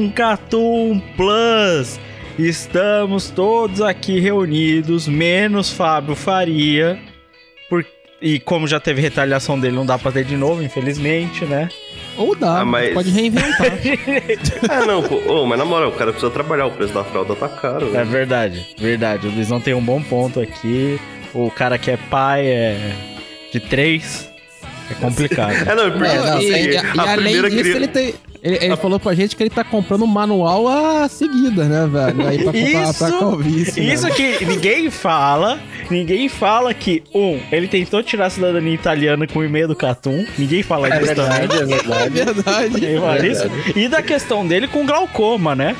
Um Catum Plus. Estamos todos aqui reunidos, menos Fábio Faria. Por... E como já teve retaliação dele, não dá pra ter de novo, infelizmente, né? Ou dá, Ah, mas- pode reinventar. Ah, não, pô, ô, mas na moral, o cara precisa trabalhar, o preço da fralda tá caro. É né? verdade, verdade. O Luizão tem um bom ponto aqui. O cara que é pai é de três. É complicado. É, não, porque É, não, assim, e, e- e a além primeira disso, criança... ele tem. Ele, ele falou pra gente que ele tá comprando um manual a seguida, né, velho? Aí pra, pra, pra calvície. né? Isso que ninguém fala, ninguém fala que, um, ele tentou tirar a cidadania italiana com o e-mail do Catum, ninguém fala É disso também. verdade, é É verdade. verdade. Ninguém fala isso. E da questão dele com glaucoma, né?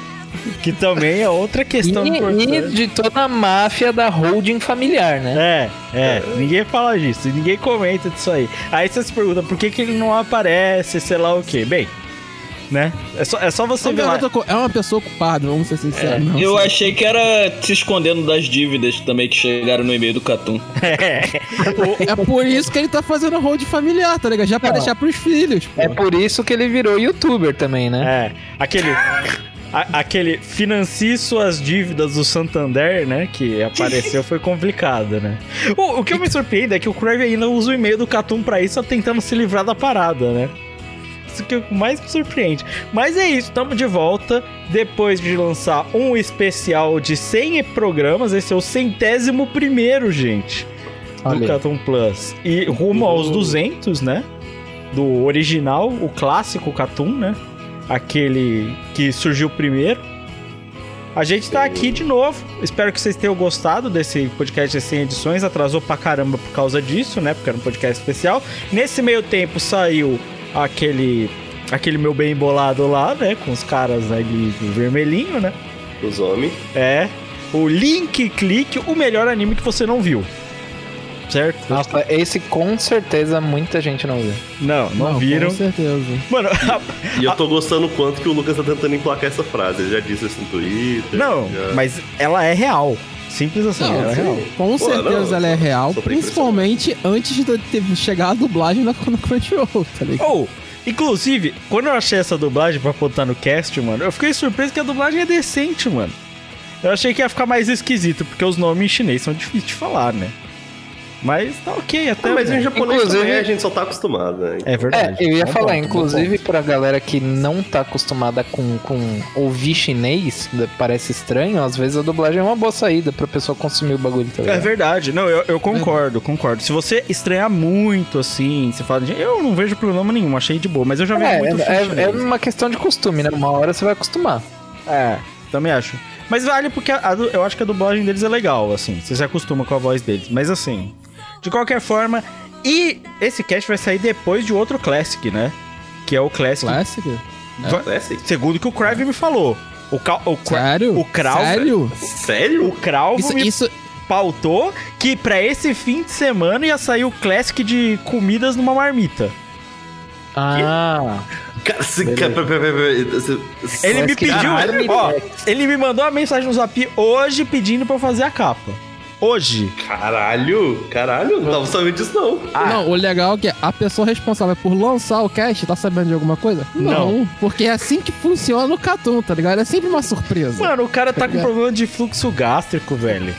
Que também é outra questão E, e importante. de toda a máfia da holding familiar, né? É, é, ninguém fala disso, ninguém comenta disso aí. Aí você se pergunta por que, que ele não aparece, sei lá o quê. Bem, né? É só, é só você É ver lá. é uma pessoa ocupada, vamos ser sinceros. não. Eu achei que era se escondendo das dívidas também que chegaram no e-mail do Catum. É. É por isso que ele tá fazendo hold familiar, tá ligado? Já pra Não. deixar pros filhos. pô. É por isso que ele virou youtuber também, né? É, aquele. a- aquele financie suas dívidas do Santander, né? Que apareceu foi complicado, né? O, o que eu me surpreendo é que o Crave ainda usa o e-mail do Catum pra isso, só tentando se livrar da parada, né? Isso que mais me surpreende. Mas é isso, estamos de volta depois de lançar um especial de 100 programas. Esse é o centésimo primeiro, gente, do Olha aí. Catum Plus. E rumo aos 200, né? Do original, o clássico Catum, né? Aquele que surgiu primeiro. A gente tá aqui de novo. Espero que vocês tenham gostado desse podcast de 100 edições. Atrasou pra caramba por causa disso, né? Porque era um podcast especial. Nesse meio tempo saiu aquele aquele meu bem bolado lá, né? Com os caras ali do vermelhinho, né? Os homens. É. O Link Click, o melhor anime que você não viu. Certo? Nossa, esse com certeza muita gente não viu. Não, não, Não, viram. Com certeza. Mano, E eu tô gostando quanto que o Lucas tá tentando emplacar essa frase. Ele já disse isso no Twitter. não, já... mas ela é real. Simples assim, Não, ela é real. Com Pô, certeza não, ela é real, principalmente antes de ter chegado a dublagem na, no Crunchyroll, tá ligado? Ou, inclusive, quando eu achei essa dublagem pra botar no cast, mano, eu fiquei surpreso que a dublagem é decente, mano. Eu achei que ia ficar mais esquisito, porque os nomes em chinês são difíceis de falar, né? Mas tá ok até. Ah, mas em né? japonês Inclusive- também a gente só tá acostumado, né? É verdade. É, eu ia Bom falar, bom inclusive pra galera que não tá acostumada com, com ouvir chinês, da- parece estranho, às vezes a dublagem é uma boa saída pra pessoa consumir o bagulho, tá É verdade, não, eu, eu concordo, concordo. Se você estranhar muito assim, você fala, eu não vejo problema nenhum, achei de boa, mas eu já vi É, muito é, é, chinês. uma questão de costume, né? Uma hora você vai acostumar. É, também acho. Mas vale porque a- a eu acho que a dublagem deles é legal, assim. Você se acostuma com a voz deles. Mas assim, de qualquer forma. E esse cast vai sair depois de outro Classic, né? Que é o Classic. Classic? Parece. Segundo que o Crave me falou. O, Cal- o, Cra- Sério? o. Sério? Sério? O Krauvo Isso, me isso, pautou que pra esse fim de semana ia sair o Classic de comidas numa marmita. Ah, Cara, se- cara, pera- pera- pera- se- Ele me pediu, ó, ele me mandou uma mensagem no Zap hoje pedindo pra eu fazer a capa. Hoje. Caralho, caralho, não tava sabendo disso não. Não, o legal é que a pessoa responsável por lançar o cast tá sabendo de alguma coisa? Não. Porque é assim que funciona o Catum, tá ligado? É sempre uma surpresa. Mano, o cara tá com ligado? problema de fluxo gástrico, velho.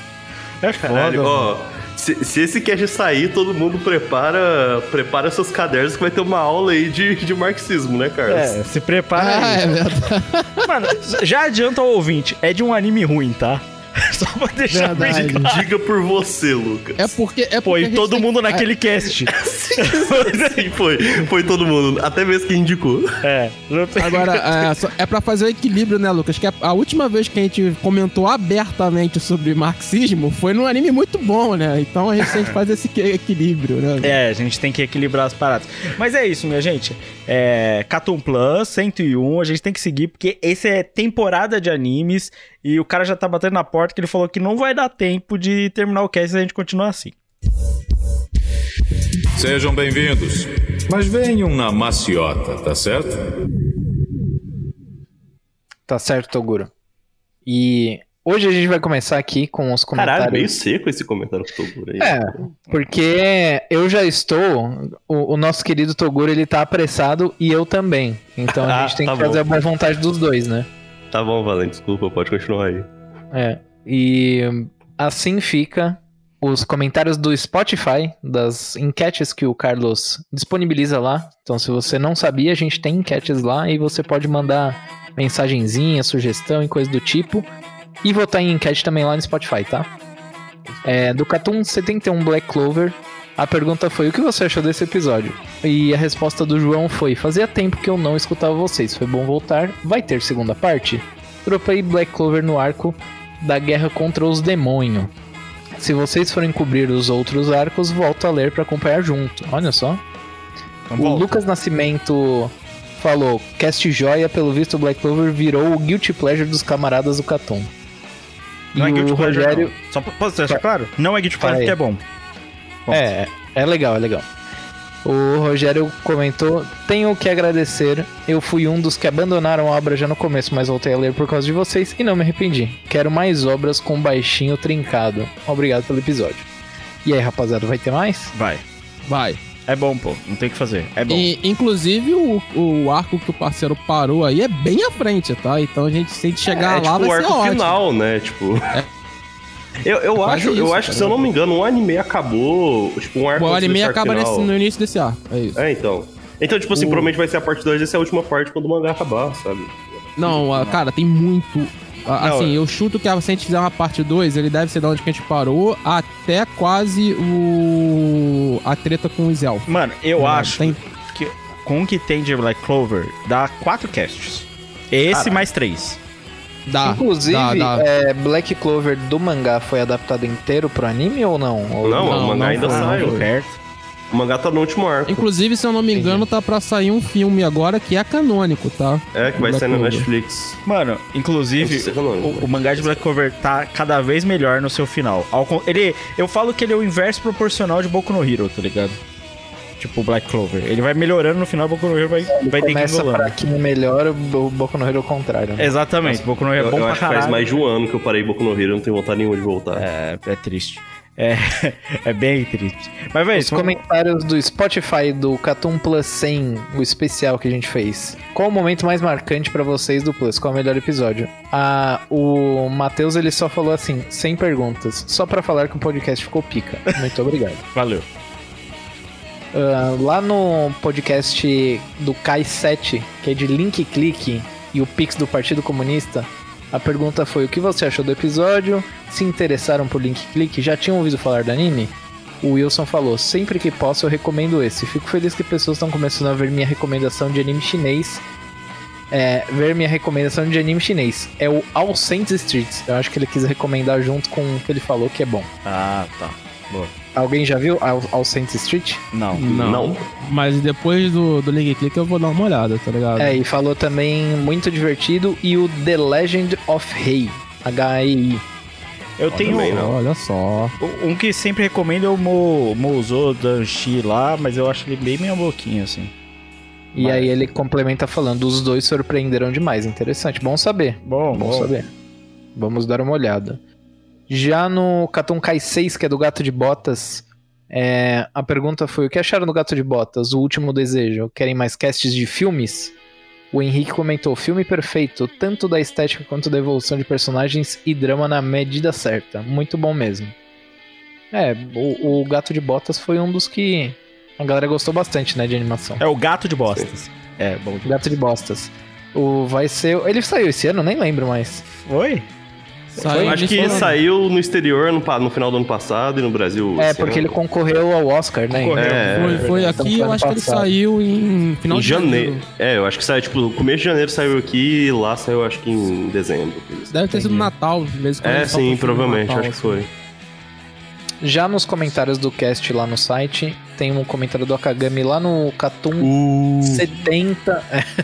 É foda. Caralho, mano. ó. Se, se esse cast sair, todo mundo prepara prepara seus cadernos que vai ter uma aula aí de, de marxismo, né, Carlos? É, se prepara Ah, aí. é verdade. Mano, já adianta ao ouvinte, é de um anime ruim, tá? Só pra deixar bem Verdade. claro. Diga por você, Lucas. É porque. É Pô, porque todo tem- mundo naquele cast. Sim, foi. Foi todo mundo. Até mesmo que indicou. É. não tem- Agora, é, só- é pra fazer o equilíbrio, né, Lucas? Que a, a última vez que a gente comentou abertamente sobre marxismo foi num anime muito bom, né? Então a gente tem que fazer esse equilíbrio, né? É, a gente tem que equilibrar as paradas. Mas é isso, minha gente. É, Cartoon Plus 101, a gente tem que seguir, porque esse é temporada de animes e o cara já tá batendo na porta que ele falou que não vai dar tempo de terminar o cast se a gente continuar assim. Sejam bem-vindos. Mas venham na maciota, tá certo? Tá certo, Toguro. E hoje a gente vai começar aqui com os comentários. Caralho, meio seco esse comentário tô por aí. É, porque eu já estou. O, o nosso querido Toguro ele tá apressado e eu também. Então a Ah, gente tem tá que fazer bom. a boa vontade dos dois, né? Tá bom, Valente, desculpa, pode continuar aí. É. E assim fica os comentários do Spotify, das enquetes que o Carlos disponibiliza lá. Então, se você não sabia, a gente tem enquetes lá e você pode mandar mensagenzinha, sugestão e coisa do tipo. E votar em enquete também lá no Spotify, tá? É, do Catum 71 Black Clover, a pergunta foi: o que você achou desse episódio? E a resposta do João foi: fazia tempo que eu não escutava vocês, foi bom voltar. Vai ter segunda parte? Dropei Black Clover no arco da guerra contra os demônios. Se vocês forem cobrir os outros arcos, volto a ler pra acompanhar junto. Olha só. Então o volta. Lucas Nascimento falou: Cast Joia, pelo visto, Black Clover virou o Guilty Pleasure dos camaradas do Catum. Não é e Guilty o Pleasure, Rogério. não. Só posso deixar claro? Não é Guilty Pleasure porque é bom. Ponto. É, é legal, é legal. O Rogério comentou: Tenho que agradecer. Eu fui um dos que abandonaram a obra já no começo, mas voltei a ler por causa de vocês e não me arrependi. Quero mais obras com baixinho trincado. Obrigado pelo episódio. E aí, rapaziada, vai ter mais? Vai. Vai. É bom, pô. Não tem o que fazer. É bom. E, inclusive, o, o arco que o parceiro parou aí é bem à frente, tá? Então a gente, se a gente chegar é lá, tipo o vai ser arco ótimo. final, né? Tipo. Eu, eu quase acho, eu isso, acho que, se eu não me engano, um anime acabou. Tipo, um arco O anime acaba nesse- no início desse arco. É isso. É, então. Então, tipo assim, O- provavelmente vai ser a parte 2 essa é a última parte quando o mangá acabar, sabe? Não, ah, cara, tem muito. ah, Não, Assim, eu chuto que se a gente fizer uma parte 2, ele deve ser da onde que a gente parou até quase o. a treta com os elfos. Mano, eu acho Tem- que com o que tem de Black Clover, dá quatro casts. Esse mais três. Dá. Inclusive, dá, dá. é, Black Clover do mangá foi adaptado inteiro pro anime ou não? Ou- Não, o mangá ainda foi, saiu. não foi. Certo. O mangá tá no último arco. Inclusive, se eu não me engano, tá pra sair um filme agora que é canônico, tá? É, que vai Black sair na. Netflix. Mano, inclusive, é o, o mangá de Black Clover tá cada vez melhor no seu final. Ele, eu falo que ele é o inverso proporcional de Boku no Hero, tá ligado? Tipo, Black Clover. Ele vai melhorando no final, Boku no Hero vai, vai Começa degringolando. fraquinho melhor, o Boku no Hero ao contrário. né? Exatamente, Boku no Hero é bom eu pra acho que faz caralho. mais de um ano que eu parei Boku no Hero, eu não tenho vontade nenhuma de voltar. É, é triste. É, é bem triste. Mas, velho, Os comentários do Spotify do Catum Plus 100, o especial que a gente fez. Qual o momento mais marcante pra vocês do Plus? Qual é o melhor episódio? Ah, o Matheus ele só falou assim, sem perguntas, só pra falar que o podcast ficou pica. Muito obrigado. valeu. Ah, lá no podcast do Kai 7, que é de link clique e o Pix do Partido Comunista, a pergunta foi: o que você achou do episódio? Se interessaram por link clique? Já tinham ouvido falar do anime? O Wilson falou: sempre que posso eu recomendo esse. Fico feliz que pessoas estão começando a ver minha recomendação de anime chinês. É, ver minha recomendação de anime chinês. É o All Saints Streets. Eu acho que ele quis recomendar junto com o que ele falou que é bom. Ah, tá. Boa. Alguém já viu All Saints Street? Não. Não. Mas depois do, do Link Click eu vou dar uma olhada, tá ligado? É, e falou também muito divertido e o The Legend of Hei, H-E-I. Eu tenho também não. Olha só. um que sempre recomendo é o Mo, Mozo Danshi lá, mas eu acho ele bem meia boquinha, assim. E Mas- aí ele complementa falando, os dois surpreenderam demais. Interessante, bom saber. Bom, Bom bom. saber. Vamos dar uma olhada. Já no Catum Kai 6, que é do Gato de Botas, é, a pergunta foi: o que acharam do Gato de Botas? O último desejo. Querem mais casts de filmes? O Henrique comentou: filme perfeito, tanto da estética quanto da evolução de personagens e drama na medida certa. Muito bom mesmo. É, o, o Gato de Botas foi um dos que a galera gostou bastante, né, de animação. É o gato de bostas. É, bom. Gato de Bostas. O vai ser. Ele saiu esse ano? Nem lembro mais. Oi? Saiu Acho que falando. saiu no exterior no, no final do ano passado e no Brasil. É, porque ele ano. concorreu ao Oscar, né? Concorreu. É, Foi, foi Então, aqui, eu acho que ele saiu em final Em de janeiro. É, eu acho que saiu, tipo, no começo de janeiro saiu aqui e lá saiu, acho que em dezembro. assim. Deve ter sido Natal, mesmo É, sim, provavelmente, acho que foi. Já nos comentários do cast lá no site, tem um comentário do Akagami lá no Catum Uh, 70,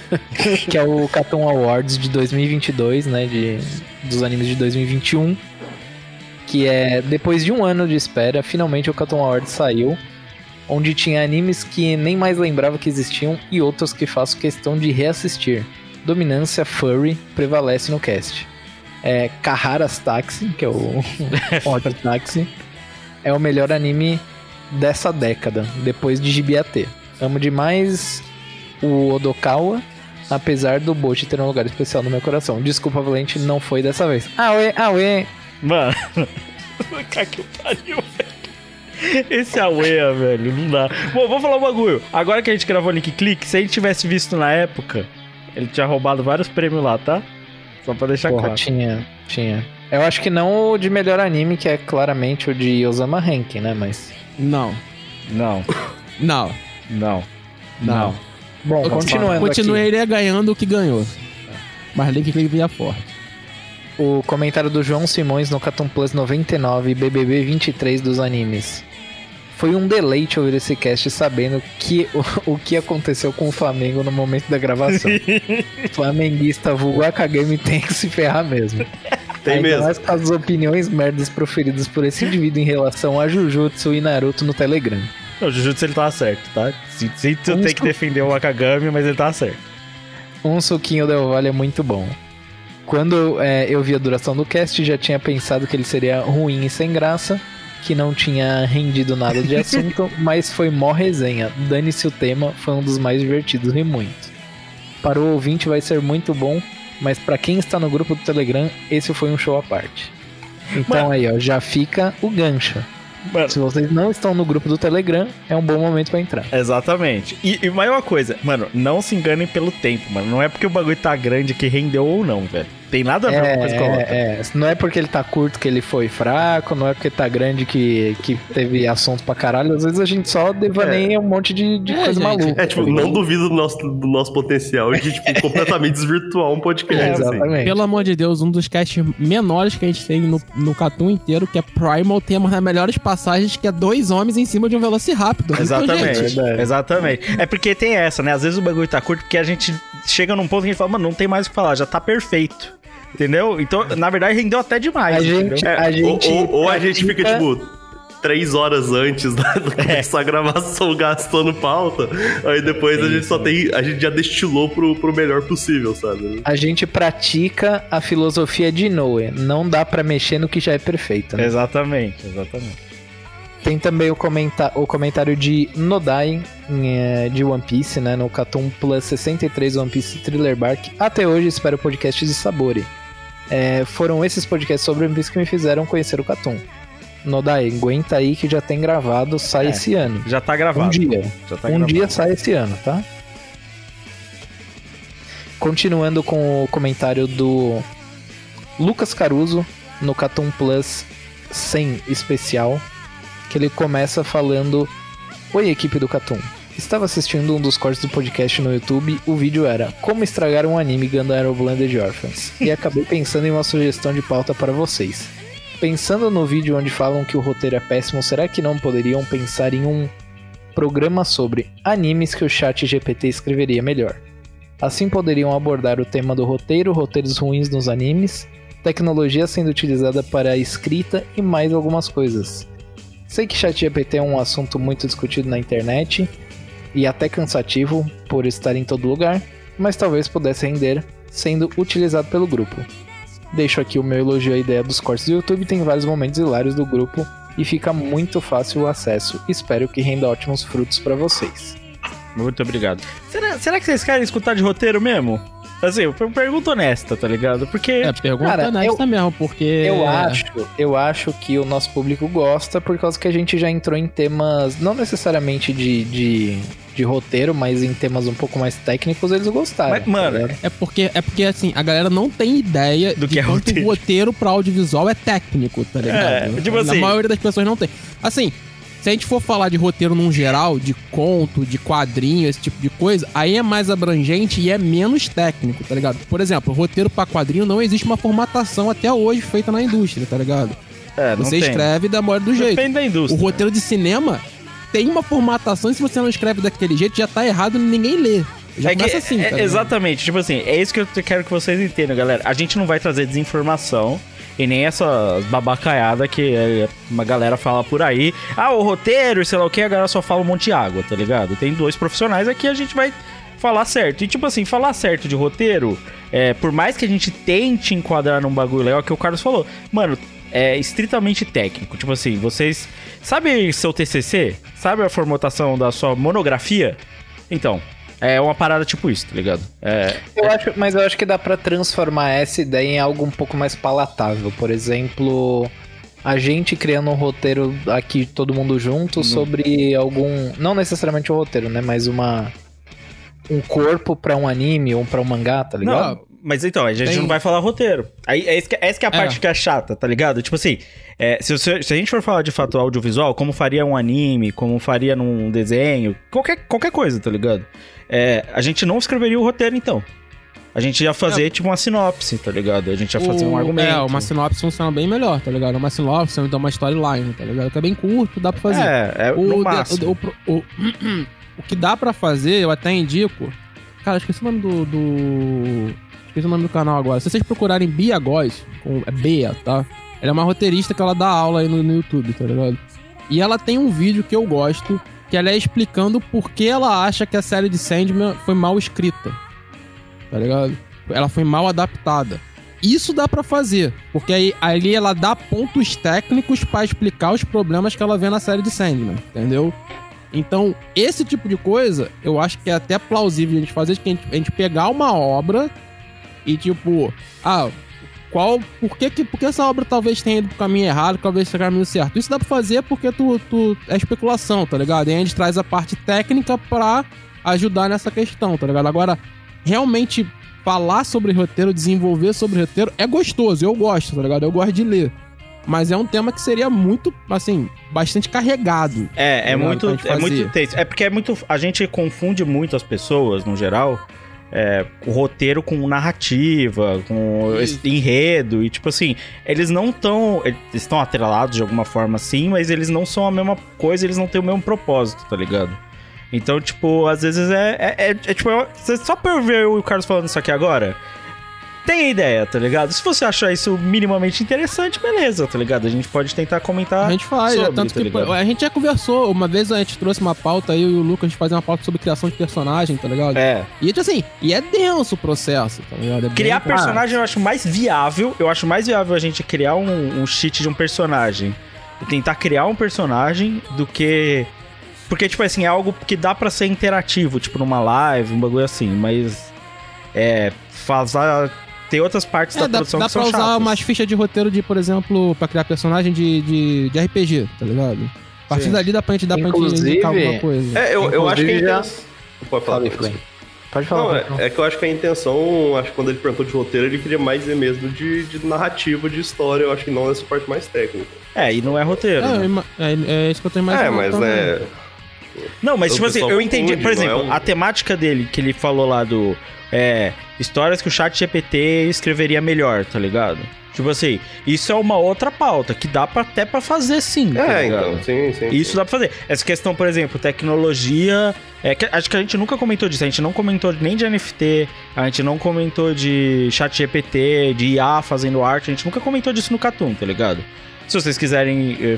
que é o Catum Awards de 2022, né, de, dos animes de 2021, que é, depois de um ano de espera, finalmente o Catum Awards saiu, onde tinha animes que nem mais lembrava que existiam e outros que faço questão de reassistir. Dominância Furry prevalece no cast. É, Kahara's Taxi, que é o Hot Taxi, é o melhor anime dessa década, depois de Gibiate. Amo demais o Odokawa, apesar do Bochi ter um lugar especial no meu coração. Desculpa, Valente, não foi dessa vez. Aue, aue. Mano. Cara, que pariu, velho. Esse Awea, velho, não dá. Bom, vou falar um bagulho. Agora que a gente gravou o Link Click, se a gente tivesse visto na época, ele tinha roubado vários prêmios lá, tá? Só pra deixar Porra, claro. tinha, tinha. Eu acho que não o de melhor anime, que é claramente o de Osama Rankin, né? Mas. Não, Não, não, não, não. Bom, Eu continuando Continuaria ganhando o que ganhou. Mas Link Click vinha forte. O comentário do João Simões no Catum Plus 99 e BBB 23 dos animes. Foi um deleite ouvir esse cast sabendo que, o, o que aconteceu com o Flamengo no momento da gravação. Flamenguista vulgo Akagami tem que se ferrar mesmo. Tem mesmo. mais com as opiniões merdas proferidas por esse indivíduo em relação a Jujutsu e Naruto no Telegram. O Jujutsu ele tá certo, tá? Se, tu Um tem que defender o Akagami, mas ele tá certo. Um suquinho Del Valle é muito bom. Quando é, eu vi a duração do cast, já tinha pensado que ele seria ruim e sem graça, que não tinha rendido nada de assunto, mas foi mó resenha. Dane-se o tema, foi um dos mais divertidos e muito. Para o ouvinte vai ser muito bom, mas para quem está no grupo do Telegram, esse foi um show à parte. Então aí, ó, já fica o gancho. Mano, Se vocês não estão no grupo do Telegram, é um bom momento para entrar. Exatamente. E, e mais uma coisa, mano, não se enganem pelo tempo, mano. Não é porque o bagulho tá grande que rendeu ou não, velho. Tem nada a ver coisa com a outra. É, é, não é porque ele tá curto que ele foi fraco, não é porque tá grande que, que teve assunto pra caralho. Às vezes a gente só devaneia um monte de, de É, coisa gente. maluca. É, tipo, tá não duvido do nosso, do nosso potencial de, tipo, completamente desvirtuar um podcast. É, assim. exatamente. Pelo amor de Deus, um dos casts menores que a gente tem no, no Catum inteiro, que é Primal, tem uma das melhores passagens, que é dois homens em cima de um Velociraptor. Então, Exatamente, gente, verdade. exatamente. É porque tem essa, né? Às vezes o bagulho tá curto porque a gente chega num ponto que a gente fala, mano, não tem mais o que falar, já tá perfeito. Entendeu? Então, na verdade, rendeu até demais. A gente, É, a gente ou, ou- a gente fica, tipo, três horas antes da, É. começar a gravação gastando pauta. Aí depois a gente só tem. A gente já destilou pro, pro melhor possível, sabe? A gente pratica a filosofia de Noé. Não dá pra mexer no que já é perfeito. Né? Exatamente, exatamente. Tem também o, comenta o comentário de Nodai eh, de One Piece, né? No Catum Plus 63 One Piece Thriller Bark. Até hoje espero o podcast de Sabore. Eh, foram esses podcasts sobre One Piece que me fizeram conhecer o Catum. Nodai, aguenta aí que já tem gravado, sai É, esse ano. Já tá Um gravado. dia. Já tá um gravado. dia sai esse ano, tá? Continuando com o comentário do Lucas Caruso no Catum Plus 100 especial, que ele começa falando: Oi, equipe do Catum. Estava assistindo um dos cortes do podcast no YouTube. O vídeo era Como estragar um anime Gundam Blended Orphans. E acabei pensando em uma sugestão de pauta para vocês. Pensando no vídeo onde falam que o roteiro é péssimo, será que não poderiam pensar em um programa sobre animes que o chat GPT escreveria melhor? Assim poderiam abordar o tema do roteiro, roteiros ruins nos animes, tecnologia sendo utilizada para a escrita e mais algumas coisas. Sei que ChatGPT é um assunto muito discutido na internet e até cansativo por estar em todo lugar, mas talvez pudesse render sendo utilizado pelo grupo. Deixo aqui o meu elogio à ideia dos cortes do YouTube, tem vários momentos hilários do grupo e fica muito fácil o acesso. Espero que renda ótimos frutos para vocês. Muito obrigado. Será, será que vocês querem escutar de roteiro mesmo? Assim, foi uma pergunta honesta, tá ligado? Porque. É, pergunta Cara, honesta mesmo, porque. Eu acho, eu acho que o nosso público gosta por causa que a gente já entrou em temas, não necessariamente de, de, de roteiro, mas em temas um pouco mais técnicos, eles gostaram. Mas, mano, tá ligado? É porque, é porque, assim, a galera não tem ideia Do de que é quanto roteiro. o roteiro pra audiovisual é técnico, tá ligado? É, tipo a assim- maioria das pessoas não tem. Assim, se a gente for falar de roteiro num geral, de conto, de quadrinho, esse tipo de coisa, aí é mais abrangente e é menos técnico, tá ligado? Por exemplo, roteiro pra quadrinho não existe uma formatação até hoje feita na indústria, tá ligado? é, não Você tem. escreve da maneira do jeito. Depende da O indústria. roteiro de cinema tem uma formatação e se você não escreve daquele jeito, já tá errado e ninguém lê. Já É que- assim, é- tá ligado? exatamente, tipo assim, é isso que eu quero que vocês entendam, galera. A gente não vai trazer desinformação e nem essa babacaiada que é, uma galera fala por aí. Ah, o roteiro, sei lá o que, a galera só fala um monte de água, tá ligado? Tem dois profissionais aqui, a gente vai falar certo. E tipo assim, falar certo de roteiro, é, por mais que a gente tente enquadrar num bagulho legal, que o Carlos falou, mano, é estritamente técnico. Tipo assim, vocês. Sabe seu TCC? Sabe a formatação da sua monografia? Então, é uma parada tipo isso, tá ligado? É, Eu acho, mas eu acho que dá pra transformar essa ideia em algo um pouco mais palatável. Por exemplo, a gente criando um roteiro aqui, todo mundo junto, sobre algum. Não necessariamente um roteiro, né? Mas uma. Um corpo pra um anime ou pra um mangá, tá ligado? Não, mas então, a gente Tem- não vai falar roteiro. Aí, é essa que, essa que é a É. parte que é chata, tá ligado? Tipo assim, é, se, você- se a gente for falar de fato audiovisual, como faria um anime, como faria num desenho, qualquer, qualquer coisa, tá ligado? É, a gente não escreveria o roteiro, então. A gente ia fazer, tipo, uma sinopse, tá ligado? A gente ia fazer um O- argumento. É, uma sinopse funciona bem melhor, tá ligado? Uma sinopse, dá uma storyline, tá ligado? Que é bem curto, dá pra fazer. É, é o, no de- máximo. o, o, o- o que dá pra fazer, eu até indico. Cara, esqueci o nome do. do- O nome do canal agora. Se vocês procurarem Bia Góes, com, é Bea, tá? Ela é uma roteirista que ela dá aula aí no, no YouTube, tá ligado? E ela tem um vídeo que eu gosto, que ela é explicando por que ela acha que a série de Sandman foi mal escrita. Tá ligado? Ela foi mal adaptada. Isso dá pra fazer, porque aí ali ela dá pontos técnicos pra explicar os problemas que ela vê na série de Sandman, entendeu? Então, esse tipo de coisa, eu acho que é até plausível a gente fazer, que a gente, a gente pegar uma obra e tipo, ah, qual, por que, que por que essa obra talvez tenha ido pro caminho errado, talvez seja o caminho certo? Isso dá pra fazer porque tu, tu é especulação, tá ligado? E a gente traz a parte técnica pra ajudar nessa questão, tá ligado? Agora, realmente falar sobre roteiro, desenvolver sobre roteiro é gostoso, eu gosto, tá ligado? Eu gosto de ler. Mas é um tema que seria muito, assim, bastante carregado. É, é Tá muito, gente é muito. É porque é muito. A gente confunde muito as pessoas, no geral, é, o roteiro com narrativa, com enredo. E, tipo assim, eles não estão. Eles estão atrelados de alguma forma, sim, mas eles não são a mesma coisa, eles não têm o mesmo propósito, tá ligado? Então, tipo, às vezes é. É, é- é, tipo, é- só pra eu ver o Carlos falando isso aqui agora. Tem ideia, tá ligado? Se você achar isso minimamente interessante, beleza, tá ligado? A gente pode tentar comentar. A gente faz, é sobre, tanto tá que ligado? a gente já conversou, uma vez a gente trouxe uma pauta aí, e o Lucas, a gente fazia uma pauta sobre criação de personagem, tá ligado? É. E tipo assim, e é denso o processo, tá ligado? É bem- Criar personagem eu acho mais viável. Eu acho mais viável a gente criar um, um cheat de um personagem e tentar criar um personagem do que. Porque, tipo assim, é algo que dá pra ser interativo, tipo numa live, um bagulho assim, mas. É. Fazer. Tem outras partes É, da dá, produção dá que pra são usar chatas. umas fichas de roteiro de, por exemplo, pra criar personagem de, de, de RPG, tá ligado? A partir Sim. dali dá pra gente, dá pra gente Inclusive- indicar alguma coisa. É, eu, eu acho que a Inclusive, já- intenção... Pode falar. Fala Flame. Pode falar. Não, pode é, é que eu acho que a intenção, acho que quando ele perguntou de roteiro, ele queria mais ver mesmo de, de narrativa, de história, eu acho que não nessa parte mais técnica. É, e não é roteiro. É, né? é, é isso que eu tô imaginando. é, mas também. né. Não, mas tipo assim, eu entendi. Por exemplo, não é um- a temática dele, que ele falou lá do. É. Histórias que o chat GPT escreveria melhor, tá ligado? Tipo assim, isso é uma outra pauta que dá pra, até pra fazer sim. tá É, ligado? então, sim, sim. Isso sim. dá pra fazer. Essa questão, por exemplo, tecnologia. É, que- acho que a gente nunca comentou disso. A gente não comentou nem de NFT, a gente não comentou de chat GPT, de IA fazendo arte. A gente nunca comentou disso no Catum, tá ligado? Se vocês quiserem. eh,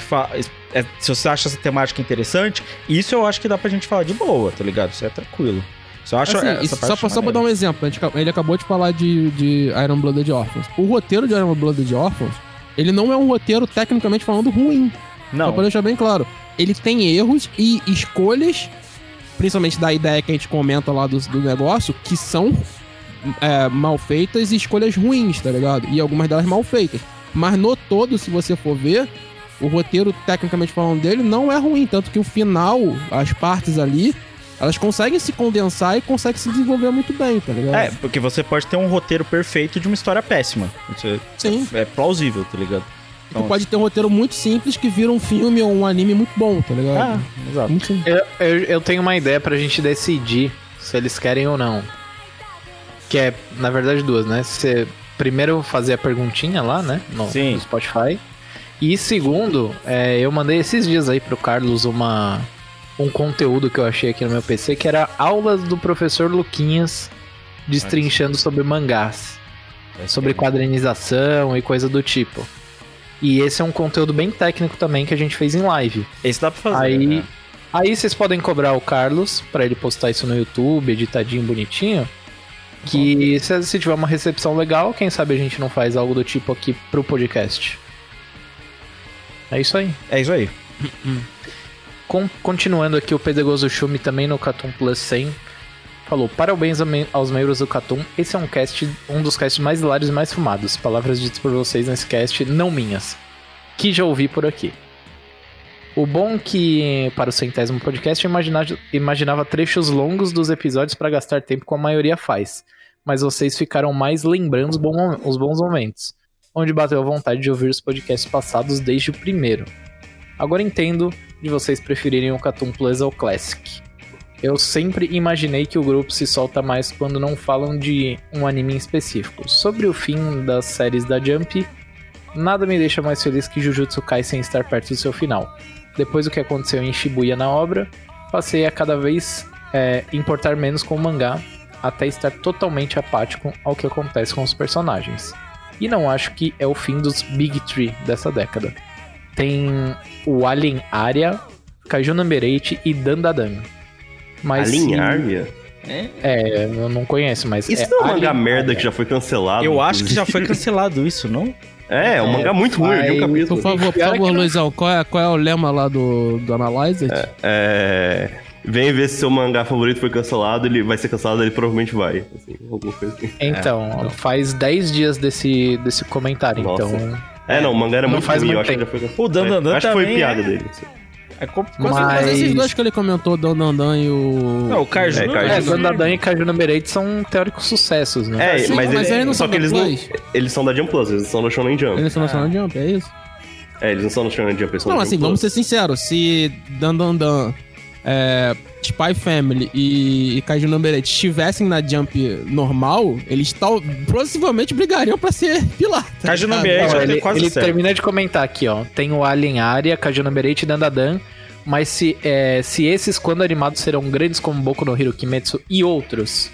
é, se você acha essa temática interessante, isso eu acho que dá pra gente falar de boa, tá ligado? Isso é tranquilo. Eu acho Assim, isso- só, pra, só pra dar um exemplo, gente ele acabou de falar de, de Iron Blooded Orphans. O roteiro de Iron Blooded Orphans, ele não é um roteiro, tecnicamente falando, ruim. Só Não, pra deixar bem claro. Ele tem erros e escolhas, principalmente da ideia que a gente comenta lá do, do negócio, que são é, mal feitas e escolhas ruins, tá ligado? E algumas delas mal feitas. Mas no todo, se você for ver, o roteiro, tecnicamente falando dele, não é ruim. Tanto que o final, as partes ali, elas conseguem se condensar e conseguem se desenvolver muito bem, tá ligado? É, porque você pode ter um roteiro perfeito de uma história péssima. Isso é, Sim. é plausível, tá ligado? Tu pode ter um roteiro muito simples que vira um filme ou um anime muito bom, tá ligado? Ah, exato. Muito. Eu, eu, eu tenho uma ideia pra gente decidir se eles querem ou não. Que é, na verdade, duas, né? Você primeiro fazer a perguntinha lá, né? No, Sim. no Spotify. E segundo, é, eu mandei esses dias aí pro Carlos uma um conteúdo que eu achei aqui no meu PC, que era aulas do professor Luquinhas destrinchando sobre mangás, sobre quadrinização e coisa do tipo. E esse é um conteúdo bem técnico também que a gente fez em live. Esse dá pra fazer. Aí, né? aí vocês podem cobrar o Carlos pra ele postar isso no YouTube, editadinho, bonitinho. Que se, se tiver uma recepção legal, quem sabe a gente não faz algo do tipo aqui pro podcast. É isso aí. É isso aí. Com- continuando aqui, o Pedregoso Chumi também no Catum Plus 100 falou: Parabéns aos membros do Catum. Esse é um cast, um dos casts mais hilários e mais fumados. Palavras ditas por vocês nesse cast, não minhas. Que já ouvi por aqui. O bom que, para o centésimo podcast, eu imagina- imaginava trechos longos dos episódios para gastar tempo como a maioria faz. Mas vocês ficaram mais lembrando os, bom- os bons momentos. Onde bateu a vontade de ouvir os podcasts passados desde o primeiro. Agora entendo de vocês preferirem o Catum Plus ao Classic. Eu sempre imaginei que o grupo se solta mais quando não falam de um anime em específico. Sobre o fim das séries da Jump, nada me deixa mais feliz que Jujutsu Kaisen estar perto do seu final. Depois do que aconteceu em Shibuya na obra, passei a cada vez é, importar menos com o mangá, até estar totalmente apático ao que acontece com os personagens. E não acho que é o fim dos Big Three dessa década. Tem o Alien Aria, Kaiju Number 8 e Dandadan. Mas A se- linharia? É, eu não conheço, mas Isso é não é um mangá Alien merda que já foi cancelado. Eu acho que já foi cancelado isso, não? É, é um mangá muito ruim, eu um capítulo. Por favor, por é favor, que não- Luizão, qual é, qual é o lema lá do, do Analyzer? É. Vem ver se seu mangá favorito foi cancelado, ele vai ser cancelado, ele provavelmente vai. Assim, alguma coisa assim. Então, faz 10 dias desse, desse comentário, Nossa. então. É, não, o mangá era Não muito faz ruim, eu acho que já foi cancelado. O Dan Dan Dan Acho que foi piada é- dele. assim. É co- Mas- esses dois que ele comentou, Dan Dan Dan e o... Não, o Kaiju. É, Kaiju É, Kaiju Dandadan e Kaiju Number 8 são teóricos sucessos, né? É, Sim, mas, mas ele- eles não só são que da eles não. Eles são da Jump Plus, eles são da Shonen Jump. Eles são National Jump, é isso? É, eles não são da Shonen Jump, eles são Não, da assim, Jump vamos Plus. ser sinceros. Se Dan Dan Dan, é, Spy Family e, e Kaiju Number 8 estivessem na Jump normal, eles tal, possivelmente brigariam pra ser pilar. tá Kaiju? Number 8 Não, já ele tem quase ele certo. termina de comentar aqui, ó. Tem o Alien Aria, Kaiju Number 8 e Dandadan. Mas se, é, se esses, quando animados, serão grandes como Boku no Hero Kimetsu e outros?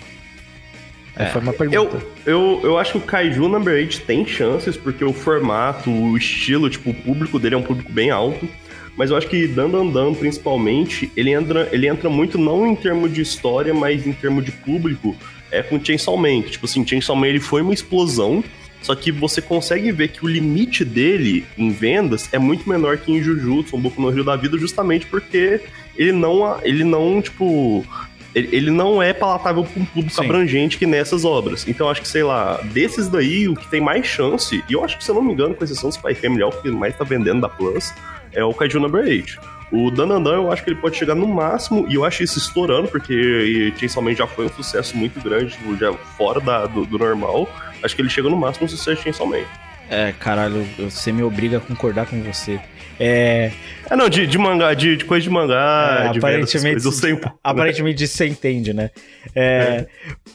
É, foi uma pergunta. Eu, eu, eu acho que o Kaiju Number 8 tem chances, porque o formato, o estilo, tipo, o público dele é um público bem alto. Mas eu acho que Dan Dan Dan, principalmente, ele entra, ele entra muito não em termos de história, mas em termos de público, é com Chainsaw Man. que, Tipo assim, Chainsaw Man ele foi uma explosão, só que você consegue ver que o limite dele em vendas é muito menor que em Jujutsu, um Boku no Rio da vida, justamente porque ele não, ele não tipo, ele, não é palatável para um público Sim. abrangente que nessas obras. Então acho que, sei lá, desses daí, o que tem mais chance, e eu acho que, se eu não me engano, com exceção do Spy Family, é o que mais tá vendendo da Plus, é o Kaiju Number 8. O Danandan, eu acho que ele pode chegar no máximo, e eu acho isso estourando, porque Chainsaw Man já foi um sucesso muito grande, tipo, já fora da- do, do normal. Acho que ele chega no máximo no sucesso de Chainsaw Man. É, caralho, você me obriga a concordar com você. É. É, não, de, de mangá, de, de coisa de mangá, é, de aparentemente. coisas, sei um pouco. Aparentemente você entende, né? É.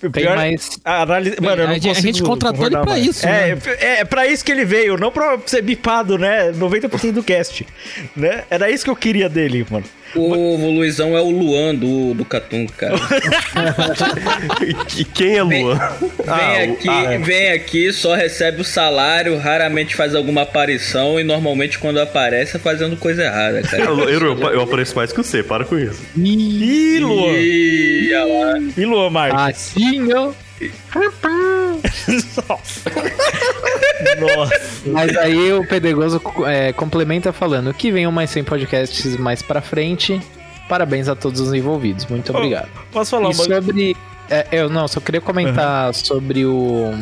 Tem pior- mais. a análise- Mano, eu não A gente- a consigo gente contratou ele pra mais. isso, É, né? é, é pra isso que ele veio, não pra ser bipado, né? 90% do cast. Né? Era isso que eu queria dele, mano. O Luizão é o Luan do, do Catum, cara. E quem é Luan? Vem Ah, o- aqui, ah, é. vem aqui, só recebe o salário, raramente faz alguma aparição e normalmente quando aparece é fazendo coisa errada, cara. Eu, eu, eu apareço mais que você, para com isso. Ih, Luan! Ih. E Luan Marques? Assim, ó. Nossa. Mas aí o Pedregoso é, complementa falando que venham mais 100 podcasts mais pra frente. Parabéns a todos os envolvidos. Muito obrigado. Posso falar E uma sobre. é, eu não, só queria comentar sobre o.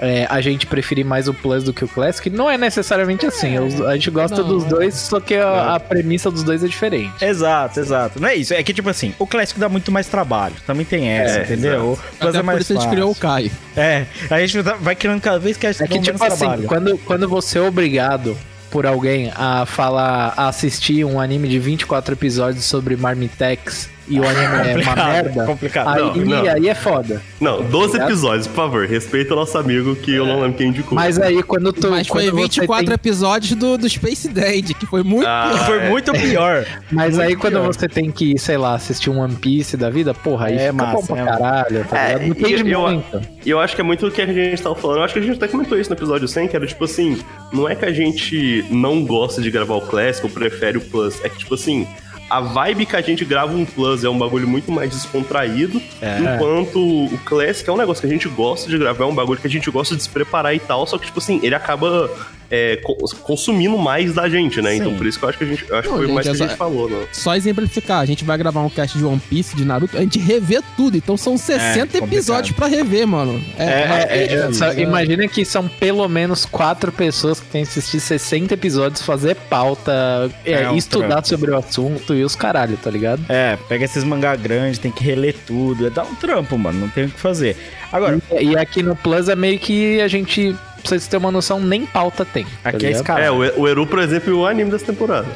é, a gente preferir mais o Plus do que o Classic. Não é necessariamente assim. a gente gosta Não, dos é. dois, só que a, a premissa dos dois é diferente. Exato, exato. Não é isso. É que, tipo assim, o Classic dá muito mais trabalho. Também tem essa, É, entendeu? O Plus Até é por mais isso a gente fácil. criou o Caio. É, a gente tá- vai criando cada vez que a gente É que, tipo menos assim, trabalho. quando, quando você é obrigado por alguém a falar, a assistir um anime de 24 episódios sobre Marmitex e o anime é uma Complicado, merda, complicado. aí, Não, não. aí é foda. Não, 12 Obrigado. episódios, por favor. Respeita o nosso amigo que eu não lembro quem indicou. Mas aí quando tu. Mas foi quando você 24 tem- episódios do, do Space Dead, que foi muito Ah, Que foi é. muito pior. Mas Muito aí quando pior. você tem que, sei lá, assistir um One Piece da vida, porra, aí É fica massa, bom pra é caralho, tá É, ligado? Não tem e de eu- muito. E eu acho que é muito o que a gente tava falando. Eu acho que a gente até comentou isso no episódio 100, que era tipo assim: não é que a gente não gosta de gravar o Classic ou prefere o Plus. É que, tipo assim, a vibe que a gente grava um Plus é um bagulho muito mais descontraído, enquanto o Classic é um negócio que a gente gosta de gravar, é um bagulho que a gente gosta de se preparar e tal, só que, tipo assim, ele acaba é, co- consumindo mais da gente, né? Sim. Então por isso que eu acho que a gente. Eu acho Não, que foi gente, mais que a gente falou, né? Só exemplificar, a gente vai gravar um cast de One Piece, de Naruto, a gente revê tudo. Então são 60 complicado. episódios pra rever, mano. É, É, é, é, só é, imagina que são pelo menos quatro pessoas que têm que assistir 60 episódios, fazer pauta, é, É estudar trampo. sobre o assunto e os caralho, tá ligado? É, pega esses mangá grandes, tem que reler tudo. É dar um trampo, mano. Não tem o que fazer. Agora, E, e aqui no Plus é meio que a gente, pra vocês terem uma noção, nem pauta tem. tá aqui é escala. É, o, o Eru, por exemplo, é o anime dessa temporada.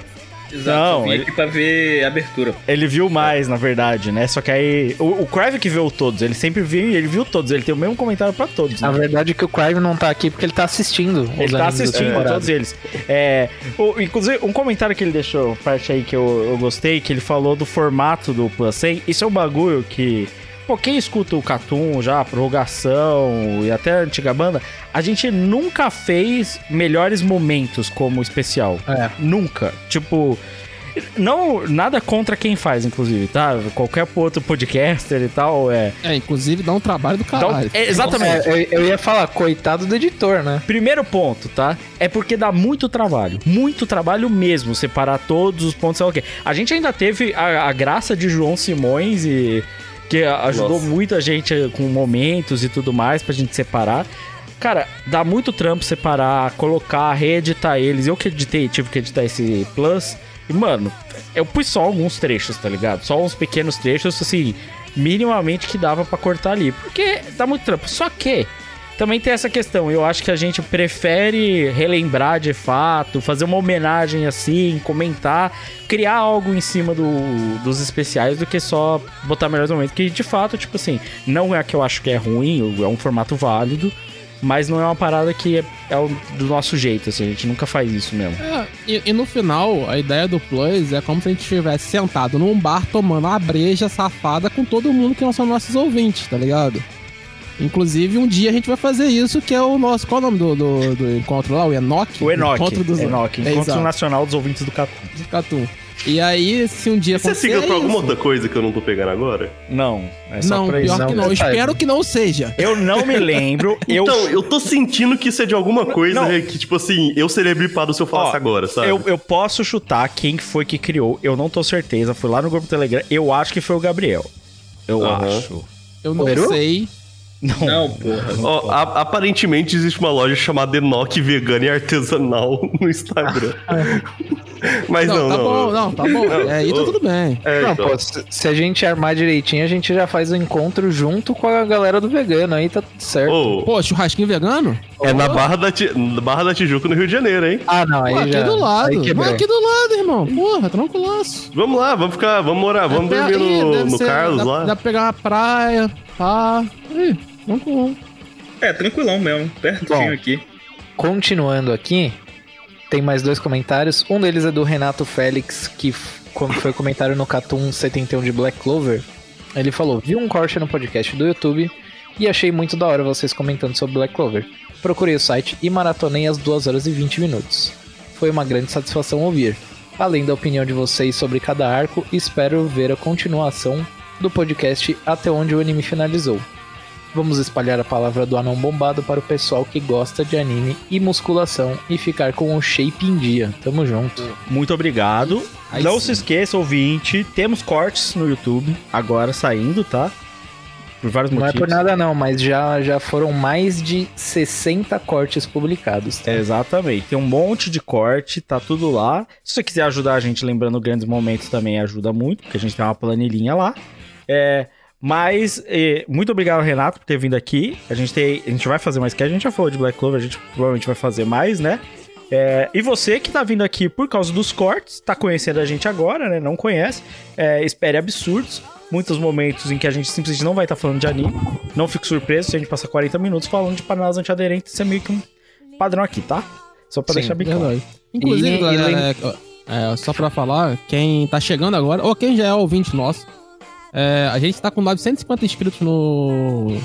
Exato, Não, eu vim ele- aqui pra ver a abertura. Ele viu mais, na verdade, né? Só que aí. O, o Crive que viu todos, ele sempre viu e ele viu todos. Ele tem o mesmo comentário pra todos. A Né? verdade é que o Crive não tá aqui porque ele tá assistindo. Ele tá assistindo todos eles. É, o- inclusive, um comentário que ele deixou, parte aí que eu, eu gostei, que ele falou do formato do Plus 100. Isso é um bagulho que. Pô, quem escuta o Catum já, prorrogação e até a antiga banda, a gente nunca fez melhores momentos como especial. É. Nunca. Tipo. Não, nada contra quem faz, inclusive, tá? Qualquer outro podcaster e tal, é. é, inclusive dá um trabalho do Então, caralho. é, exatamente. É, eu, eu ia falar, coitado do editor, né? Primeiro ponto, tá? É porque dá muito trabalho. Muito trabalho mesmo. Separar todos os pontos. sei lá o quê. A gente ainda teve a, a graça de João Simões e. Que ajudou Nossa. muito a gente com momentos e tudo mais pra gente separar. Cara, dá muito trampo separar, colocar, reeditar eles. Eu que editei, tive que editar esse plus. E, mano, eu pus só alguns trechos, tá ligado? Só uns pequenos trechos, assim, minimamente que dava pra cortar ali. Porque dá muito trampo. Só que também tem essa questão. Eu acho que a gente prefere relembrar de fato, fazer uma homenagem assim, comentar, criar algo em cima do- dos especiais do que só botar melhores momentos. Que de fato, tipo assim, não é que eu acho que é ruim, é um formato válido. Mas não é uma parada que é, é do nosso jeito, assim, a gente nunca faz isso mesmo. É, e, e no final, a ideia do Plus é como se a gente estivesse sentado num bar tomando uma breja safada com todo mundo que não são nossos ouvintes, tá ligado? Inclusive, um dia a gente vai fazer isso, que é o nosso. Qual é o nome do, do, do encontro lá? O Enoch? O Enoch, Encontro dos Enoch, É, Encontro exato, Nacional dos Ouvintes do Catum. do Catum. E aí, se um dia Você acontecer. siga é pra alguma isso. outra coisa que eu não tô pegando agora? Não, é só Não, pra isso. pior que Não, não. Eu espero que não seja. Eu não me lembro, eu Então, eu tô sentindo que isso é de alguma coisa Não. que, tipo assim, eu seria blipado se eu falasse Ó, agora, sabe? Eu, eu posso chutar quem foi que criou, eu não tô certeza. Fui lá no grupo do Telegram, eu acho que foi o Gabriel. Eu Aham. acho. Eu não sei. Não, Não, porra. Ó, a- aparentemente existe uma loja chamada Enoch Vegana e Artesanal no Instagram. Mas não, Não, não. tá bom, não, tá bom. Não, É, aí tá tudo bem. É, Não, então. pô, se, se a gente armar direitinho, a gente já faz o encontro junto com a galera do vegano, aí tá tudo certo. Ô, Pô, churrasquinho vegano? é na Barra da, Barra da Tijuca, no Rio de Janeiro, hein? Ah, não, aí Pô, aqui já... do lado. Aí Mas aqui do lado, irmão. Porra, tranquilaço. Vamos lá, vamos ficar, vamos morar, vamos É, dormir no, no ser- Carlos dá, lá. Dá pra pegar uma praia, pá. Ih, tranquilo. É, tranquilão mesmo, pertinho Bom. aqui. Continuando aqui, tem mais dois comentários. Um deles é do Renato Félix, que foi comentário no Catum 71 de Black Clover, ele falou: Vi um corte no podcast do YouTube e achei muito da hora vocês comentando sobre Black Clover. Procurei o site e maratonei as 2 horas e 20 minutos. Foi uma grande satisfação ouvir. Além da opinião de vocês sobre cada arco, espero ver a continuação do podcast até onde o anime finalizou. Vamos espalhar a palavra do anão bombado para o pessoal que gosta de anime e musculação e ficar com o shape em dia. Tamo junto. Muito obrigado. Aí Não sim. se esqueça, ouvinte, temos cortes no YouTube agora saindo, tá? Por vários Não é motivos. por nada não, mas já, já foram mais de 60 cortes publicados. tá? É, Exatamente. Tem um monte de corte, tá tudo lá. Se você quiser ajudar a gente lembrando grandes momentos também ajuda muito, porque a gente tem uma planilhinha lá. É, mas é, muito obrigado, Renato, por ter vindo aqui. A gente, tem, a gente vai fazer mais que a gente já falou de Black Clover, a gente provavelmente vai fazer mais, né? É, e você que tá vindo aqui por causa dos cortes, tá conhecendo a gente agora, né? Não conhece, é, espere absurdos. Muitos momentos em que a gente simplesmente não vai estar falando de anime. Não fique surpreso se a gente passar 40 minutos falando de panelas antiaderentes. Isso é meio que um padrão aqui, tá? Só pra Sim, deixar bem claro. Verdade. Inclusive, E- e galera, é, é, só pra falar, quem tá chegando agora, ou quem já é ouvinte nosso, é, a gente tá com 950 inscritos no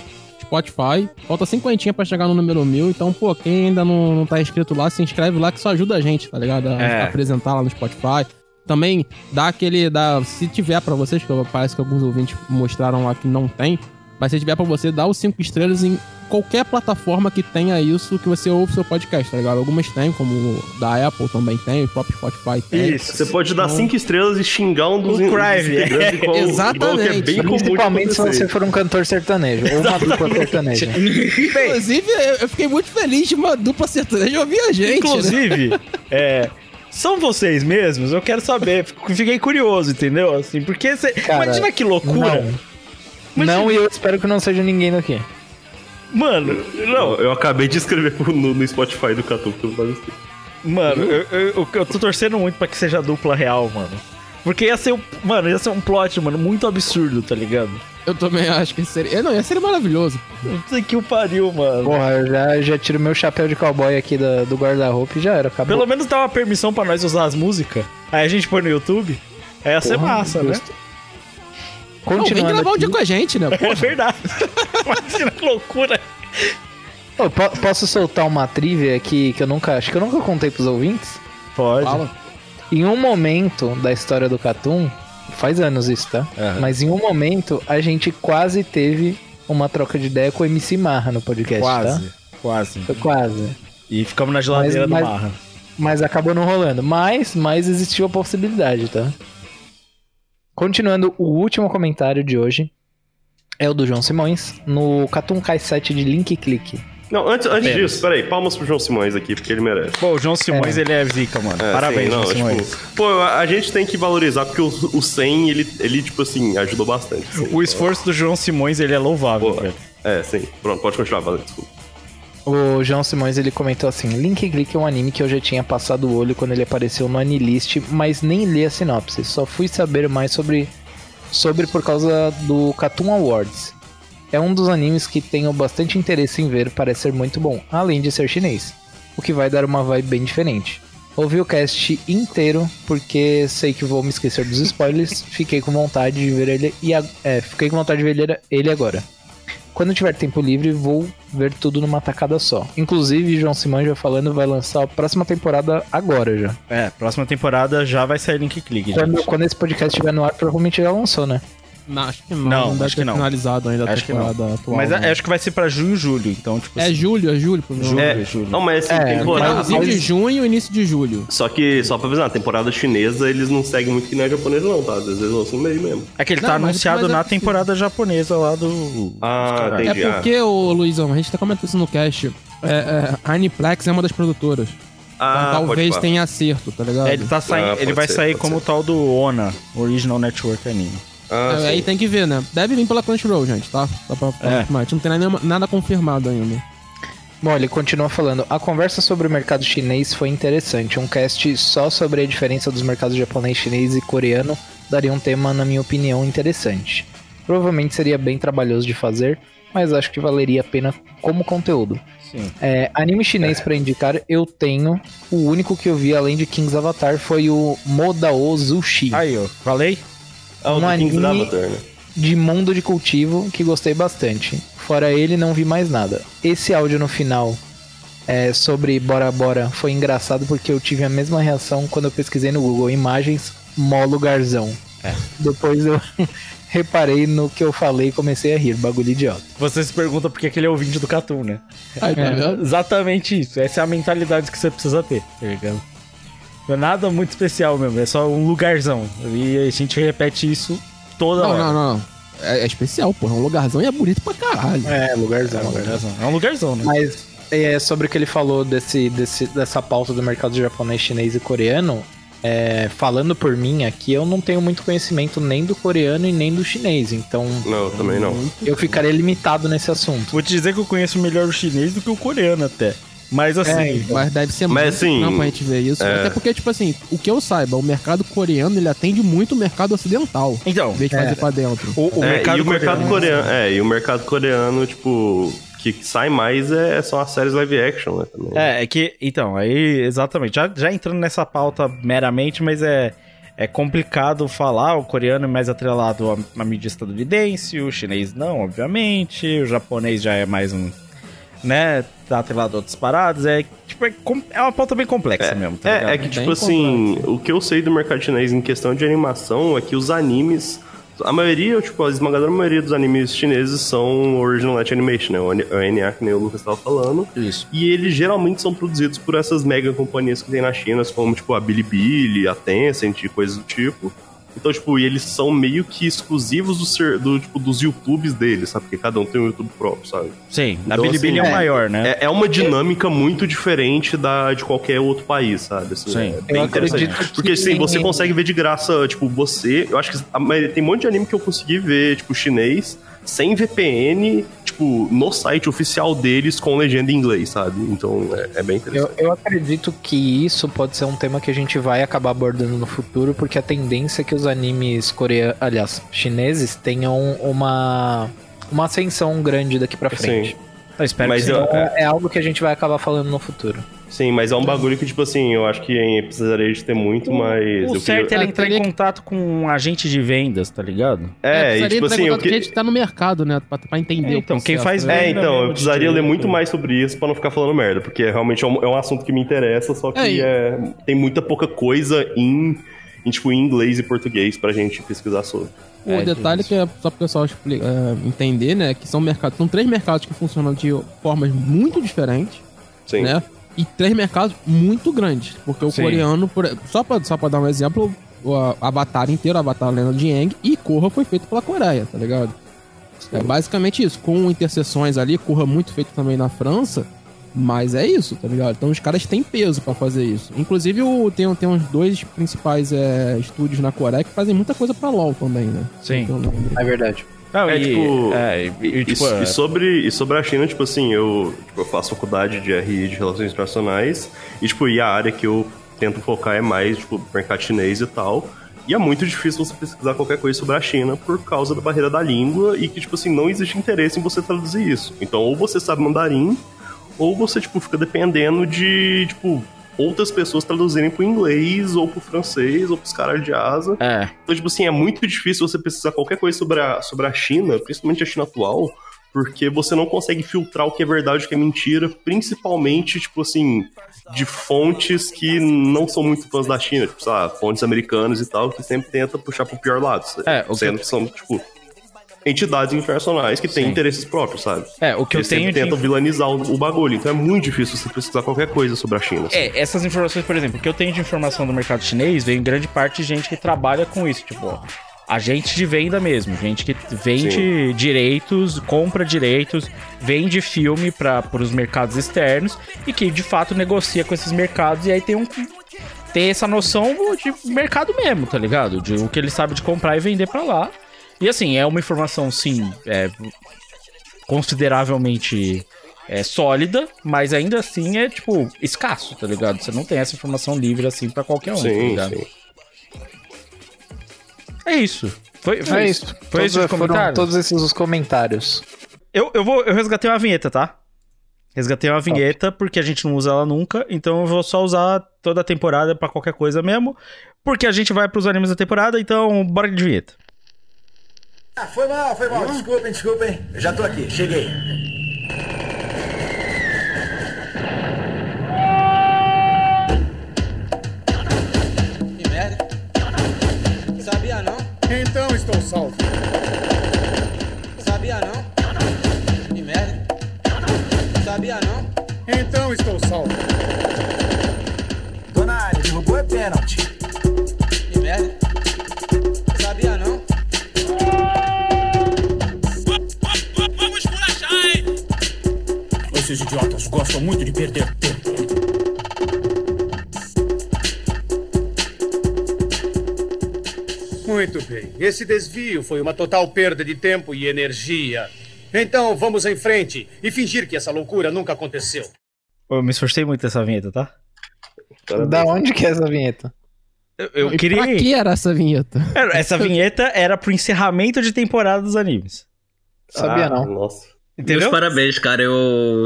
Spotify. Falta 50 pra chegar no número 1000. Então, pô, quem ainda não, não tá inscrito lá, se inscreve lá que isso ajuda a gente, tá ligado? A É. apresentar lá no Spotify. Também dá aquele. Dá, se tiver pra vocês, que parece que alguns ouvintes mostraram lá que não tem. Mas se tiver pra você, dá os 5 estrelas em qualquer plataforma que tenha isso que você ouve seu podcast, tá ligado? Algumas tem, como o da Apple também tem, o próprio Spotify tem. Isso. Você pode dar Então- cinque estrelas e xingar um dos, O in- dos Crive, integrantes, igual, Exatamente. igual que é bem Principalmente se você for um cantor sertanejo ou uma dupla sertaneja. Inclusive, eu, fiquei muito feliz de uma dupla sertaneja ouvir a gente. né? Inclusive, é, são vocês mesmos? Eu quero saber. Fiquei curioso, entendeu? Assim, porque você. Cara, Imagina que loucura. Não. Mas- Não, e eu espero que não seja ninguém daqui. Mano, não. Eu acabei de escrever no, no Spotify do Catu, porque eu não tava escrito. Mano, eu, eu, eu tô torcendo muito pra que seja dupla real, mano. Porque ia ser, um- mano, ia ser um plot, mano, muito absurdo, tá ligado? Eu também acho que seria. Não, ia ser maravilhoso. Puta que o pariu, mano. Porra, eu já, já tiro meu chapéu de cowboy aqui da- do guarda-roupa e já era, acabou. Pelo menos dá uma permissão pra nós usar as músicas. Aí a gente põe no YouTube. Aí ia ser Porra, massa, né? Justo. Não, vem Continuando gravar um aqui, dia com a gente, né? É verdade. Imagina que loucura. Posso soltar uma trivia aqui que eu nunca, acho que eu nunca contei pros ouvintes? Pode. Fala. Em um momento da história do Catum, faz anos isso, tá? Aham. Mas em um momento a gente quase teve uma troca de ideia com o MC Marra no podcast, tá? Quase. Quase. Foi quase. E ficamos na geladeira Mas- do mas- Marra. Mas acabou não rolando. Mas, mas existiu a possibilidade, tá? Continuando, o último comentário de hoje é o do João Simões, no Catum Kai 7 de Link Click. Não, antes, antes disso, peraí, palmas pro João Simões aqui, porque ele merece. Pô, o João Simões, ele é zica, mano. É, Parabéns, sim, não, João Simões. tipo, pô, a a gente tem que valorizar, porque o, o 100, ele, ele, tipo assim, ajudou bastante. assim. O esforço do João Simões, ele é louvável, Pô, velho. É, sim. Pronto, pode continuar, valeu, desculpa. O João Simões ele comentou assim: Link Click é um anime que eu já tinha passado o olho quando ele apareceu no Anilist, mas nem li a sinopse. Só fui saber mais sobre, sobre por causa do Cartoon Awards. É um dos animes que tenho bastante interesse em ver, parece ser muito bom, além de ser chinês, o que vai dar uma vibe bem diferente. Ouvi o cast inteiro porque sei que vou me esquecer dos spoilers. fiquei com vontade de ver ele e é, fiquei com vontade de ver ele agora. Quando tiver tempo livre, vou ver tudo numa tacada só. Inclusive, João Simão já falando, vai lançar a próxima temporada agora já. É, próxima temporada já vai sair Link Click, Quando, quando esse podcast estiver no ar, provavelmente já lançou, né? Não, acho que não. Não, Não, deve acho que ter não. finalizado ainda a Acho que não. temporada atual. Mas né? é- acho que vai ser pra junho e julho, então, tipo É assim, julho, é julho. julho, É, julho. não, mas assim, É, temporada. Finalzinho de junho e início de julho. Só que, só pra avisar, a temporada chinesa, eles não seguem muito que não é japonês, não, tá? Às vezes eles lançam no meio mesmo. É que ele Não, tá mas- anunciado é na possível. temporada japonesa lá do. Ah, entendi. É porque, ô Luizão, a gente tá comentando isso no cast. É, é, a Aniplex é uma das produtoras. Ah, então talvez tenha acerto, tá ligado? É, ele tá saindo, Ah, ele vai ser, sair como o ser. tal do ONA, Original Network Anime. Ah, É, sim. aí tem que ver, né? Deve vir pela Crunchyroll, gente, tá? Só pra, pra É. confirmar. A gente não tem nada, nada confirmado ainda. Bom, ele continua falando. A conversa sobre o mercado chinês foi interessante. Um cast só sobre a diferença dos mercados japonês, chinês e coreano daria um tema, na minha opinião, interessante. Provavelmente seria bem trabalhoso de fazer, mas acho que valeria a pena como conteúdo. Sim. É, anime chinês pra indicar, eu tenho. O único que eu vi além de King's Avatar foi o Modao Zushi. Aí, ó. Falei? Ah, Um anime- Avatar, né? de mundo de cultivo que gostei bastante. Fora ele, não vi mais nada. Esse áudio no final é, sobre Bora Bora foi engraçado porque eu tive a mesma reação quando eu pesquisei no Google Imagens Mó Lugarzão. Depois eu reparei no que eu falei e comecei a rir, bagulho idiota. Você se pergunta por que ele é ouvinte do Catum, né? Aí, tá vendo? Exatamente isso. Essa é a mentalidade que você precisa ter, tá ligado? Não é nada muito especial mesmo, é só um lugarzão. E a gente repete isso toda Não, hora. não, não. É, é especial, porra. É um lugarzão e é bonito pra caralho. É, É lugarzão. um lugarzão. É um lugarzão, né? Mas é, sobre o que ele falou desse, desse, dessa pauta do mercado japonês, chinês e coreano, é, falando por mim aqui, eu não tenho muito conhecimento nem do coreano e nem do chinês, então Não, também não. eu ficaria limitado nesse assunto. Vou te dizer que eu conheço melhor o chinês do que o coreano até. Mas assim, É, Mas deve ser Mas, muito assim, trampo a gente ver isso. é. Até porque, tipo assim, o que eu saiba, o mercado coreano, ele atende muito o mercado ocidental. então, Em vez de É. fazer pra dentro. o, o É, mercado e o mercado coreano- coreano. É, e o mercado coreano, tipo, que sai mais é, são as séries live action, né? Também. É, é que, então, aí, exatamente. Já, já entrando nessa pauta meramente, mas é, é complicado falar. O coreano é mais atrelado à, à mídia estadunidense, o chinês não, obviamente. O japonês já é mais um. Né? Tá atrelado a outras paradas. É, tipo, é, é uma pauta bem complexa mesmo. Tá É, ligado? é que, tipo Bem assim, o que eu sei do mercado chinês em questão de animação é que os animes. A maioria, tipo, a esmagadora maioria dos animes chineses são Original Net Animation, né? O NA, que nem o Lucas estava falando. Isso. E eles geralmente são produzidos por essas mega companhias que tem na China, como, tipo, a Bilibili, a Tencent e coisas do tipo. Então, tipo, e eles são meio que exclusivos do, ser, do, tipo, dos YouTubes deles, sabe? Porque cada um tem um YouTube próprio, sabe? Sim, a Então, Bilibili assim, é o maior, né? É, é uma dinâmica muito diferente da de qualquer outro país, sabe? Assim, Sim. é bem Eu interessante. Porque assim, você consegue ver de graça, tipo, você. Eu acho que a tem um monte de anime que eu consegui ver, tipo, chinês, sem VPN, tipo, no site oficial deles com legenda em inglês, sabe? Então é, é bem interessante. Eu, eu acredito que isso pode ser um tema que a gente vai acabar abordando no futuro, porque a tendência é que os animes coreanos, aliás, chineses, tenham uma, uma ascensão grande daqui pra frente. Sim. Eu espero Mas que eu- Então, é algo que a gente vai acabar falando no futuro. Sim, mas é um bagulho que, tipo assim, eu acho que hein, precisaria de ter muito mais. O eu certo queria- é entrar em contato com um agente de vendas, tá ligado? É, e precisaria tipo assim, com que... gente tá no mercado, né? Pra, pra entender É, o então, processo, quem faz né? É, então, eu de precisaria ler muito mais sobre isso pra não ficar falando merda, porque realmente é um, é um assunto que me interessa, só que É, e- é, tem muita pouca coisa em, em, tipo, em inglês e português pra gente pesquisar sobre. O É, detalhe isso. que é só pro pessoal expli- é, entender, né? Que são mercados, são três mercados que funcionam de formas muito diferentes, Sim. né? E três mercados muito grandes. Porque o Sim. coreano, por- só, pra, só pra dar um exemplo, o a- Avatar inteiro, Avatar Lenda de Aang e Korra foi feito pela Coreia, tá ligado? É basicamente isso, com interseções ali, Korra muito feito também na França, mas é isso, tá ligado? Então os caras têm peso pra fazer isso. Inclusive o, tem, tem uns dois principais é, estúdios na Coreia que fazem muita coisa pra LoL também, né? Sim. Então, É verdade. Não, É, e, tipo, é, e- e, E, tipo, é- e sobre, e sobre a China, tipo assim, eu, tipo, eu faço faculdade de RI de Relações Internacionais, e tipo, e a área que eu tento focar é mais, tipo, mercado chinês e tal. E é muito difícil você pesquisar qualquer coisa sobre a China por causa da barreira da língua e que, tipo assim, não existe interesse em você traduzir isso. Então, ou você sabe mandarim, ou você, tipo, fica dependendo de, tipo, outras pessoas traduzirem pro inglês, ou pro francês, ou pros caras de asa. é, Então, tipo assim, é muito difícil você pesquisar qualquer coisa sobre a, sobre a China, principalmente a China atual, porque você não consegue filtrar o que é verdade e o que é mentira, principalmente, tipo assim, de fontes que não são muito fãs da China, tipo, lá, fontes americanas e tal, que sempre tenta puxar pro pior lado. É, sendo que são, tipo, entidades internacionais que têm Sim. interesses próprios, sabe? é, o que eu Eles sempre tenho de tentam vilanizar o, o bagulho. Então é muito difícil você pesquisar qualquer coisa sobre a China. É, essas informações, por exemplo, o que eu tenho de informação do mercado chinês vem em grande parte de gente que trabalha com isso, tipo, agente de venda mesmo, gente que vende direitos, compra direitos, vende filme para os mercados externos e que de fato negocia com esses mercados e aí tem um tem essa noção de mercado mesmo, tá ligado? De o que ele sabe de comprar e vender pra lá. E assim, é uma informação sim, é, consideravelmente é, sólida, mas ainda assim é, tipo, escasso, tá ligado? Você não tem essa informação livre assim pra qualquer um, tá Sim, ligado? sim. É isso. Foi, foi É isso. isso. Foi Todos, isso de foram todos esses os comentários. Eu, eu, vou, eu resgatei uma vinheta, tá? Resgatei uma vinheta porque a gente não usa ela nunca, então eu vou só usar toda a temporada pra qualquer coisa mesmo, porque a gente vai pros animes da temporada, então bora de vinheta. Ah, foi mal, foi mal. Desculpem, desculpem. Eu já tô aqui, cheguei. Que merda. Sabia não? Então estou salvo. Sabia não? Que merda. Sabia não? Então estou salvo. Tô na área, derrubou é pênalti. Esses idiotas gostam muito de perder tempo. Muito bem. Esse desvio foi uma total perda de tempo e energia. Então vamos em frente e fingir que essa loucura nunca aconteceu. Eu me esforcei muito nessa vinheta, tá? Da onde que é essa vinheta? Eu, eu E queria. Pra que era essa vinheta? Era- Essa vinheta era pro encerramento de temporada dos animes. Sabia Ah, não. Nossa. Meus Entendeu? parabéns, cara. Eu,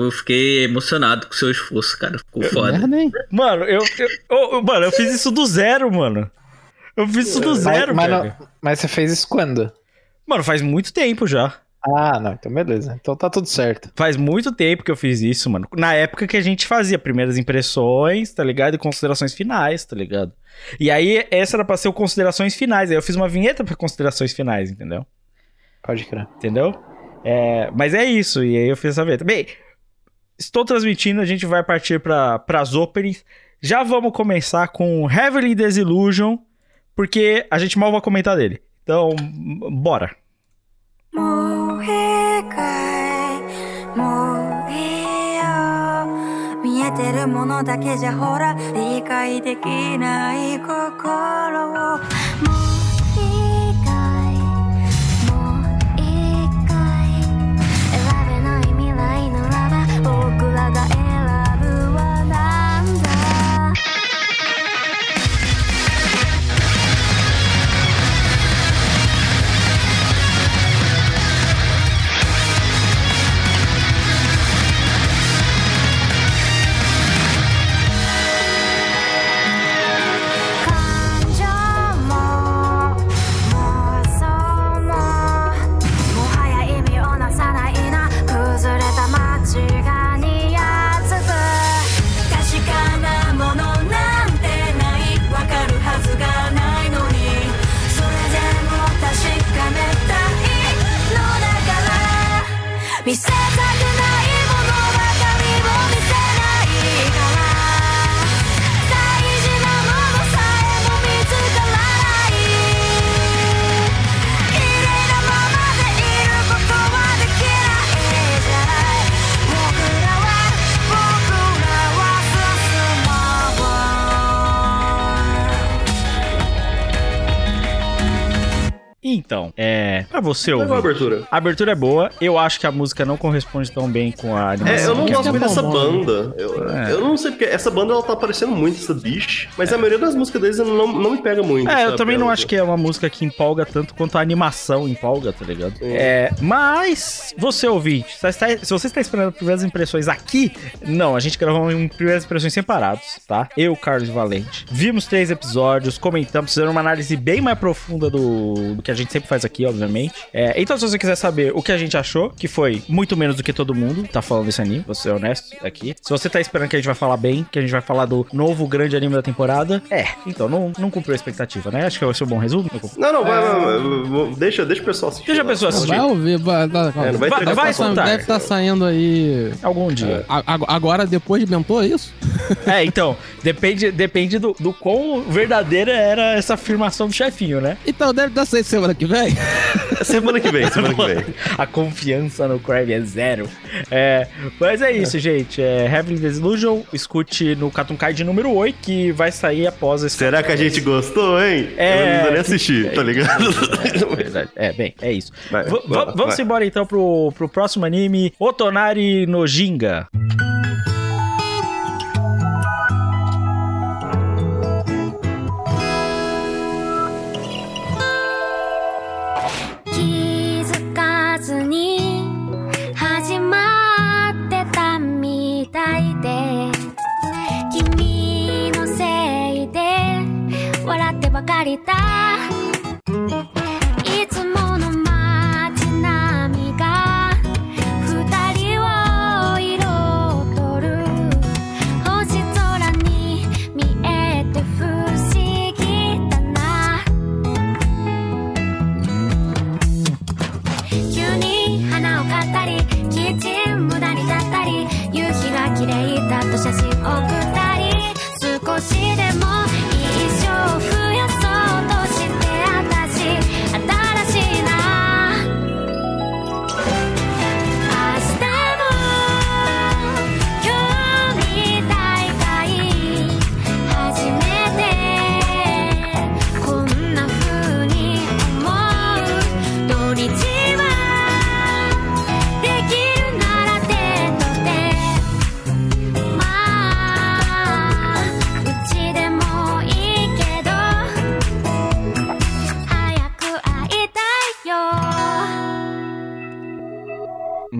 eu fiquei emocionado com o seu esforço, cara. Ficou foda. Merda, hein? Mano, eu, eu, eu- mano, eu fiz isso do zero, mano. Eu fiz isso do zero, mas, mas, não- mas você fez isso quando? Mano, faz muito tempo já. Ah, não, então beleza. Então tá tudo certo. Faz muito tempo que eu fiz isso, mano. Na época que a gente fazia primeiras impressões, tá ligado? E considerações finais, tá ligado? E aí, essa era pra ser o considerações finais. Aí eu fiz uma vinheta pra considerações finais, entendeu? Pode crer. Entendeu? É, mas é isso, e aí eu fiz essa vinheta. Bem, estou transmitindo, a gente vai partir para as openings. Já vamos começar com Heavily Desillusion, porque a gente mal vai comentar dele. Então, bora. も Me say Então, é. Pra você a ouvir. abertura. A abertura é boa, eu acho que a música não corresponde tão bem com a animação. É, eu não gosto é muito dessa bom. banda. Eu, É. eu não sei porque essa banda ela tá aparecendo muito, essa bicha. Mas a maioria das músicas deles não, não me pega muito. É, eu também não acho que é uma música que empolga tanto quanto a animação empolga, tá ligado? É, mas você ouvinte, se você está esperando primeiras impressões aqui, não, a gente gravou em primeiras impressões separados, tá? Eu, Carlos Valente. Vimos três episódios, comentamos, fizemos uma análise bem mais profunda do, do que a gente sempre faz aqui, obviamente. É, então, se você quiser saber o que a gente achou, que foi muito menos do que todo mundo tá falando desse anime, vou ser honesto aqui. Se você tá esperando que a gente vai falar bem, que a gente vai falar do novo grande anime da temporada, é, então não, não cumpriu a expectativa, né? Acho que vai ser um bom resumo. Não, não, vai, vai, vai, vai, deixa, deixa o pessoal assistir. Deixa a pessoa assistir. Vai ouvir, vai, vai, É, não vai Vai- vai pra soltar. Deve estar saindo aí. Algum dia. a- a- agora, depois de Mentor, é isso? É, então, depende, depende do, do quão verdadeira era essa afirmação do chefinho, né? Então, deve dar sair semana que vem. Semana que vem, semana que vem. A confiança no Crave é zero. É, mas é isso, gente. É Heavenly Desillusion, escute no Katunkai de número 8, que vai sair após esse. Será que a gente gostou, hein? É. Eu não ainda nem assisti, tá ligado? É verdade. É, bem, é isso. Vai, vamos vai. embora então pro, pro próximo anime, Otonari no Jinga. かりたい。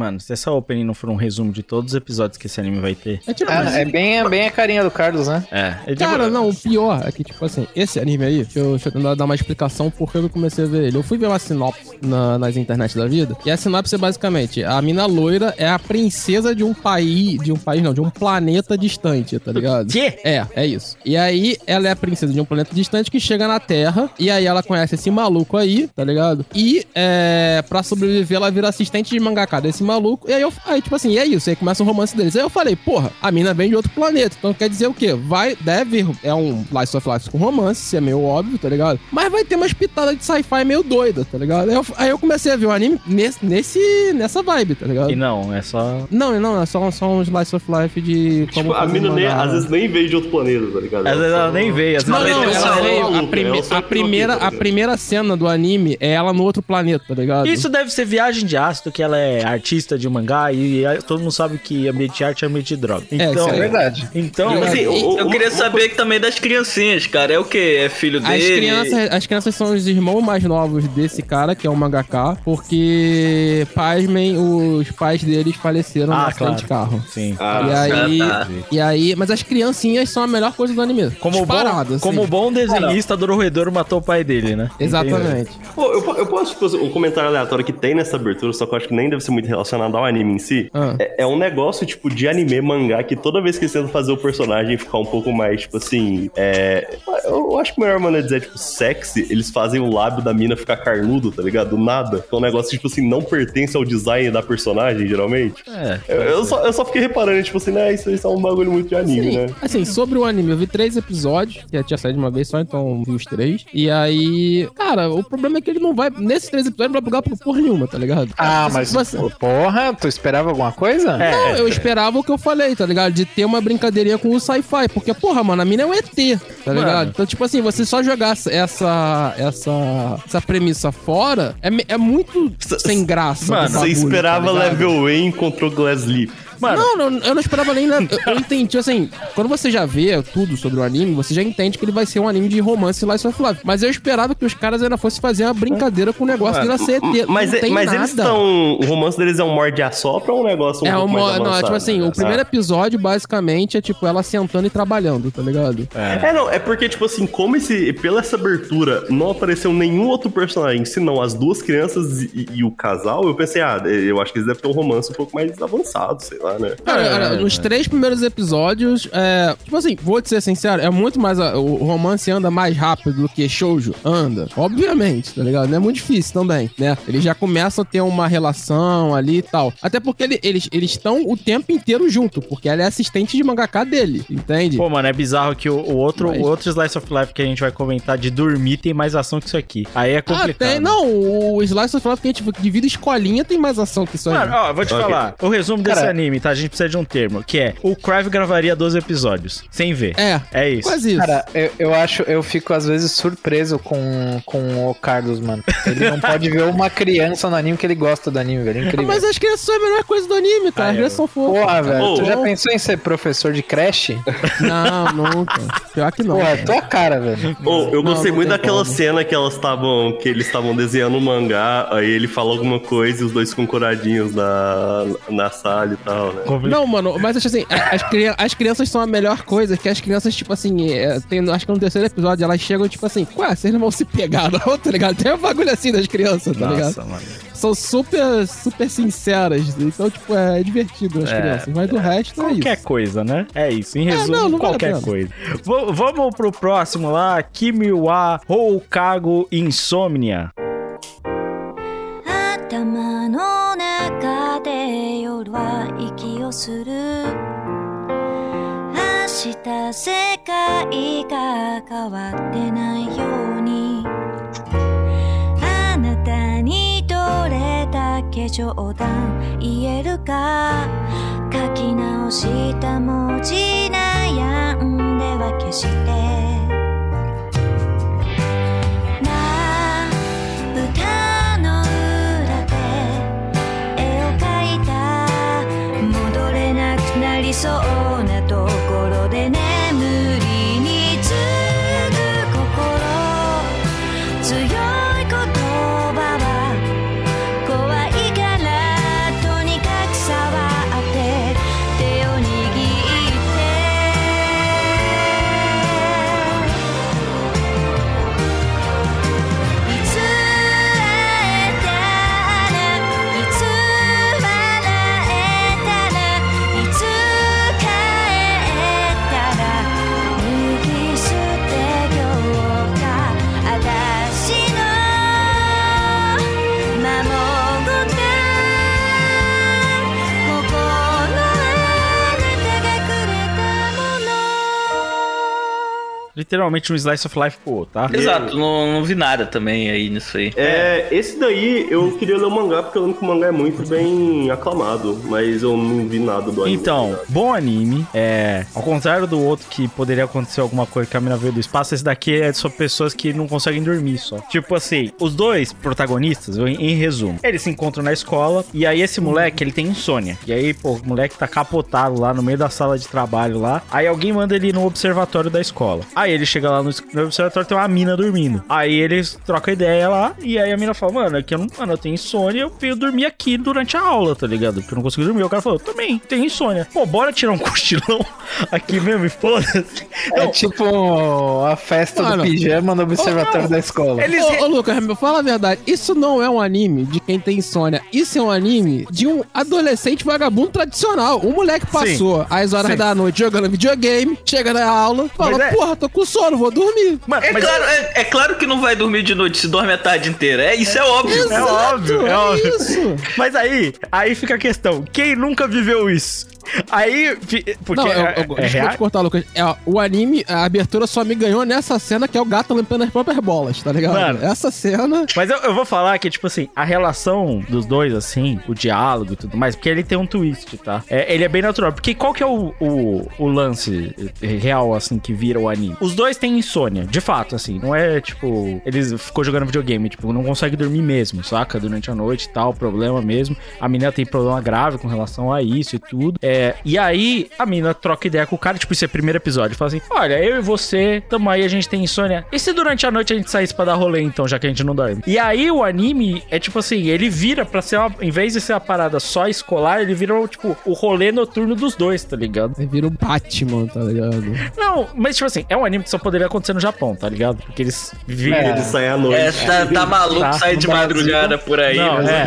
Mano, se essa opening não for um resumo de todos os episódios que esse anime vai ter. É tipo, Ah, é bem, bem a carinha do Carlos, né? É. é de- Cara, não, o pior é que, tipo assim, esse anime aí, deixa eu, deixa eu tentar dar uma explicação por que eu comecei a ver ele. Eu fui ver uma sinopse na- nas internet da vida, e a sinopse é basicamente, a mina loira é a princesa de um país, de um país não, de um planeta distante, tá ligado? Quê? É, é isso. E aí, ela é a princesa de um planeta distante que chega na Terra, e aí ela conhece esse maluco aí, tá ligado? E, é, pra sobreviver, ela vira assistente de mangaka desse maluco, e aí, eu, aí tipo assim, e é isso, aí começa o romance deles. Aí eu falei, porra, a mina vem de outro planeta, então quer dizer o quê? Vai, deve, é um Life of Life com romance, isso é meio óbvio, tá ligado? Mas vai ter umas pitadas de sci-fi meio doida, tá ligado? Aí eu, aí eu comecei a ver o anime nesse, nesse, nessa vibe, tá ligado? E não, é só. Não, não, é só, só um Slice of Life de como Tipo, a fazer mina nem, às vezes nem veio de outro planeta, tá ligado? Às vezes ela nem veio, às vezes Não, ela não, ela veio, a, prime- a primeira, entrou a aqui, tá primeira cena do anime é ela no outro planeta, tá ligado? Isso deve ser viagem de ácido, que ela é artista de mangá e e todo mundo sabe que ambiente de arte é ambiente de droga. É, Então, isso é verdade. Então, Mas, assim, o- Eu o- queria saber que também das criancinhas, cara. É o quê? É filho As dele? crianças, as crianças são os irmãos mais novos desse cara, que é o mangaka, porque, pasmem, os pais deles faleceram Ah, no acidente de claro. carro. sim. Ah, e aí, tá. e aí, mas as criancinhas são a melhor coisa do anime. Como o bom, Disparado, assim. como o bom desenhista do Roedor matou o pai dele, né? Exatamente. Pô, eu, eu posso, tipo, um comentário aleatório que tem nessa abertura, só que eu acho que nem deve ser muito relacionado ao anime em si. Ah. É, é um negócio, tipo, de anime, mangá, que toda vez que eles tentam fazer o personagem ficar um pouco mais, tipo assim. É, eu, eu acho que a melhor maneira de dizer, tipo, sexy, eles fazem o lábio da mina ficar carnudo, tá ligado? Do nada. Que é um negócio, tipo assim, não pertence ao design da personagem, geralmente. É. Eu, eu só, eu só fiquei reparando, tipo assim, né? Isso, isso é um bagulho muito de anime, Sim, né? assim, sobre o anime, eu vi três episódios, que já tinha saído de uma vez só, então vi os três. E aí, cara, o problema é que ele não vai, nesses três episódios, não vai bugar por porra nenhuma, tá ligado? Ah, mas, você- pô, porra, tu esperava alguma coisa? É. Não, eu esperava o que eu falei, tá ligado? De ter uma brincadeirinha com o sci-fi. Porque, porra, mano, a mina é um ET, tá ligado? Mano. Então, tipo assim, você só jogar essa, essa, essa, premissa fora é, é muito sem graça. Mano, do Você bagulho, esperava tá ligado? Level A e encontrou Glass Leaf. Mano, Não, não, eu não esperava nem. Eu, eu entendi, tipo assim, quando você já vê tudo sobre o anime, você já entende que ele vai ser um anime de romance Life of Life. Mas eu esperava que os caras ainda fossem fazer uma brincadeira com o negócio de ser ET. Mas, é- mas nada. eles estão. O romance deles é um morde a sopra ou um negócio um É pouco uma, não, é tipo assim, o primeiro Ah. episódio basicamente é tipo ela sentando e trabalhando, tá ligado? É, não, é porque, tipo assim, como esse. Pela essa abertura não apareceu nenhum outro personagem, senão as duas crianças e, e o casal, eu pensei, ah, eu acho que eles devem ter um romance um pouco mais avançado, sei lá, né? Cara, É, cara, nos três primeiros episódios, é, tipo assim, vou te ser sincero, é muito mais. a- o romance anda mais rápido do que Shoujo anda. Obviamente, tá ligado? Não é muito difícil também, né? Eles já começam a ter uma relação ali e tal. Até porque ele- eles eles estão o tempo inteiro junto, porque ela é assistente de mangaka dele, entende? Pô, mano, é bizarro que o, o outro, Mas- o outro Slice of Life que a gente vai comentar de dormir tem mais ação que isso aqui. Aí é ah, complicado. tem. Não, o Slice of Life que a gente divide escolinha tem mais ação que isso aí. Mano, ó, vou te Ok. falar. O resumo desse Cara- tá? A gente precisa de um termo, que é o Crive gravaria 12 episódios, sem ver. é, É isso. quase isso. Cara, eu, eu acho, eu fico às vezes surpreso com, com o Carlos, mano. Ele não pode ver uma criança no anime que ele gosta do anime, velho. É Ah, Incrível. mas as crianças são a melhor coisa do anime, cara. Ah, as é, crianças são fofas. Porra, velho, Ô, tu já pensou em ser professor de creche? Não, nunca. Pior que não. Porra, é tua cara, velho. Ô, eu Não, gostei não muito daquela como. cena que elas estavam. que eles estavam desenhando um mangá, aí ele fala alguma coisa e os dois ficam coradinhos na, na sala e tal. Real, né? Não, mano, mas acho assim, as, cri- as crianças são a melhor coisa, que as crianças, tipo assim, é, tem, acho que no terceiro episódio elas chegam, tipo assim, ué, vocês não vão se pegar, não, tá ligado? Tem um bagulho assim das crianças, tá ligado? Nossa, mano. São super, super sinceras, então, tipo, é, divertido as É, crianças, mas do resto é Qualquer isso. coisa, né? É isso. Em resumo, não, não vale qualquer pena. coisa. V- vamos pro próximo lá. Kimiwa Houkago Insomnia. 頭のする。明日世界が変わってないように。あなたにどれだけ冗談言えるか。書き直した文字悩んでは消して。なり Literalmente um slice of life pro outro, tá? Exato, não, não vi nada também aí nisso aí. É, esse daí eu queria ler o mangá porque eu lembro que o mangá é muito bem aclamado, mas eu não vi nada do anime. Então, bom anime. É, ao contrário do outro que poderia acontecer alguma coisa que a mina veio do espaço, esse daqui é sobre pessoas que não conseguem dormir só. Tipo assim, os dois protagonistas, em, em resumo, eles se encontram na escola e aí esse moleque, ele tem insônia. E aí, pô, o moleque tá capotado lá no meio da sala de trabalho lá. Aí alguém manda ele ir no observatório da escola. Aí ele chega lá no, no observatório tem uma mina dormindo. Aí eles trocam ideia lá e aí a mina fala: "Mano, aqui eu não, mano, eu tenho insônia, eu venho dormir aqui durante a aula, tá ligado? Porque eu não consigo dormir". O cara falou: "Eu também tenho insônia". Pô, bora tirar um cochilão aqui mesmo, e foda-se. É tipo a festa Mano. do pijama no observatório da escola. Eles Ô, ô, Lucas, fala a verdade. Isso não é um anime de quem tem insônia. Isso é um anime de um adolescente vagabundo tradicional. O moleque passou às horas Sim. da noite jogando videogame, chega na aula, fala, é- porra, tô com sono, vou dormir. Mano, É mas claro, é, é claro que não vai dormir de noite se dorme a tarde inteira. É, isso é óbvio. é óbvio, é óbvio. isso. Mas aí, aí fica a questão: quem nunca viveu isso? Aí, porque Não, eu, eu, é, é te real- cortar, Lucas. É, o anime, a abertura só me ganhou nessa cena que é o gato limpando as próprias bolas, tá ligado? Mano. Essa cena. Mas eu, eu vou falar que, tipo assim, a relação dos dois, assim, o diálogo e tudo mais, porque ele tem um twist, tá? É, ele é bem natural. Porque qual que é o, o, o lance real, assim, que vira o anime? Os dois têm insônia, de fato, assim. Não é, tipo, eles ficou jogando videogame, tipo, não consegue dormir mesmo, saca? Durante a noite e tal, problema mesmo. A menina tem problema grave com relação a isso e tudo. É, e aí, a menina troca ideia com o cara, tipo, esse é o primeiro episódio. Fala assim: Olha, eu e você, tamo aí, a gente tem insônia. E se durante a noite a gente saísse pra dar rolê, então, já que a gente não dorme? E aí, o anime é tipo assim: ele vira pra ser uma. Em vez de ser uma parada só escolar, ele vira, tipo, o rolê noturno dos dois, tá ligado? Aí vira o Batman, tá ligado? Não, mas, tipo assim, é um anime que só poderia acontecer no Japão, tá ligado? Porque eles viram. Ele sai à noite. É, tá, tá maluco Tá, sair no de Brasil. madrugada por aí. Não, mas- é.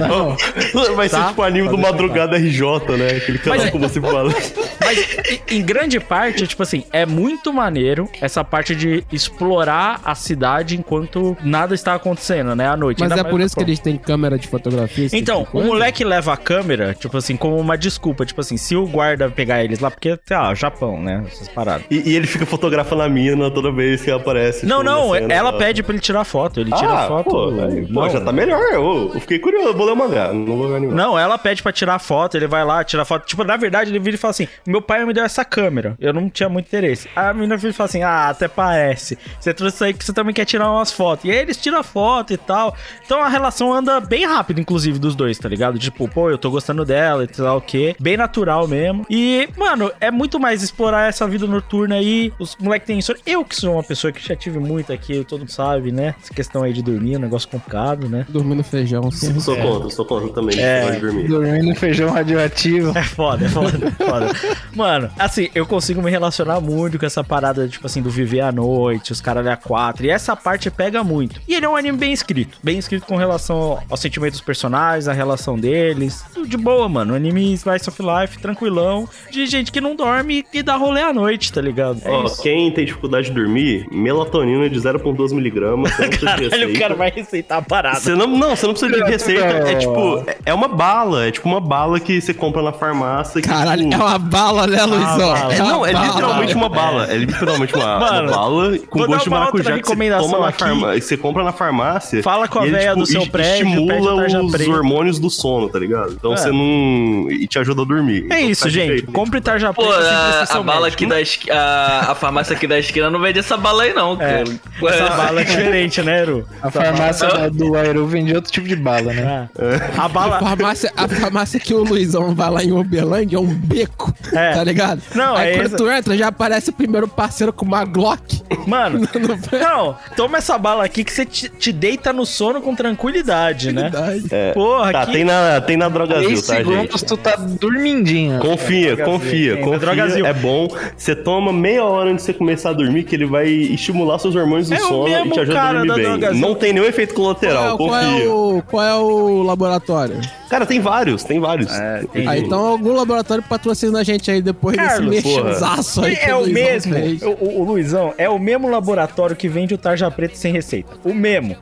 Vai ser Tá? tipo o anime do Madrugada RJ, né? Aquele canal Mas- que você fala. Mas em- grande parte, tipo assim, é muito maneiro essa parte de explorar a cidade enquanto nada está acontecendo, né? À noite. Mas Ainda é por isso que eles têm câmera de fotografia. esse Então, tipo o coisa? moleque leva a câmera, tipo assim, como uma desculpa. Tipo assim, se o guarda pegar eles lá, porque, sei lá, Japão, né? Essas paradas. E, e ele fica fotografando a mina toda vez que ela aparece. Não, tipo, não, na cena, ela pede pra ele tirar foto. Ele tira Ah, foto. Pô, aí, pô, Não, já tá melhor. Eu, eu fiquei curioso, vou ler o mangá. Não vou ver anime. Não, ela pede pra tirar foto, ele vai lá, tira foto. Tipo, na verdade, ele vira e fala assim: Meu pai me deu essa câmera. Eu não tinha muito interesse. Aí a menina vira e fala assim: Ah, até parece. Você trouxe isso aí que você também quer tirar umas fotos. E aí eles tiram foto e tal. Então a relação anda bem rápido, inclusive, dos dois, tá ligado? Tipo, pô, eu tô gostando dela e tal, o quê? Bem natural mesmo. E, mano, é muito mais explorar essa vida noturna aí. Os moleques têm insônia. Eu que sou uma pessoa que já tive muito aqui, todo mundo sabe, né? Essa questão aí de dormir é um negócio complicado, né? Dormindo feijão. Sim. Sou contra, sou contra também. É. É. de dormir. Dormindo feijão radioativo. É foda, é foda, é foda. Mano, assim, eu consigo me relacionar muito com essa parada, tipo assim, do viver à noite, os caras a quatro. E essa parte pega muito. E ele é um anime bem escrito. Bem escrito com relação aos sentimentos dos personagens, a relação deles. Tudo De boa, mano. Um anime Slice of Life, tranquilão. De gente que não dorme e dá rolê à noite, tá ligado? É Ó, isso. quem tem dificuldade de dormir, melatonina de 0,12 miligramas. Caralho, o receita. cara vai receitar a parada. Você não, não, você não precisa de receita. É tipo, é- uma bala. É tipo uma bala que você compra na farmácia. Que, Caralho, tipo, é uma bala, né, Luizão? bala. É, não, é bala. literalmente uma bala. É literalmente uma, Mano, uma bala com gosto de maracujá que você, recomendação toma na aqui. farma- que você compra na farmácia. Fala com a ele, véia do seu prédio, Estimula tarja os preta. hormônios do sono, tá ligado? Então É. você não. E te ajuda a dormir. É Então isso, gente. Compre tarja Pô, preta sem a, bala aqui da esqui- a, a farmácia aqui da esquina não vende essa bala aí, não, É, cara. essa bala é diferente, né, Eru? A farmácia do Aero vende outro tipo de bala, né? É. A A bala. farmácia, a farmácia que o Luizão vai lá em Uberlândia é um beco, É. tá ligado? Não, Aí é quando essa- tu entra, já aparece o primeiro parceiro com uma Glock. Mano, No- não, toma essa bala aqui que você te, te deita no sono com tranquilidade, né? Verdade. Porra, Tá, aqui. tem na, tem na Drogazil, 3 tá, gente? tu tá dormindinho. Confia, confia, confia. Drogazil. É bom. Você toma meia hora antes de você começar a dormir, que ele vai estimular seus hormônios do É o sono mesmo e te ajuda cara a dormir bem. Não tem nenhum efeito Qual colateral, é, qual, é o, qual é o laboratório? Cara, tem vários, tem vários. tem- Ah, então algum laboratório patrocina a gente aí depois Carlos, desse porra. mexançaço aí. que É o Luizão mesmo. O, o- o Luizão é o mesmo laboratório que vende o tarja preta sem receita. O mesmo.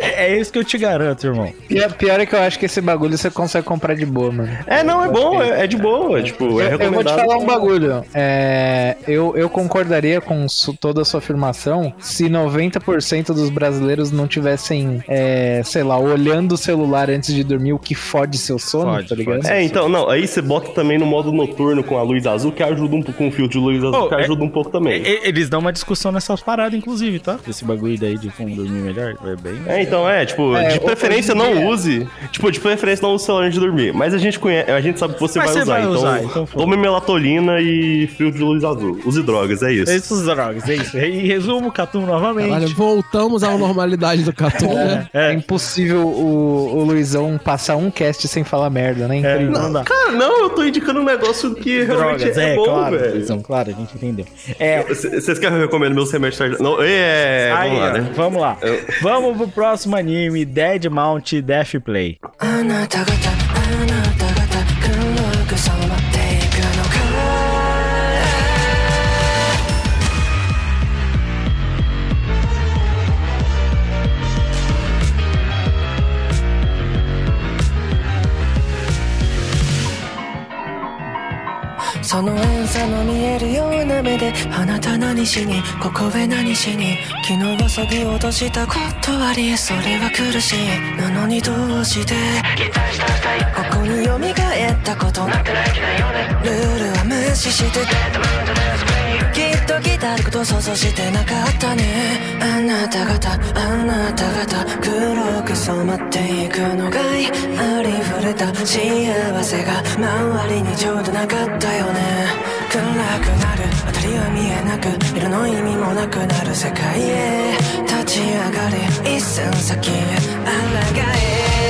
É, é isso que eu te garanto, irmão. Pior, pior é que eu acho que esse bagulho você consegue comprar de boa, mano. É, não, é bom, é, é de boa. Tipo, é Eu, eu vou te falar um bagulho. É, eu, eu concordaria com su- toda a sua afirmação se 90% dos brasileiros não tivessem, é, sei lá, olhando o celular antes de dormir, o que fode seu sono, Fode, tá ligado? É, então, não, aí você bota também no modo noturno com a luz azul, que ajuda um pouco, com o filtro de luz azul, Oh, que é- ajuda um pouco também. E- Eles dão uma discussão nessas paradas, inclusive, tá? Esse bagulho daí de como dormir melhor. É bem. É, então, é, tipo, É, de preferência não dia- use. Tipo, de preferência não use o celular antes de dormir. Mas a gente conhece, a gente sabe que você Mas vai você usar. vai então, usar, então tome melatonina e fio de luz azul. Use drogas, é isso. Esses drogas, é isso. Em resumo, Catum novamente. Caralho, voltamos à normalidade do Catum, né? É impossível o, o Luizão passar um cast sem falar merda, né? É, Incrível. não dá. Cara, não, eu tô indicando um negócio que realmente Drogas, é, é, bom, claro, velho. Luizão, claro, a gente entendeu. É, Vocês querem que eu recomendo meus remédios tardios? Não, é, aí, vamos lá, né? vamos lá. Vamos pro próximo anime, Dead Mount Death Play. その遠さの見えるような目であなた何しにここへ何しに昨日はそぎ落としたことありそれは苦しい。なのにどうして。ここに蘇ったことルールは無視して。きっと来たること想像してなかったね。あなた方あなた方黒く染まっていくのがいありふれた幸せが周りにちょうどなかったよね。暗くなる辺りは見えなく色の意味もなくなる。世界へ立ち上がれ一寸先へ抗え。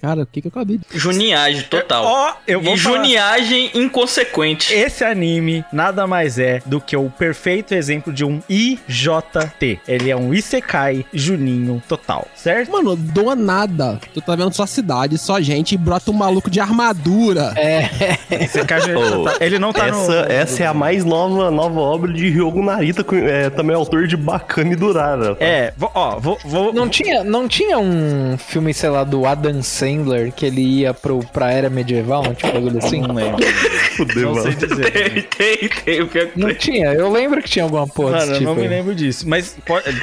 Cara, o que, que eu acabei de. Juniagem total. Ó, eu vou e falar- juniagem inconsequente. Esse anime nada mais é do que o perfeito exemplo de um IJT. Ele é um Isekai Juninho total, certo? Mano, doa nada. Tu tá vendo só cidade, só gente, e brota um maluco de armadura. É, Isekai Juninho Oh, total. Ele não tá essa, no... essa é a mais nova, nova obra de Ryogo Narita, com- é, também autor de Bacana e Durara. tá? É, ó, vou... vou Não tinha, não tinha um filme, sei lá, do Adam Sandler Sandler que ele ia pro, pra era medieval, um tipo bagulho assim? Não lembro. Fudeu, Não sei mano. dizer. Tem, tem, tem. que Não tem. tinha, eu lembro que tinha alguma porra Mano, desse tipo. não me aí. lembro disso, mas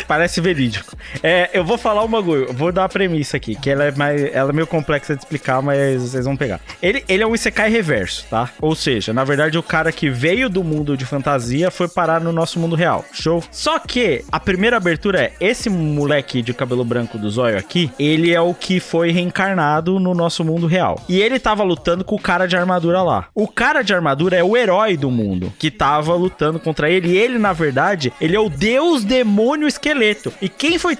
parece verídico. É, eu vou falar um bagulho, vou dar a premissa aqui, que ela é, mais, ela é meio complexa de explicar, mas vocês vão pegar. Ele, ele é um Isekai reverso, tá? Ou seja, na verdade, o cara que veio do mundo de fantasia foi parar no nosso mundo real. Show? Só que a primeira abertura é: esse moleque de cabelo branco do zóio aqui, ele é o que foi reencarnado no nosso mundo real. E ele tava lutando com o cara de armadura lá. O cara de armadura é o herói do mundo que tava lutando contra ele. E ele, na verdade, ele é o deus demônio esqueleto. E quem foi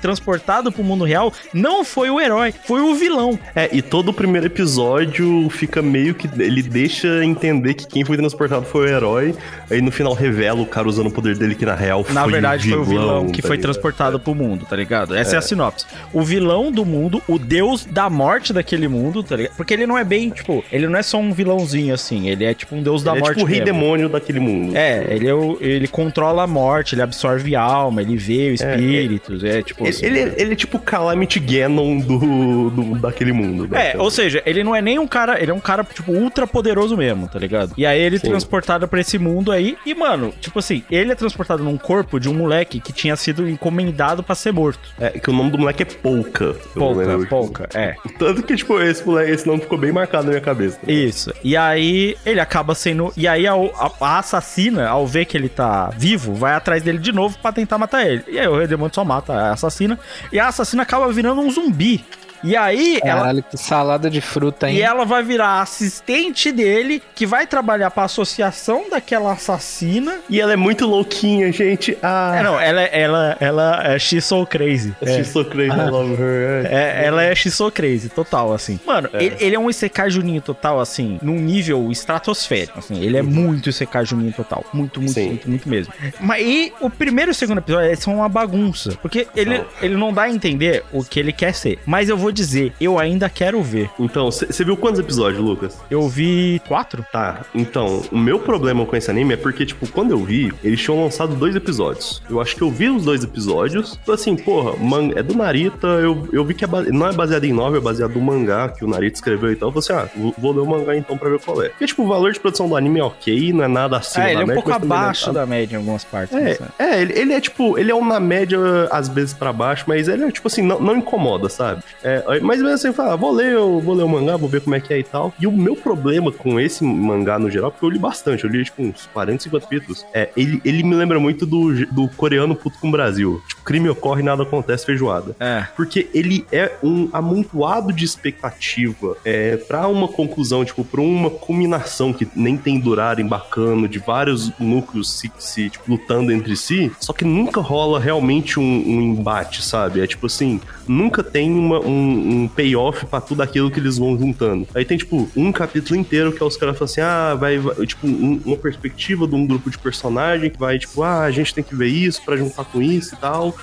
transportado pro mundo real não foi o herói, foi o vilão. É, e todo o primeiro episódio fica meio que. Ele deixa entender que quem foi transportado foi o herói. Aí no final revela o cara usando o poder dele que na real Na foi verdade, o foi o vilão que tá foi ligado? transportado pro mundo, tá ligado? Essa é. a sinopse. O vilão do mundo, o deus da morte daquele mundo, tá ligado? Porque ele não é bem, tipo, ele não é só um vilãozinho assim, ele é tipo um deus da Ele é morte. tipo o rei mesmo. demônio daquele mundo. É, ele, é o- ele controla a morte, ele absorve alma, ele vê espíritos, é, tipo. Ele, assim. ele, é- ele é tipo o Calamity Ganon do, do- daquele mundo. né? É, ou seja, ele não é nem um cara, ele é um cara, tipo, ultra poderoso mesmo, tá ligado? E aí ele é transportado pra esse mundo aí, e, mano, tipo assim, ele é transportado num corpo de um moleque que tinha sido encomendado pra ser morto. É, que o nome do moleque é Pouca, lembro. pouca, é. Tanto que, tipo, esse moleque, esse nome ficou bem marcado na minha cabeça. Isso. E aí ele acaba sendo. E aí a, a- a assassina, ao ver que ele tá vivo, vai atrás dele de novo pra tentar matar ele. E aí o Redemônio só mata a assassina. E a assassina acaba virando um zumbi. E aí ela. Caralho, que salada de fruta, hein? E ela vai virar assistente dele, que vai trabalhar pra associação daquela assassina. E ela é muito louquinha, gente. Ah, É, não, ela, ela, ela é She's so crazy. É. She's so crazy, I love her. É, ela é She's so crazy, total, assim. Mano, Ele, ele é um Isekai Juninho total, assim, num nível estratosférico, assim. Ele é muito Isekai Juninho total. Muito, muito, Sim. muito, muito mesmo. Mas e o primeiro e o segundo episódio são uma bagunça. Porque ele, ele não dá a entender o que ele quer ser. Mas eu vou dizer, eu ainda quero ver. Então, você viu quantos episódios, Lucas? Eu vi quatro. Tá, então, o meu problema com esse anime é porque, tipo, quando eu vi, eles tinham lançado dois episódios. Eu acho que eu vi os dois episódios, tô assim, porra, man- é do Narita, eu, eu vi que é não é baseado em novel, é baseado no mangá que o Narita escreveu e tal. Eu falei assim, ah, vou, vou ler o mangá então pra ver qual é. Porque, tipo, o valor de produção do anime é ok, não é nada acima é, ele da é um média, pouco é abaixo nada- da média em algumas partes. É, mas, é ele, ele é tipo, ele é um na média, às vezes pra baixo, mas ele é tipo assim, não, não incomoda, sabe? É, aí- mas mesmo assim, fala, ah, vou ler, eu vou ler o mangá, vou ver como é que é e tal. E o meu problema com esse mangá no geral, porque eu li bastante, eu li tipo uns 40, 50 capítulos, é, ele, ele me lembra muito do, do coreano puto com o Brasil. Tipo, crime ocorre, nada acontece, feijoada. É. Porque ele é um amontoado de expectativa é, para uma conclusão, tipo, pra uma culminação que nem tem durar embarcando de vários núcleos se, se, tipo, lutando entre si, só que nunca rola realmente um, um embate, sabe? É tipo assim, nunca tem uma, um, um payoff pra tudo aquilo que eles vão juntando. Aí tem, tipo, um capítulo inteiro que é os caras falam assim, ah, vai, vai- tipo, um- uma perspectiva de um grupo de personagem que vai, tipo, ah, a gente tem que ver isso pra juntar com isso e tal.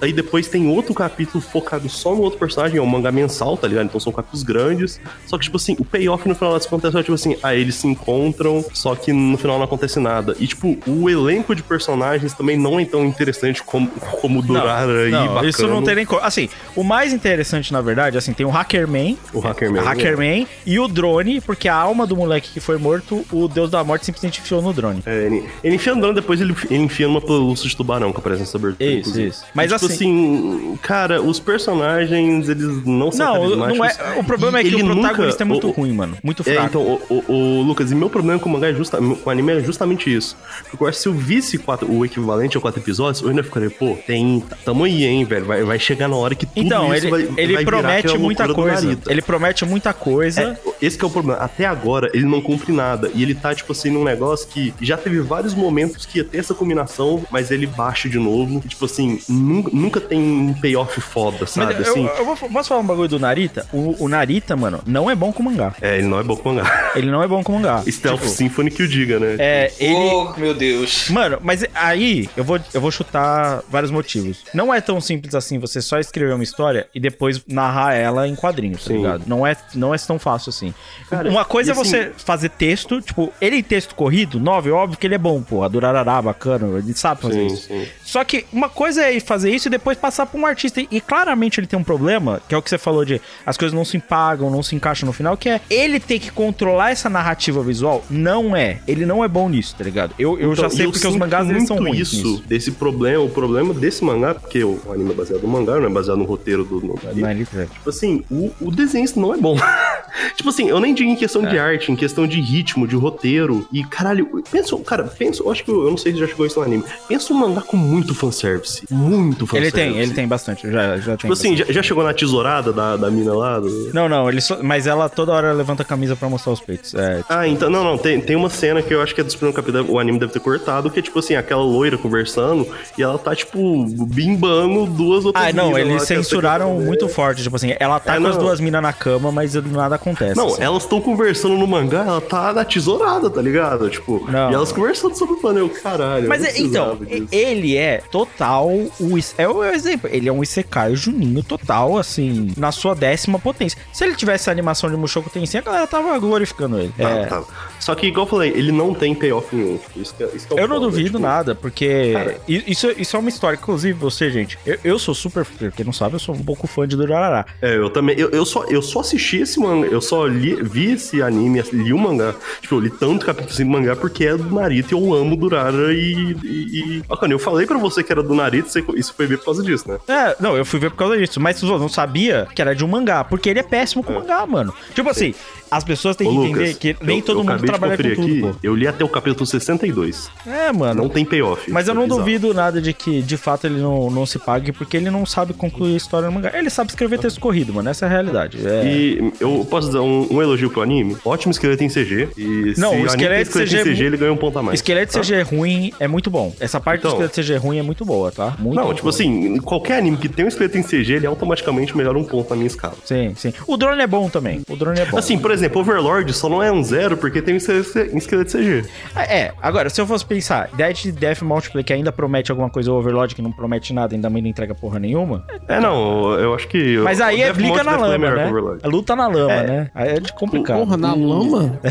Aí depois tem outro capítulo focado só no outro personagem, é um mangá mensal, tá ligado? Então são capítulos grandes. Só que, tipo assim, o payoff no final das contas é tipo assim, ah, eles se encontram, só que no final não acontece nada. E, tipo, o elenco de personagens também não é tão interessante como, como durar aí não, bacana. isso não tem nem como. Assim, o mais interessante, na verdade, assim, tem o Hackerman, O Hackerman. Hackerman e o drone, porque a alma do moleque que foi morto, o deus da morte simplesmente enfiou no drone. É, ele, ele enfia andando, depois ele, ele enfia numa pelúcia de tubarão com a presença abertura. Isso, inclusive. isso. Mas tipo assim, cara, os personagens, eles não são Não, não é. O problema é que o protagonista nunca- é muito o- ruim, mano. Muito É, fraco. então, o, o- o Lucas, e meu problema com o mangá é justa, com o anime é justamente isso. Porque eu acho que se eu visse quatro, o equivalente a quatro episódios, eu ainda ficaria, pô, tem. Tamo aí, hein, velho. Vai, vai chegar na hora que tudo Então, ele, vai, ele vai promete muita coisa. Ele promete muita coisa. É, esse que é o problema. Até agora, ele não cumpre nada. E ele tá, tipo assim, num negócio que já teve vários momentos que ia ter essa combinação, mas ele baixa de novo. E, tipo assim, nunca, nunca tem um payoff foda, sabe? Mas eu, assim, eu vou, posso falar um bagulho do Narita? O, o Narita, mano, não é bom com mangá. É, ele não é bom com mangá. Ele não é bom com mangá. Stealth Tipo, Symphony que o diga, né? É, ele. Oh, meu Deus. Mano, mas aí eu vou, eu vou chutar vários motivos. Não é tão simples assim você só escrever uma história e depois narrar ela em quadrinhos, tá Sim. ligado? Não é, não é tão fácil assim. Cara, Uma coisa é você assim- fazer texto, tipo, ele em texto corrido, 9, óbvio que ele é bom, porra. Durarará, bacana, ele sabe fazer Sim, isso. sim. Só que uma coisa é fazer isso e depois passar pra um artista. E claramente ele tem um problema, que é o que você falou de as coisas não se empagam, não se encaixam no final, que é ele ter que controlar essa narrativa visual. Não é. Ele não é bom nisso, tá ligado? Eu, eu Então, já sei e porque os mangás eles são muito ruins isso, nisso. desse problema, o problema desse mangá, porque o anime é baseado no mangá, não é baseado no roteiro do no, anime. Não é. Tipo assim, o, o desenho não é bom. tipo assim, eu nem digo em questão É. de arte, em questão de ritmo, de roteiro. E caralho, pensa, cara, pensa, eu acho que eu, eu não sei se já chegou isso no anime. Pensa um mangá com muito fanservice. Muito Ele tem, ele tem bastante. Já, já Tipo assim, já, já chegou na tesourada da, da mina lá? do- Não, não, ele só- mas ela toda hora levanta a camisa pra mostrar os peitos. É, Ah, então, não, não, tem, tem uma cena que eu acho que é dos primeiros capítulos, o anime deve ter cortado, que é tipo assim, aquela loira conversando e ela tá, tipo, bimbando duas outras Ah, não, eles é censuraram muito forte. Tipo assim, ela tá É, com as duas minas na cama, mas nada acontece. Não, assim. elas estão conversando no mangá, ela tá na tesourada, tá ligado? Tipo, Não. e elas conversando sobre o plano, eu, caralho. Mas é- então, disso. ele é total. O, is- é o exemplo. Ele é um Isekai Juninho total, assim, na sua décima potência. Se ele tivesse a animação de Mushoku Tensei, a galera tava glorificando ele. Tá, É, tá. Só que, igual eu falei, ele não tem payoff nenhum. Isso que, é- isso que é Eu não foda, duvido tipo, nada, porque Cara. isso, isso é uma história. Inclusive, você, gente, eu, eu sou super. pra Quem não sabe, eu sou um pouco fã de Durarará. É, eu também. Eu, eu, só, eu só assisti esse mangá, eu só li, vi esse anime, li o mangá. Tipo, eu li tanto capítulo assim do mangá porque é do Naruto e eu amo Durara e. e, e... Ó, Cano, eu falei pra você que era do Naruto, você- isso foi ver por causa disso, né? É, não, eu fui ver por causa disso, mas eu não sabia que era de um mangá, porque ele é péssimo com mangá, mano. Tipo assim, as pessoas têm Ô, que Lucas, entender que nem eu- todo eu mundo acabei de conferir tudo, aqui, pô. Eu li até o capítulo 62. É, mano. Não tem payoff. Mas eu não é duvido nada de que, de fato, ele não, não se pague, porque ele não sabe concluir a história no mangá. Ele sabe escrever texto corrido, mano. Essa é a realidade. É. E eu posso dar um, um elogio pro anime? Ótimo esqueleto em CG. E Não, se o tem esqueleto CG é em CG, mu- ele ganha um ponto a mais. Esqueleto tá? CG ruim é muito bom. Essa parte Então. do esqueleto CG ruim é muito boa, tá? Muito Não, tipo boa. assim, qualquer anime que tem um esqueleto em CG, ele automaticamente melhora um ponto na minha escala. Sim, sim. O drone é bom também. O drone é bom. Assim, por exemplo, Overlord só não é um zero porque tem esqueleto em esqueleto CG. É, agora, se eu fosse pensar, Dead Death Multiplayer que ainda promete alguma coisa, o Overlord que não promete nada, ainda não entrega porra nenhuma. É, não, eu acho que. Mas aí é Death briga Note na é lama, né? A luta na lama, É. né? Aí é complicado. Porra, na lama?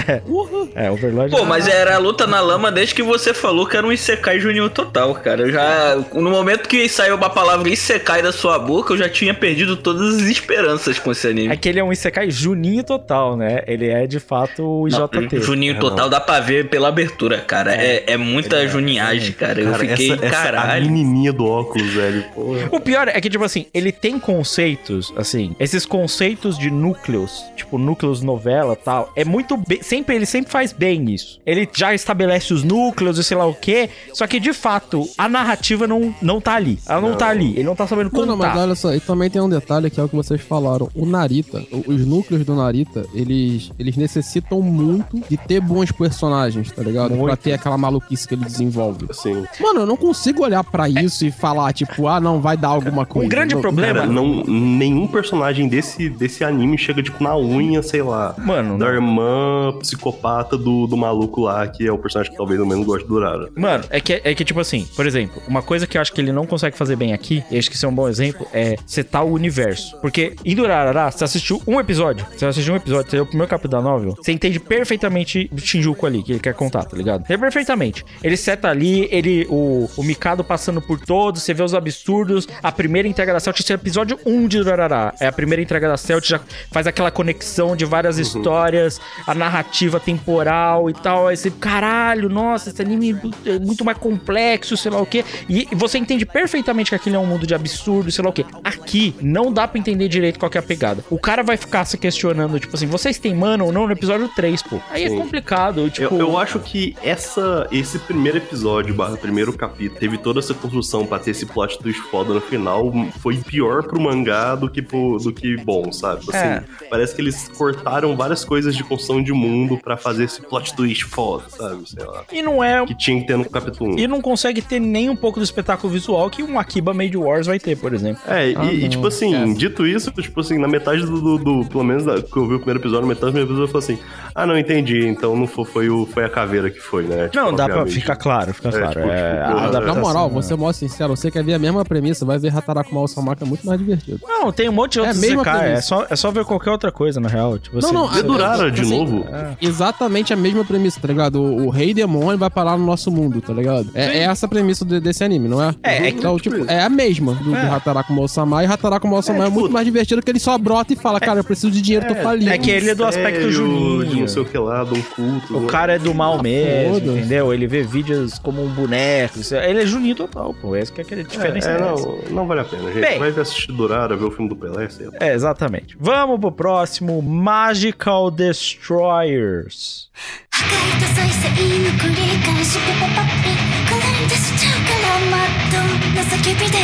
É, Overlord. Pô, mas era a luta na lama desde que você falou que era um Isekai Juninho total, cara. Eu já. No momento que saiu uma palavra Isekai da sua boca, eu já tinha perdido todas as esperanças com esse anime. É que ele é um Isekai Juninho total, né? Ele é de fato o Não, IJT. Juninho É, total não. dá pra ver pela abertura, cara. É, é muita juninhagem, cara. Eu Cara, fiquei, essa, essa a caralho. menininha do óculos, velho. Porra. O pior é que, tipo assim, ele tem conceitos, assim, esses conceitos de núcleos, tipo, núcleos novela e tal, é muito bem, sempre, ele sempre faz bem isso. Ele já estabelece os núcleos e sei lá o quê, só que, de fato, a narrativa não, não tá ali. Ela não, tá ali, ele não tá sabendo Não, não, mas contar. olha só, e também tem um detalhe que é o que vocês falaram. O Narita, os núcleos do Narita, eles, eles necessitam muito de ter bons personagens, tá ligado? Pra Muito. ter aquela maluquice que ele desenvolve. Assim. Mano, eu não consigo olhar pra isso e falar, tipo, ah, não, vai dar alguma coisa. Um grande Não- problema- Cara, não, nenhum personagem desse, desse anime chega, tipo, na unha, sei lá. Mano, Da não. irmã psicopata do, do maluco lá, que é o personagem que talvez eu menos goste do Urara. Mano, é que, é que, tipo assim, por exemplo, uma coisa que eu acho que ele não consegue fazer bem aqui, e acho que isso é um bom exemplo, é setar o universo. Porque em Durarará, você assistiu um episódio, você assistiu um episódio, você é o primeiro capítulo da novel, você entende perfeitamente o Shinjuku ali, que ele quer contar, tá ligado? É perfeitamente. Ele seta ali, ele, o, o Mikado passando por todos, você vê os absurdos, a primeira entrega da Celt, esse é o episódio 1 de Durarará. É a primeira entrega da Celt, já faz aquela conexão de várias histórias, a narrativa temporal e tal. Aí você, caralho, nossa, esse anime é muito mais complexo, sei lá o quê. E você entende perfeitamente que aquilo é um mundo de absurdo, sei lá o quê. Aqui, não dá pra entender direito qual é a pegada. O cara vai ficar se questionando, tipo assim, vocês têm mano ou não no episódio 3, pô. Aí Sim. É complicado, tipo... Eu, eu acho que essa, esse primeiro episódio, barra primeiro capítulo, teve toda essa construção pra ter esse plot twist foda no final, foi pior pro mangá do que, pro, do que bom, sabe? Assim, É. Parece que eles cortaram várias coisas de construção de mundo pra fazer esse plot twist foda, sabe? Sei lá. E não é... Que tinha que ter no capítulo 1. E não consegue ter nem um pouco do espetáculo visual que um Akiba Made Wars vai ter, por exemplo. É, e, Ah, e, não, tipo assim, esquece. dito isso, tipo assim, na metade do, do, do- pelo menos da, que eu vi o primeiro episódio, na metade do primeiro episódio eu falei assim, ah, não entendi, então não foi, foi, o, foi a caveira que foi, né? Tipo, Não, dá pra obviamente. ficar claro, fica É, claro. tipo, é, tipo, Na moral, né? vou ser mó sincero, você quer ver a mesma premissa, vai ver Hataraku Sama Samaka é muito mais divertido. Não, tem um monte de É outros mesma Isekai, é só, é só ver qualquer outra coisa, na real. Tipo assim. Não, não, Dedurara de assim, novo? Exatamente a mesma premissa, tá ligado? O, o rei demônio vai parar no nosso mundo, tá ligado? É, é essa a premissa de- desse anime, não é? É, é que- então, tipo, é a mesma do, do É. Hataraku Mousama. E Hataraku Mousama é, muito mais divertido que ele só brota e fala, cara, eu preciso de dinheiro, tô falido. é que ele é do aspecto juninho. De não sei o que lá, de um culto. O cara é do mal Ah, mesmo, foda-se. entendeu? Ele vê vídeos como um boneco. isso- Ele é juninho total, pô. Essa que é aquele diferença. É, é essa. não, não vale a pena, gente. Bem. Vai assistir Durara, ver o filme do Pelé, sei lá. É, exatamente. Vamos pro próximo: Magical Destroyers. 破壊と再生の繰り返しピポパッピこない出しちゃうからマットの叫びで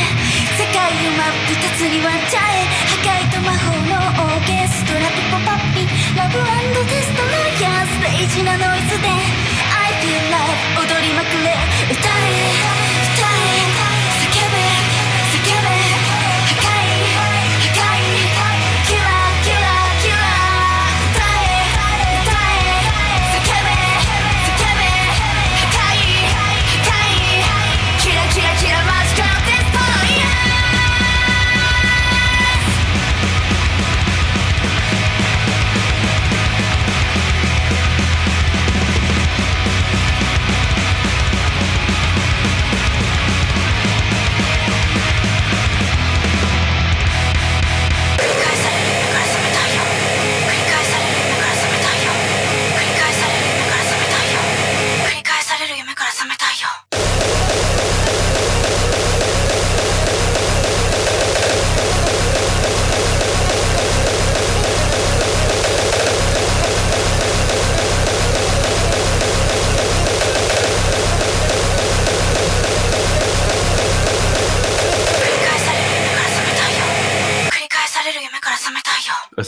世界を真っ二つに割っちゃえ破壊と魔法のオーケストラピポパッピラブデス なノイズで I feel love 踊りまくれ歌え歌え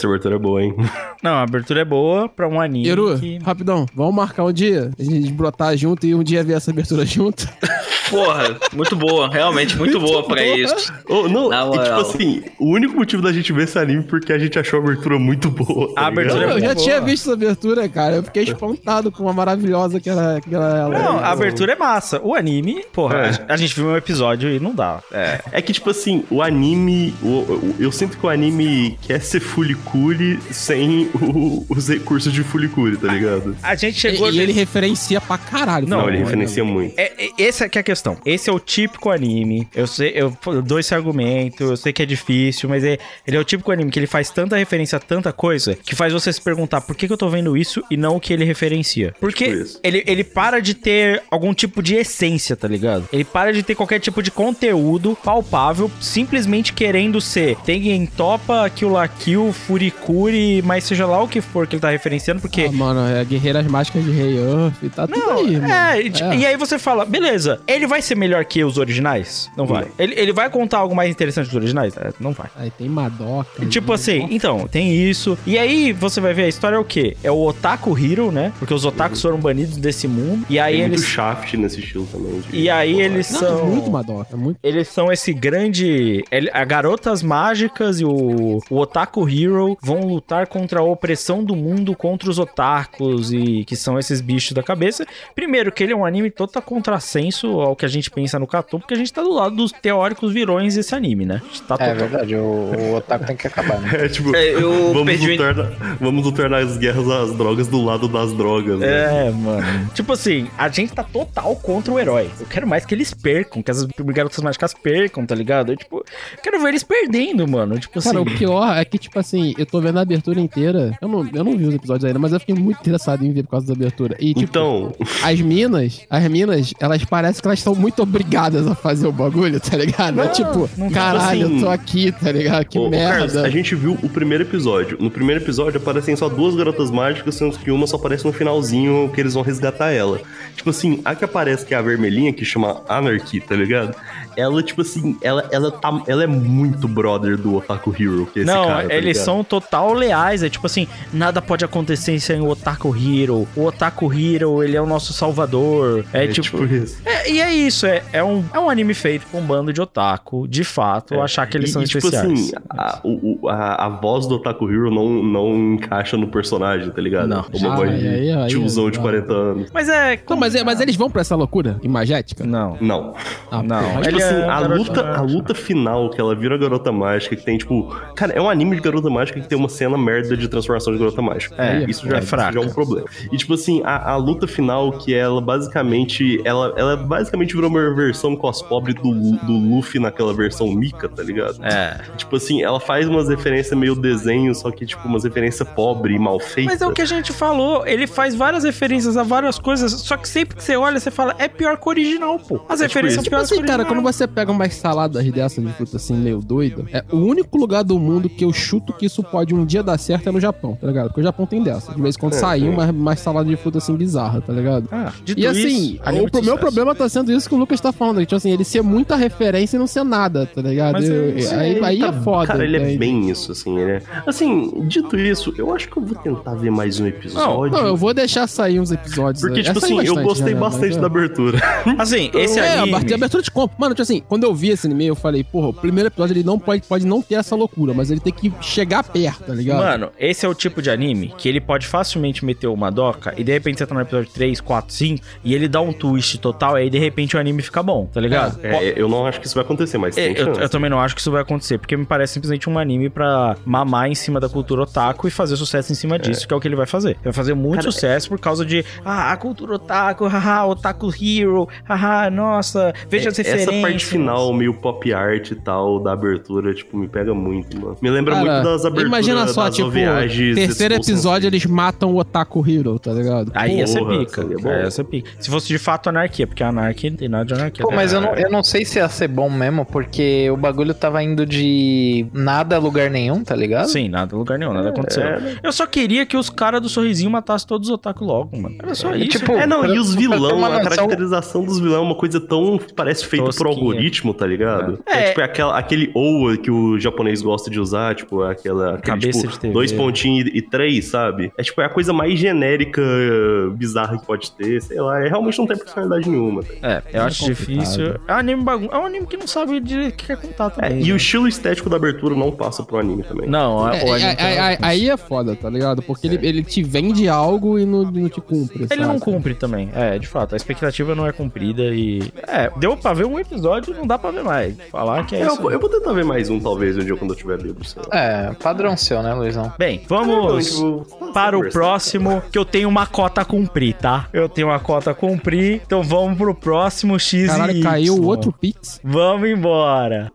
Essa abertura é boa, hein? Não, a abertura é boa pra um anime. Iru, que- rapidão, vamos marcar um dia? A gente brotar junto e um dia ver essa abertura junto? Porra, muito boa, realmente muito boa pra isso. Oh, não, Na e, tipo assim, o único motivo da gente ver esse anime é porque a gente achou a abertura muito boa. tá A abertura é eu já boa. tinha visto essa abertura, cara. Eu fiquei espantado com a maravilhosa que era, que era ela. Não, a abertura é massa. O anime, porra, É. a gente viu um episódio e não dá. É. É que, tipo assim, o anime. o- o- eu sinto que o anime quer ser fulicule sem o- os recursos de fulicule, tá ligado? A gente E, chegou. e ele referencia pra caralho. Não, cara. ele referencia muito. É, é, essa que é a questão. Esse é o típico anime. Eu sei, eu dou esse argumento, eu sei que é difícil, mas é, ele é o típico anime que ele faz tanta referência a tanta coisa que faz você se perguntar por que, que eu tô vendo isso e não o que ele referencia. Porque Tipo ele, ele para de ter algum tipo de essência, tá ligado? Ele para de ter qualquer tipo de conteúdo palpável, simplesmente querendo ser Tengen Topa, Kill la Kill, Furikuri, mas seja lá o que for que ele tá referenciando, porque Ah, mano, é Guerreiras Mágicas de Rei Earth e tá tudo aí, mano. é, e, e aí você fala, beleza, ele vai ser melhor que os originais? Não vai. Ele, ele vai contar algo mais interessante dos originais? É, não vai. Aí tem Madoka. Tipo assim, então, tem isso. E aí você vai ver a história é o quê? É o Otaku Hero, né? Porque os otakus foram banidos desse mundo. E aí Tem eles. muito shaft nesse estilo também. de- E aí eles Não, são. muito Madoka, muito. Eles são esse grande. ele- A Garotas Mágicas e o, o Otaku Hero vão lutar contra a opressão do mundo contra os otakus e que são esses bichos da cabeça. Primeiro, que ele é um anime total contrassenso ao que a gente pensa no Kato, porque a gente tá do lado dos teóricos virões desse anime, né? A gente tá É total- verdade, o, o otaku tem que acabar, né? É tipo, É, eu vamos, lutar na- vamos lutar nas guerras às drogas do lado das drogas. né? É, mano. Tipo assim, a gente tá total contra o herói. Eu quero mais que eles percam, que as garotas mágicas percam, tá ligado? Eu, tipo, quero ver eles perdendo, mano. Tipo assim. Cara, o pior é que, tipo assim, eu tô vendo a abertura inteira. Eu não, eu não vi os episódios ainda, mas eu fiquei muito interessado em ver por causa da abertura. E, tipo, Então, as minas, as minas, elas parecem que elas estão muito obrigadas a fazer o bagulho, tá ligado? é tipo, caralho, assim- eu tô aqui, tá ligado? Que Ô, ô, merda. Carlos, a gente viu o primeiro episódio. No primeiro episódio aparecem só duas garotas mágicas, sendo que uma só aparece no finalzinho que eles vão resgatar ela. Tipo assim, a que aparece que é a vermelhinha, que chama Anarchy, tá ligado? Ela, tipo assim, ela, ela, tá, ela é muito brother do Otaku Hero, que é esse Não, cara, tá eles ligado? são total leais. É tipo assim, nada pode acontecer sem o Otaku Hero. O Otaku Hero, ele é o nosso salvador. É, É tipo. tipo isso. É, e é isso, é, é, um, é um anime feito com um bando de otaku, de fato, achar que eles É, e, são e, tipo especiais. assim, a, o- a, a voz do Otaku Hero não, não encaixa no personagem, tá ligado? Não. Uma Ah, voz de aí, aí, tiozão aí, de aí. 40 anos. Mas é. Não, mas, é- mas eles vão pra essa loucura imagética? Não. Não. Ah, Não, Tipo Ele assim, é a luta, a luta final, que ela vira a garota mágica, que tem, tipo. Cara, é um anime de garota mágica que tem uma cena merda de transformação de garota mágica. É, isso já é fraca. já é um problema. E, tipo assim, a, a luta final, que ela basicamente. Ela, ela basicamente virou uma versão cospobre do, do Luffy naquela versão Mika, tá ligado? É. Tipo assim, ela faz umas referências meio desenho, só que, tipo, umas referências pobre e mal feitas. Mas é o que a gente falou, ele faz várias referências a várias coisas, só que sempre que você olha, você fala, é pior que o original, pô. As É tipo referências Tipo piores assim, que o cara, quando você pega umas saladas dessas de fruta assim, meio doida, é o único lugar do mundo que eu chuto que isso pode um dia dar certo é no Japão, tá ligado? Porque o Japão tem dessa. De vez em quando É, sair é. uma, uma salada de fruta assim bizarra, tá ligado? Ah, dito E assim, isso, o pro- meu sucesso. problema tá sendo isso que o Lucas tá falando, que, tipo assim, ele ser muita referência e não ser nada, tá ligado? Mas Eu- é isso aí aí tá- é foda. Cara, ele é bem isso, assim, ele é... Assim, dito isso, eu acho que eu vou tentar ver mais um episódio. Não, eu vou deixar sair uns episódios. Porque, tipo É, assim, eu bastante, gostei né, bastante é. da abertura. Assim, esse é, anime... a partir da abertura de compra. Mano, tipo assim, quando eu vi esse anime, eu falei, porra, o primeiro episódio ele não pode, pode não ter essa loucura, mas ele tem que chegar perto, tá ligado? Mano, esse é o tipo de anime que ele pode facilmente meter uma doca e de repente você tá no episódio 3, 4, 5 e ele dá um twist total e aí de repente o anime fica bom, tá ligado? É, eu não acho que isso vai acontecer, mas É, tem eu, chance. eu também não acho que isso vai acontecer, porque me parece simplesmente um anime pra mamar em cima da cultura otaku e fazer sucesso em cima disso, que é o que ele vai fazer. Ele vai fazer muito Cara, sucesso por causa de, ah, a cultura otaku, haha, otaku hero, haha, nossa, veja as É, referências. Essa parte final, meio pop art e tal, da abertura, tipo, me pega muito, mano. Me lembra Cara, muito das aberturas Imagina só, das tipo, de terceiro episódio eles matam o Otaku Hero, tá ligado? Aí ia ser Porra, pica. Aí ia ser pica. Se fosse de fato anarquia, porque a anarquia não tem nada de anarquia. Pô, mas eu não, eu não sei se ia ser bom mesmo, porque o bagulho tava indo de nada a lugar nenhum, tá ligado? Sim, nada, lugar nenhum, nada aconteceu. é. Eu só queria que os caras do sorrisinho matassem todos os otaku logo, mano. Era só É, isso. tipo, É, não, pra- e os vilão, a caracterização dos vilão é uma coisa tão, parece feito por algoritmo, tá ligado? É. É, tipo, é aquela, aquele OA que o japonês gosta de usar, tipo, aquela, aquele, Cabeça tipo, de TV. dois pontinhos e, e três, sabe? É tipo, é a coisa mais genérica, bizarra que pode ter, sei lá, é, realmente não tem personalidade nenhuma. tá? É, eu É acho difícil. É um anime bagun... É um anime que não sabe de o que quer contar É, também. e né? o estilo estético da abertura não passa pro anime também. Não, É, o é, anime é, tá- é, aí é foda, tá ligado? Porque ele, ele te vende algo e não, não te cumpre. Ele não saca? cumpre também. É, de fato, a expectativa não é cumprida e. É, deu pra ver um episódio não dá pra ver mais. Falar que é isso. eu, vou tentar ver mais um, talvez, um dia quando eu tiver livro. É, padrão seu, né, Luizão? Bem, É, vamos então, para o próximo, que eu tenho uma cota a cumprir, tá? Eu tenho uma cota a cumprir, então vamos pro próximo X Caralho, e caiu Y. outro Pix. Vamos embora.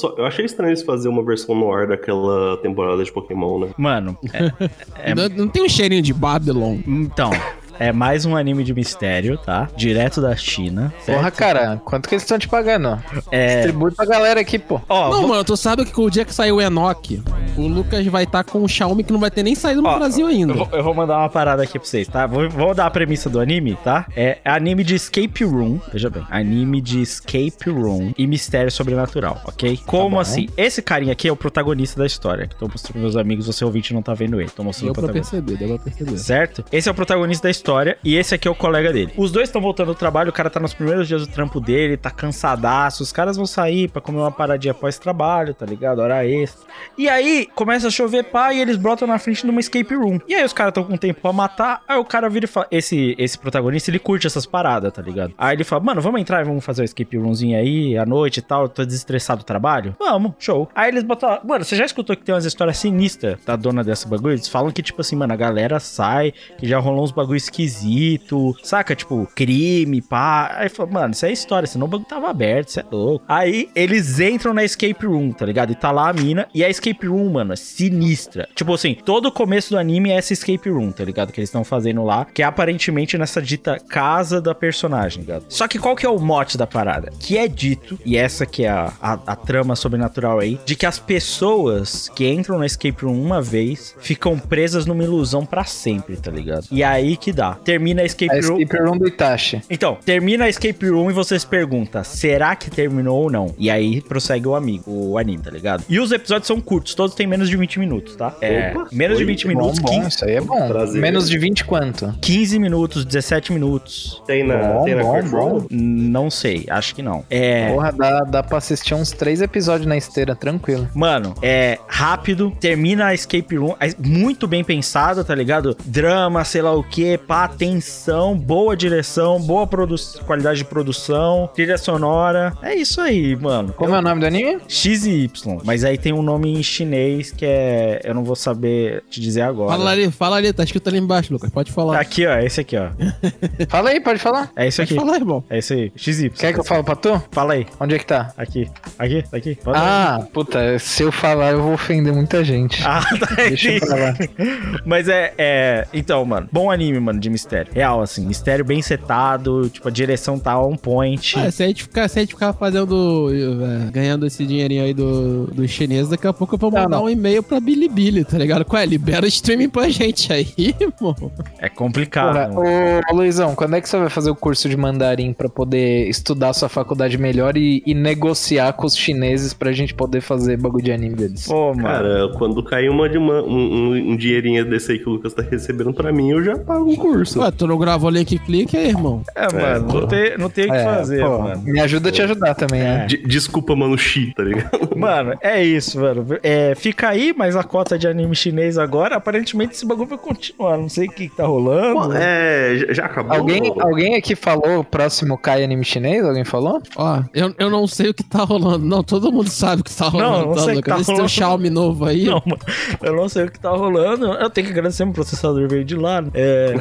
Só, eu achei estranho eles fazer uma versão no ar daquela temporada de Pokémon, né? Mano, é- Não, não tem um cheirinho de Babylon. então, é mais um anime de mistério, tá? Direto da China. Porra, cara, quanto que eles estão te pagando? É. Distribui pra galera aqui, pô. Ó, não, vou- mano, tu sabe que o dia que saiu o Enoch, O Lucas vai estar com o Xiaomi que não vai ter nem saído no Ó, Brasil ainda. Eu vou, eu vou mandar uma parada aqui pra vocês, tá? Vou, vou dar a premissa do anime, tá? É anime de escape room, veja bem, anime de escape room e mistério sobrenatural, ok? Como bom. assim? Esse carinha aqui é o protagonista da história. Tô mostrando pros meus amigos, você ouvinte não tá vendo ele. Tô mostrando Deu pra perceber, deu pra perceber. Certo? Esse é o protagonista da história e esse aqui é o colega dele. Os dois estão voltando ao trabalho, o cara tá nos primeiros dias do trampo dele, tá cansadaço. Os caras vão sair pra comer uma paradinha pós-trabalho, tá ligado? Hora extra. E aí começa a chover pá e eles brotam na frente de uma escape room. E aí os caras estão com tempo pra matar. Aí o cara vira e fala: esse, esse protagonista ele curte essas paradas, tá ligado? Aí ele fala: Mano, vamos entrar e vamos fazer o escape roomzinho aí à noite e tal. Tô desestressado do trabalho. Vamos, show. Aí eles botam. Mano, você já escutou que tem umas histórias sinistras da dona dessa bagulho? Eles falam que, tipo assim, mano, a galera sai, que já rolou uns bagulho esquisito, saca? Tipo, crime, pá. Aí fala, mano, isso é história, senão o bagulho tava aberto, isso é louco. Aí eles entram na escape room, tá ligado? E tá lá a mina. E a escape room, mano, é sinistra. Tipo assim, todo o começo do anime é essa escape room, tá ligado? Que eles estão fazendo lá, que é aparentemente nessa dita casa da personagem, tá ligado? Só que qual que é o mote da parada? Que é dito, e essa que é a, a, a trama sobrenatural aí, de que as pessoas que entram na escape room uma vez ficam presas numa ilusão pra sempre, tá ligado? E aí que dá. Termina a escape A room. escape room do Itachi. Então, termina a escape room e você se pergunta, será que terminou ou não? E aí prossegue o amigo, o anime, tá ligado? E os episódios são curtos, todos têm menos de 20 minutos, tá? É, Opa, menos de oi, 20 Bom, minutos, bom, 15, isso aí é bom. Prazer. Menos de 20 quanto? 15 minutos, 17 minutos. Tem na, Bom, tem na bom, bom. Não sei, acho que não. É. Porra, dá, dá pra assistir uns três episódios na esteira, tranquilo. Mano, é rápido, termina a escape room, é muito bem pensado, tá ligado? Drama, sei lá o que, pá, tensão, boa direção, boa produ- qualidade de produção, trilha sonora. É isso aí, mano. Como é o nome do anime? X e Y, mas aí tem um nome em chinês que é. Eu não vou saber te dizer agora. Fala ali, fala ali, tá escrito ali embaixo, Lucas. Pode falar. Aqui, ó, esse aqui, ó. Fala aí, pode falar. É isso Pode aqui. falar, irmão. É isso aí. XY. Quer que eu fale pra tu? Fala aí. Onde é que tá? Aqui. Aqui, aqui. Fala aí. Ah, puta, se eu falar eu vou ofender muita gente. Ah, tá aí. Deixa eu falar. Mas é, é. Então, mano, bom anime, mano, de mistério. Real, assim. Mistério bem setado. Tipo, a direção tá on point. Ah, se a gente ficar, se a gente ficar fazendo. eh, ganhando esse dinheirinho aí do, do chinês, daqui a pouco eu vou Não, mandar um e-mail pra Bilibili, tá ligado? Qual é? Libera o streaming pra gente aí, irmão. É complicado. Porra, mano. ô, ô Luizão, quando é que você vai fazer o curso de mandarim pra poder estudar sua faculdade melhor e, e negociar com os chineses pra gente poder fazer bagulho de anime deles? Pô, mano. Cara, quando cair uma de uma, um, um, um dinheirinho desse aí que o Lucas tá recebendo pra mim, eu já pago o curso. Ué, tu não gravou o link clique aí, irmão? É, mano, não tem, não tem o que É, fazer, pô, mano. Me ajuda a te ajudar também, né? De- desculpa, mano, Xi, tá ligado? Mano, é isso, mano. É, fica aí, mas a cota de anime chinês agora, aparentemente esse bagulho vai continuar. Não sei o que, que tá rolando. Pô, é, já- acabou? Alguém, alguém aqui falou o próximo cai anime chinês? Alguém falou? Ó, eu, eu não sei o que tá rolando. Não, todo mundo sabe o que tá rolando. não tá, sei o que tá rolando. Xiaomi novo aí. Não, mano, eu não sei o que tá rolando. Eu tenho que agradecer meu processador veio de lá. né? É,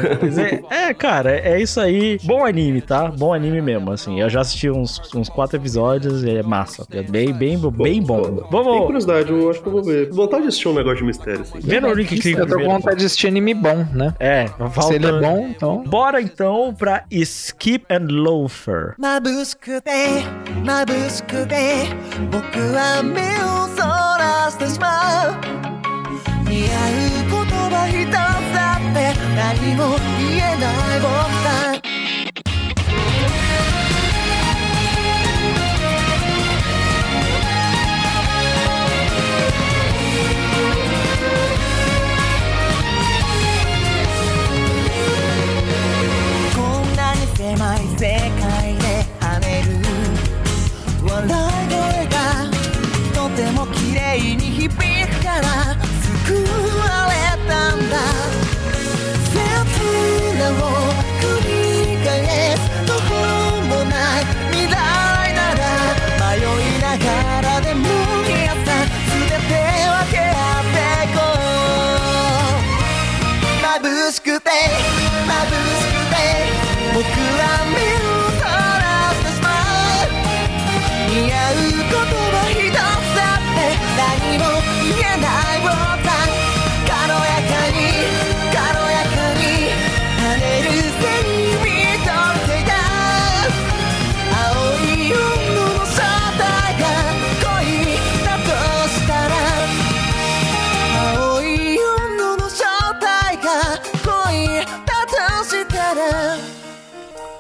é, é, cara, é isso aí. Bom anime, tá? Bom anime mesmo, assim. Eu já assisti uns, uns quatro episódios e é massa. É bem, bem, bem bom. Tem Vamos curiosidade, eu acho que eu vou ver Vontade de assistir um negócio de mistério, assim. ver no link clique Eu tô com primeiro. vontade de assistir anime bom, né? É, Se ele é falta... bom, então. Bora então pra Skip and Loafer. 眩しくて眩しく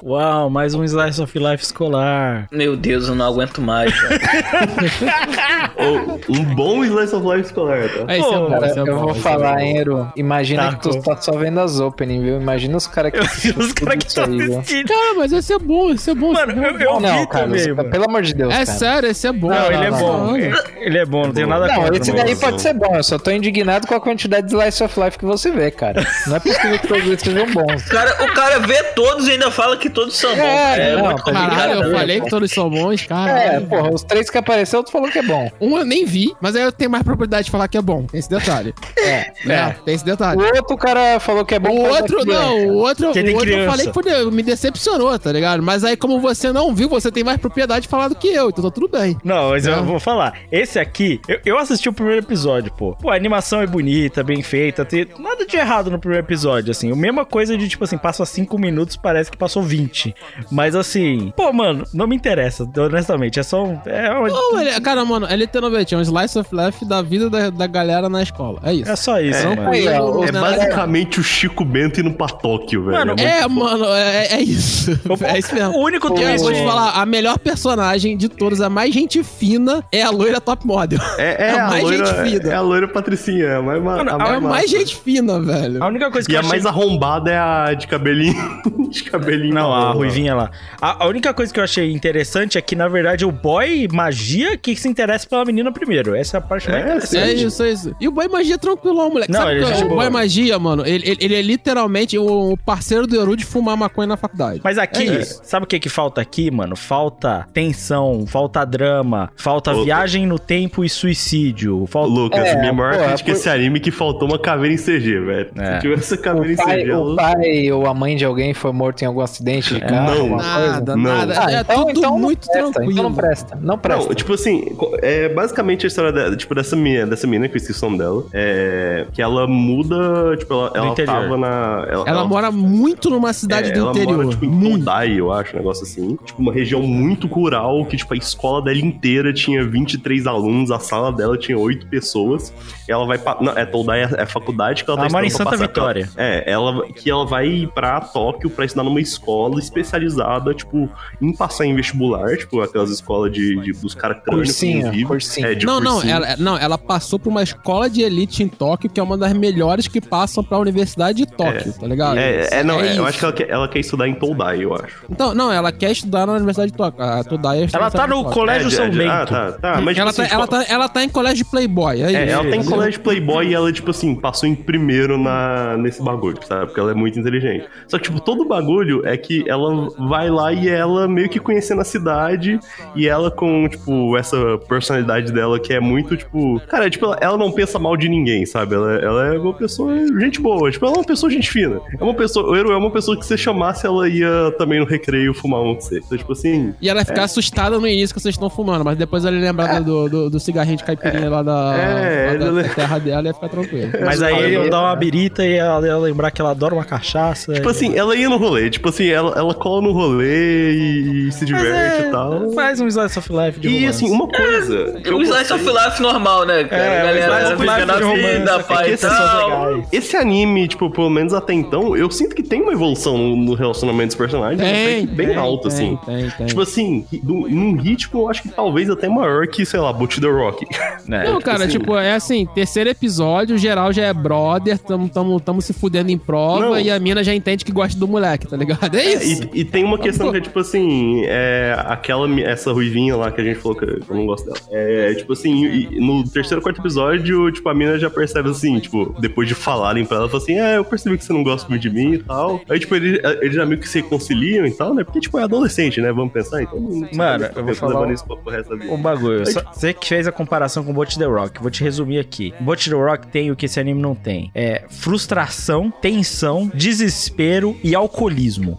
Uau, mais um Slice of Life escolar. Meu Deus, eu não aguento mais. cara. Ou um bom Slice of Life escolar, tá? É, isso é bom, Cara, isso é eu bom, vou isso é falar, hein? Imagina Tá, que tu tá só vendo as opening, viu? Imagina os caras que assistem Os tudo caras que isso estão aí, viu? assistindo. Cara, mas esse é bom, esse é bom. Mano, é eu, eu Não, vi Carlos, também, mano. pelo amor de Deus, É cara. sério, esse é bom. Não, cara. ele é Tá bom. Ele- é bom, não tem nada Não, contra. esse daí pode ser bom, eu só tô indignado com a quantidade de Slice of Life que você vê, cara. Não é possível que todos eles sejam bons. O cara, o cara vê todos e ainda fala que todos são bons. É, É, não, muito tá. Caralho, eu Cara, falei que todos são bons, cara. É, porra, os três que apareceu, tu falou que é bom. Um eu nem vi, mas aí eu tenho mais propriedade de falar que é bom. Tem esse detalhe. É. É, tem esse detalhe. O outro cara falou que é bom. O outro, não, o outro, Porque tem o outro eu criança. falei que foi- me decepcionou, tá ligado? Mas aí, como você não viu, você tem mais propriedade de falar do que eu, então tá tudo bem. Não, mas É. eu vou falar. Esse aqui, eu, eu assisti o primeiro episódio, pô. Pô, a animação é bonita, bem feita, tem nada de errado no primeiro episódio, assim. A mesma coisa de, tipo assim, passa 5 minutos, parece que passou 20. Mas assim, pô, mano, não me interessa, honestamente. É só um. É, uma- Não, ele, cara, mano, é literalmente é um slice of life da vida da, da galera na escola. É isso. é só isso, Não, mano. Ó, É não, basicamente o Chico Bento indo pra Tóquio, velho. Mano, É, foda. mano, é, é isso. É isso mesmo. O único E eu vou te falar, a melhor personagem de todos, a mais gente fina, é a loira top model. É, é, É a mais loira, gente fina. é a loira patricinha, é a mais, ma- Mano, a é mais É a mais gente fina, velho. A única coisa que E eu a achei... mais arrombada é a de cabelinho. de cabelinho. Não, a ruivinha lá. A, a única coisa que eu achei interessante é que, na verdade, o boy magia que se interessa pela menina primeiro. Essa é a parte mais É, interessante. É isso, é isso. E o Boy Magia é tranquilão, moleque. Não, Sabe ele é que o boa. Boy Magia, mano, ele, ele, ele é literalmente o parceiro do Eru de fumar maconha na faculdade. Mas aqui, É sabe o que que falta aqui, mano? Falta tensão, falta drama, falta Ô, viagem no tempo e suicídio. Falta... Lucas, É, minha maior pô, crítica a por- esse anime é que faltou uma caveira em CG, velho. É. Se tivesse caveira O em pai, CG, o pai ou a mãe de alguém foi morto em algum acidente de carro, não. coisa? Nada, Não. nada. Ah, é então, tudo então não muito presta, tranquilo. Então não presta, não presta. Não, tipo assim, é basicamente a história da- tipo, dessa menina, dessa menina que eu esqueci o nome dela. É, que ela muda, tipo, ela, ela tava na. Ela mora muito numa cidade é, do ela interior. mora, tipo, em muito. Todai, eu acho, um negócio assim. Tipo, uma região muito rural, que, tipo, a escola dela inteira tinha 23 alunos, a sala dela tinha 8 pessoas. Ela vai pra. Não, é Todai, é, é faculdade que ela tá Ela mora em Santa Vitória. É, ela, que ela vai pra Tóquio pra estudar numa escola especializada, tipo, em passar em vestibular, tipo, aquelas escolas de, de- dos caras Cursinho, vivem. Cursinho. É, de Não, não ela, não, ela passou por uma escola de elite em Tóquio, que é uma das melhores que passam pra Universidade de Tóquio, tá ligado? É, é, não, é, eu acho que ela quer, ela quer estudar em Todai, eu acho. Então, não, ela quer estudar na Universidade de Tóquio. A Todai é Ela tá no. Colégio É, São de- Bento. Ah, tá, tá. Mas, ela, tipo, tá, assim, ela, tipo, tá, ela tá em colégio Playboy, é, É, isso. ela tá em colégio Playboy e ela, tipo assim, passou em primeiro na, nesse bagulho, sabe? Porque ela é muito inteligente. Só que, tipo, todo bagulho é que ela vai lá e ela meio que conhecendo a cidade e ela com, tipo, essa personalidade dela que é muito, tipo... Cara, tipo, ela, ela não pensa mal de ninguém, sabe? Ela, ela é uma pessoa gente boa. Tipo, ela é uma pessoa gente fina. É uma pessoa... O Eru é uma pessoa que se você chamasse, ela ia também no recreio fumar um com você. Então, tipo assim... E ela ia ficar é. assustada no início que vocês estão fumando, mas depois ela ia lembrar do, do, do cigarrinho de caipirinha lá da, É, lá da ela- terra dela e ia ficar tranquilo. Mas aí eu dar uma birita e ela, ela lembrar que ela adora uma cachaça. Tipo assim, ela ia no rolê. Tipo assim, ela, ela cola no rolê e, e se diverte e tal. Faz um Slice of Life de E romance. assim, uma coisa. eu O Slice of Life normal, né, cara? É, galera fica na vida, é que pai tal. legais. Esse anime, tipo, pelo menos até então, eu sinto que tem uma evolução no, relacionamento dos personagens Tem, até bem tem, alto, tem, assim. Tem, tem. Tipo assim, num ritmo, eu acho que talvez até maior que, sei lá, Boot the Rock. Não, cara, assim- tipo, é assim, terceiro episódio, geral já é brother, tamo, tamo, tamo se fudendo em prova Não. e a mina já entende que gosta do moleque, tá ligado? É isso. E, e tem uma questão que é tipo assim, é, aquela, essa ruivinha lá que a gente falou que eu não gosto dela. É tipo assim, e- no terceiro, quarto episódio, tipo, a mina já percebe assim, tipo, depois de falarem pra ela, fala assim, é, eu percebi que você não gosta muito de mim e tal. Aí, tipo, eles ele já meio que se reconciliam e tal, né? Porque, tipo, é adolescente, né? Vamos pensar, então. Mano, eu vou falar um- isso pro- pro resto da vida. Um bagulho. Aí, Só- Você que fez a comparação com Bot the Rock, vou te resumir aqui. Bot the Rock tem o que esse anime não tem: é frustração, tensão, desespero e alcoolismo.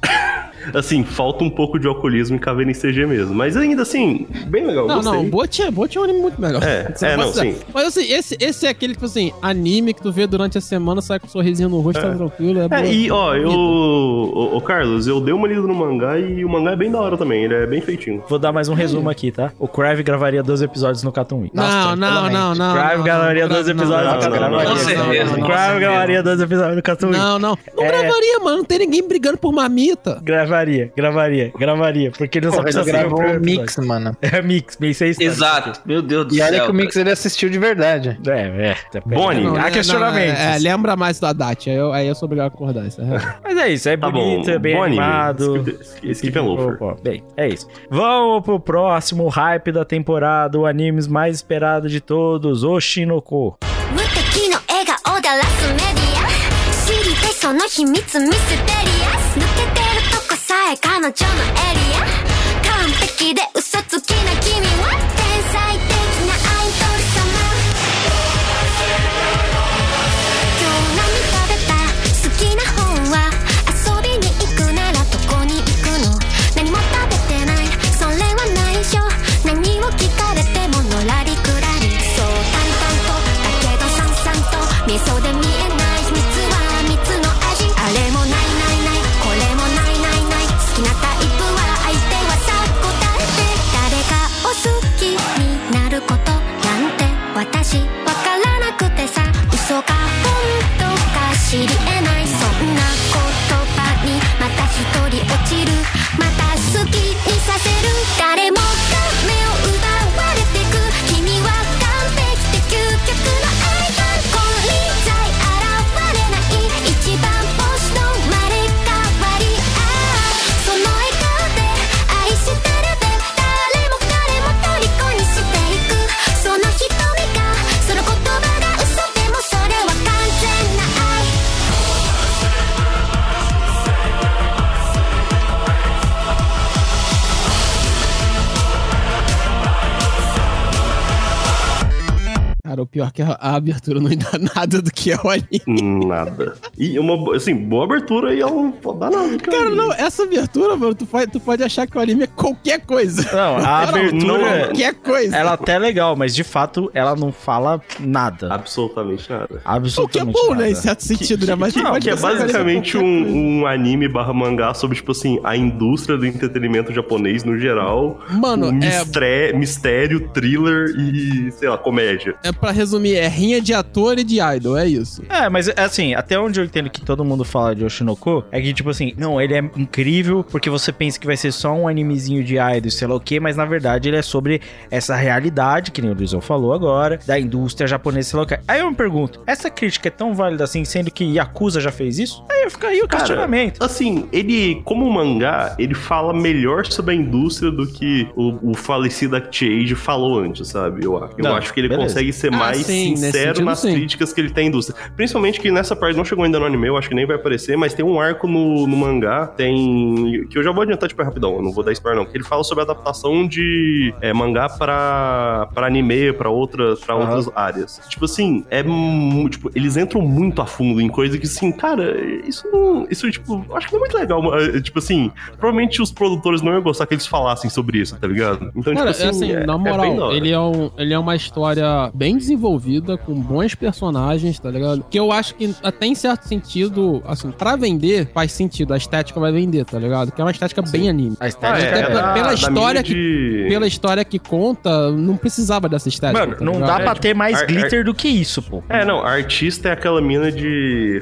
Assim, falta um pouco de alcoolismo em caveira em CG mesmo. Mas ainda assim, bem legal. Não, gostei. não, Bot é, Bot é um anime muito melhor. É, é, não, sim. Mas assim, esse, esse é aquele, tipo assim, anime que tu vê durante a semana, sai com um sorrisinho no rosto, tá tranquilo. É, É, boa- e ó, eu. Ô, ô, Carlos, eu dei uma lida no mangá e o mangá é bem da hora também, ele é bem feitinho. Vou dar mais um resumo aqui, tá? O Crave gravaria 12 episódios no Cartoon Week. Não, não, não, não. Crave não, gravaria não, 12 não, episódios no Cartoon não, Week. não, Com certeza. Crave gravaria 12 episódios no Cartoon Week. Não, não. Não É. gravaria, mano. Não tem ninguém brigando por mamita. Gravaria gravaria, gravaria, gravaria. Porque ele não só Porra, ele precisa ser o gravou primeiro um mix, episódio. mano. É mix, mix é isso. Exato. Meu Deus do E céu. olha que o cara. Mix ele assistiu de verdade. É, é. Boni, Não, Há é- questionamentos. não, é, é, lembra mais do Haddad, aí eu, aí eu sou obrigado a concordar. Isso é real. Mas é isso, é Tá bonito, bom. é bem Bom anime. animado. Skip- Skip and Loafer. Pô, pô, Bem, é isso. Vamos pro próximo hype da temporada, o animes mais esperado de todos, Oshinoko. 無敵の笑顔だらすメディア知りたいその秘密ミステリアス抜けてる とこさえ彼女のエリア。完璧で嘘つきな君は天才。しわからなくてさ嘘か本当か知り Cara, o pior é que a, a abertura não dá nada do que é o anime. Nada. E uma, assim, boa abertura e ela não pode dar nada. Cara, não, essa abertura, mano, tu pode, tu pode achar que o anime é qualquer coisa. Não, a abertura. Qualquer coisa. Ela até é legal, mas de fato ela não fala nada. Absolutamente nada. O que é Absolutamente bom, nada. né? Em certo sentido, né? Mas tu Não, que é basicamente um, um anime barra mangá sobre, tipo assim, a indústria do entretenimento japonês no geral. Mano, com é- mistre- mistério, thriller e, sei lá, comédia. É pra resumir, é rinha de ator e de idol, é isso. É, mas assim, até onde eu entendo que todo mundo fala de Oshinoko, é que, tipo assim, não, ele é incrível porque você pensa que vai ser só um animezinho de idol, sei lá o quê, mas na verdade ele é sobre essa realidade, que nem o Luizão falou agora, da indústria japonesa, sei lá o quê. Aí eu me pergunto, essa crítica é tão válida assim, sendo que Yakuza já fez isso? Aí fica aí o Cara, questionamento. Assim, ele, como mangá, ele fala melhor sobre a indústria do que o, o falecido Act-Age falou antes, sabe? Eu, acho. eu Não, acho que ele beleza. consegue ser Ah, mais sim, sincero nas sim. críticas que ele tem à indústria. Principalmente que nessa parte não chegou ainda no anime, eu acho que nem vai aparecer, mas tem um arco no, no mangá, tem. que eu já vou adiantar tipo rapidão, eu não vou dar spoiler não, que ele fala sobre a adaptação de é, mangá pra, pra anime, pra, outra, pra Aham. outras áreas. Tipo assim, é. Tipo, eles entram muito a fundo em coisa que, assim, cara, isso não. Isso, tipo, eu acho que não é muito legal. eh, Tipo assim, provavelmente os produtores não iam gostar que eles falassem sobre isso, tá ligado? Então, Cara, tipo é assim, na da moral, hora. ele, é um, ele é uma história bem desenvolvida, com bons personagens, tá ligado? Que eu acho que até em certo sentido, assim, pra vender, faz sentido. A estética vai vender, tá ligado? Que é uma estética bem anime. A Ah, estética é, Até é pela- da- pela da história mídia de- Pela história que conta, não precisava dessa estética. Mano, tá não dá pra ter mais ar- glitter do que isso, pô. É, não, artista é aquela mina de.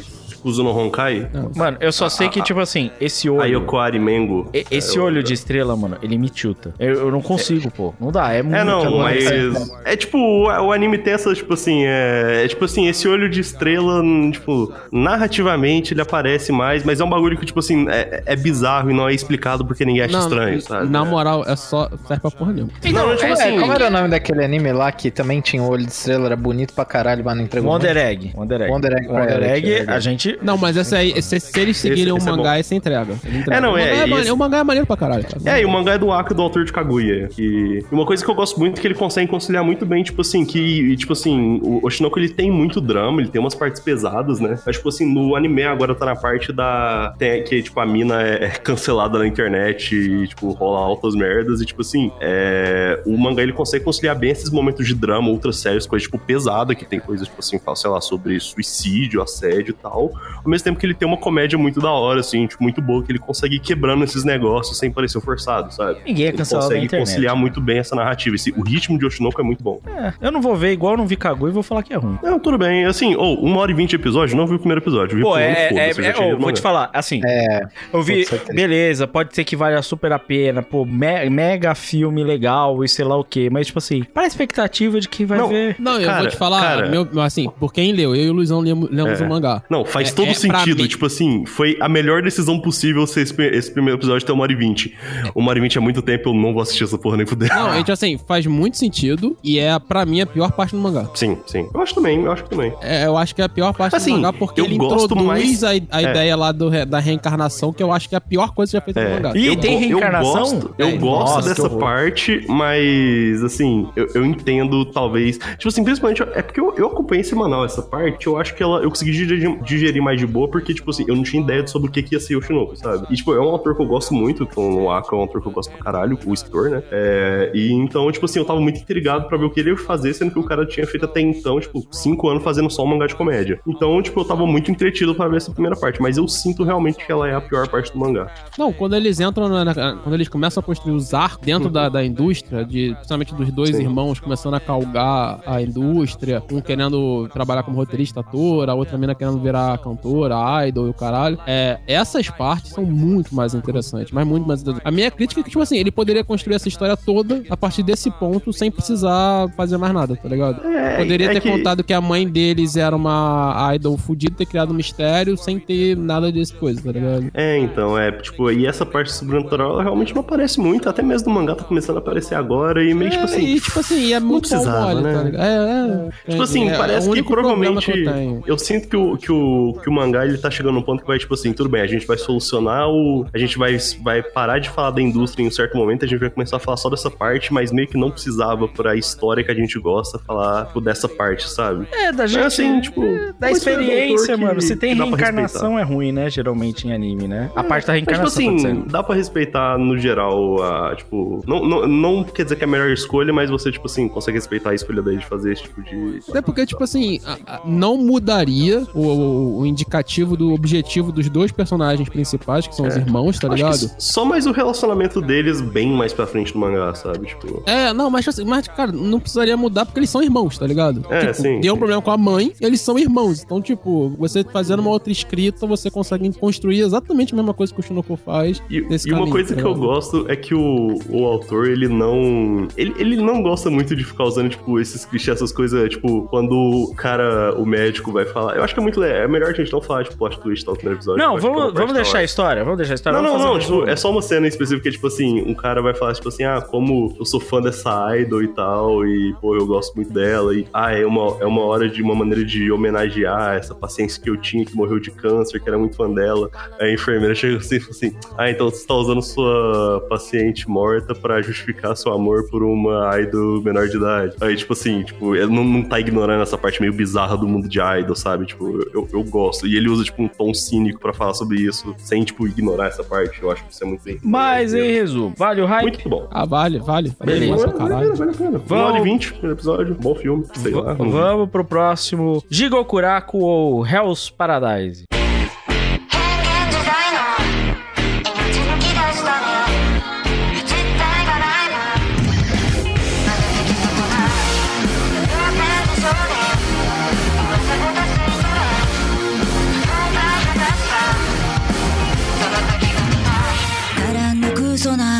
Kuzuno Honkai. Mano, eu só sei que, tipo assim, esse olho. Yoko Arimengo. e- Esse É, olho eu- de estrela, mano, ele me tilta. Eu, eu não consigo, pô. Não dá, é muito. É, não, mas. É tipo, o, o anime tem essa, tipo assim, é, é tipo assim, esse olho de estrela, tipo, narrativamente ele aparece mais, mas é um bagulho que, tipo assim, é, é bizarro e não é explicado porque ninguém acha Não, estranho, sabe? Na moral, é só. serve pra porra nenhuma. Não, tipo É, assim. como era o nome daquele anime lá que também tinha o olho de estrela, era bonito pra caralho, mas não entregou Wonder? Egg. Wonder Egg. Wonder Egg Wonder Egg, é a gente. Não, mas essa aí, se, se eles seguirem esse o é mangá, bom. esse entrega. Entrega. É, não, o mangá é, é, mane- esse- o mangá é maneiro pra caralho. cara. É, e o mangá é do Aka, do autor de Kaguya. E uma coisa que eu gosto muito é que ele consegue conciliar muito bem, tipo assim, que, tipo assim, o Oshinoko ele tem muito drama, ele tem umas partes pesadas, né? Mas, tipo assim, no anime agora tá na parte da. Tem, que, tipo, a mina é é cancelada na internet e, tipo, rola altas merdas. E, tipo assim, é, o mangá ele consegue conciliar bem esses momentos de drama, outras séries, coisas, tipo, pesada, que tem coisas, tipo assim, fala, sei lá, sobre suicídio, assédio e tal. Ao mesmo tempo que ele tem uma comédia muito da hora, assim, tipo, muito boa, que ele consegue ir quebrando esses negócios sem parecer forçado, sabe? Ninguém é Ele consegue internet. conciliar muito bem essa narrativa. Esse, o ritmo de Oshinoko é muito bom. É, eu não vou ver igual eu não vi Kaguya e vou falar que é ruim. Não, tudo bem. Assim, ou uma hora e vinte episódios, não vi o primeiro episódio. Vi Pô, é, é, é, lido vou te falar, assim, É. eu vi, pode beleza, pode ser que valha super a pena, pô, me- mega filme legal e sei lá o quê, mas tipo assim, para a expectativa de que vai Não, ver. Não, eu Cara, vou te falar, cara. meu, assim, por quem leu, eu e o Luizão lemos, lemos É. o mangá. Não, faz É- todo é sentido. Tipo assim, foi a melhor decisão possível ser esse, esse primeiro episódio ter uma hora e vinte. Uma hora e vinte é muito tempo, eu não vou assistir essa porra nem fuder. Não, gente, assim, faz muito sentido e é, pra mim, a pior parte do mangá. Sim, sim. Eu acho também, eu acho que também. É, eu acho que é a pior parte Assim, do mangá porque eu ele gosto introduz mais- a, a é. ideia lá do da reencarnação, que eu acho que é a pior coisa já feita no É. mangá. Eu, tem reencarnação? Eu gosto, eu É, gosto nossa, dessa parte, mas assim, eu, eu entendo, talvez. Tipo assim, principalmente, é porque eu, eu acompanhei semanal essa parte, eu acho que ela. Eu consegui digerir, mais de boa, porque, tipo assim, eu não tinha ideia sobre o que, que ia ser Yoshinobu, sabe? E, tipo, é um autor que eu gosto muito, com o Aka é um autor que eu gosto pra caralho, o escritor, né? É, e então, tipo assim, eu tava muito intrigado pra ver o que ele ia fazer, sendo que o cara tinha feito até então, tipo, cinco anos fazendo só um mangá de comédia. Então, tipo, eu tava muito entretido pra ver essa primeira parte, mas eu sinto realmente que ela é a pior parte do mangá. Não, quando eles entram, na, na- quando eles começam a construir os arcos dentro da, da indústria, de, principalmente dos dois Sim. irmãos começando a calgar a indústria, um querendo trabalhar como roteirista, ator, a outra mina querendo virar cantora, idol e o caralho. É, essas partes são muito mais interessantes, mas muito mais interessantes. A minha crítica é que, tipo assim, ele poderia construir essa história toda a partir desse ponto sem precisar fazer mais nada, tá ligado? É, Poderia é ter contado que a mãe deles era uma idol fudida, ter criado um mistério sem ter nada desse coisa, tá ligado? É, então, é, tipo, e essa parte sobrenatural ela realmente não aparece muito, até mesmo no mangá tá começando a aparecer agora, e meio É, tipo assim. e, tipo assim, é muito precisava, mole, né? tá ligado? É, é, Tipo assim, é, é parece que provavelmente. que Eu, eu sinto que o, que, o, que o mangá ele tá chegando num ponto que vai, tipo assim, tudo bem, a gente vai solucionar o. A gente vai, vai parar de falar da indústria em um certo momento, a gente vai começar a falar só dessa parte, mas meio que não precisava pra história que a gente gosta falar tipo, dessa parte, sabe? É, da gente, assim, tipo, da uma história do experiência, que- mano. Se tem reencarnação é ruim, né? Geralmente em anime, né? A parte da Mas, tipo reencarnação pode assim, dá pra respeitar no geral a, tipo. Não, não, não quer dizer que é a melhor escolha, mas você, tipo assim, consegue respeitar a escolha daí de fazer esse tipo de. Até porque, tipo assim, a- a- não mudaria o, o- o indicativo do objetivo dos dois personagens principais, que são os irmãos, tá É. Ligado? só mais o relacionamento deles bem mais pra frente no mangá, sabe? Tipo. É, não, mas, assim, mas, cara, não precisaria mudar porque eles são irmãos, tá ligado? É, tipo, sim, Deu um problema com a mãe, eles são irmãos. Então, tipo, você fazendo uma outra escrita, você consegue construir exatamente a mesma coisa que o Shinoko faz. E, e uma caminho, coisa tá que eu gosto é que o, o autor, ele não. Ele, ele não gosta muito de ficar usando, tipo, esses clichês, essas coisas, tipo, quando o cara, o médico vai falar. Eu acho que é muito. É melhor a gente não tipo, plot twist no primeiro episódio. Não, que é vamos, vamos deixar a história. Vamos deixar a história. Não, não, não, tipo, é só uma cena específica, tipo assim, um cara vai falar, tipo assim, ah, como eu sou fã dessa idol e tal, e, pô, eu gosto muito dela, e, ah, é uma, é uma hora de uma maneira de homenagear essa paciência que eu tinha, que morreu de câncer, que era muito fã dela. Aí a enfermeira chega assim e fala assim, ah, então você tá usando sua paciente morta pra justificar seu amor por uma idol menor de idade. Aí, tipo assim, tipo, ele não, não tá ignorando essa parte meio bizarra do mundo de idol, sabe? Tipo, eu, eu gosto. E ele usa, tipo, um tom cínico pra falar sobre isso, sem, tipo, ignorar essa parte. Eu acho que isso é muito bem. Mas, em resumo, vale o hype? Muito bom. Ah, vale, vale. vale Beleza. Vale, caralho. vale, vale a pena. E vinte, primeiro episódio, bom filme, sei lá. não- Vamos pro próximo Jigokuraku ou Hell's Paradise.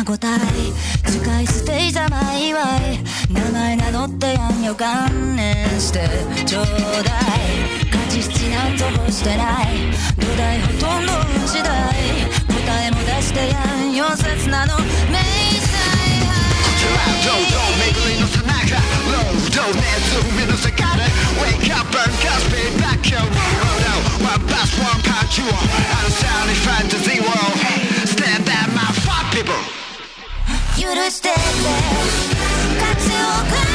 答え使い捨ていざまいわい名前名乗ってやんよ観念してちょうだい価値質なんぞ欲してない土台ほとんど運次第答えも出してやんよ刹那の明細どんどん巡りのさなかロードネズミの世界で Wake up and cast me back your world One bus one punch you on Unsounding fantasy world Stand at my fuck people 許してて価値を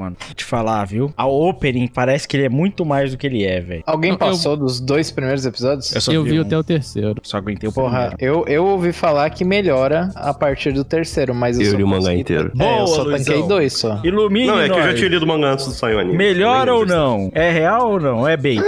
mano. Vou te falar, viu? A opening parece que ele é muito mais do que ele é, velho. Alguém Eu- passou dos dois primeiros episódios? Eu só Eu vi vi um. até o terceiro. Só aguentei o Porra, primeiro. eu, eu ouvi falar que melhora a partir do terceiro, mas eu, Eu li o mangá inteiro. É, eu Boa, só Luizão. tanquei dois só. Ilumine Não, é que eu já nós. tinha lido o mangá antes do sair o anime. Melhor Nem ou não? É real ou não? É bait?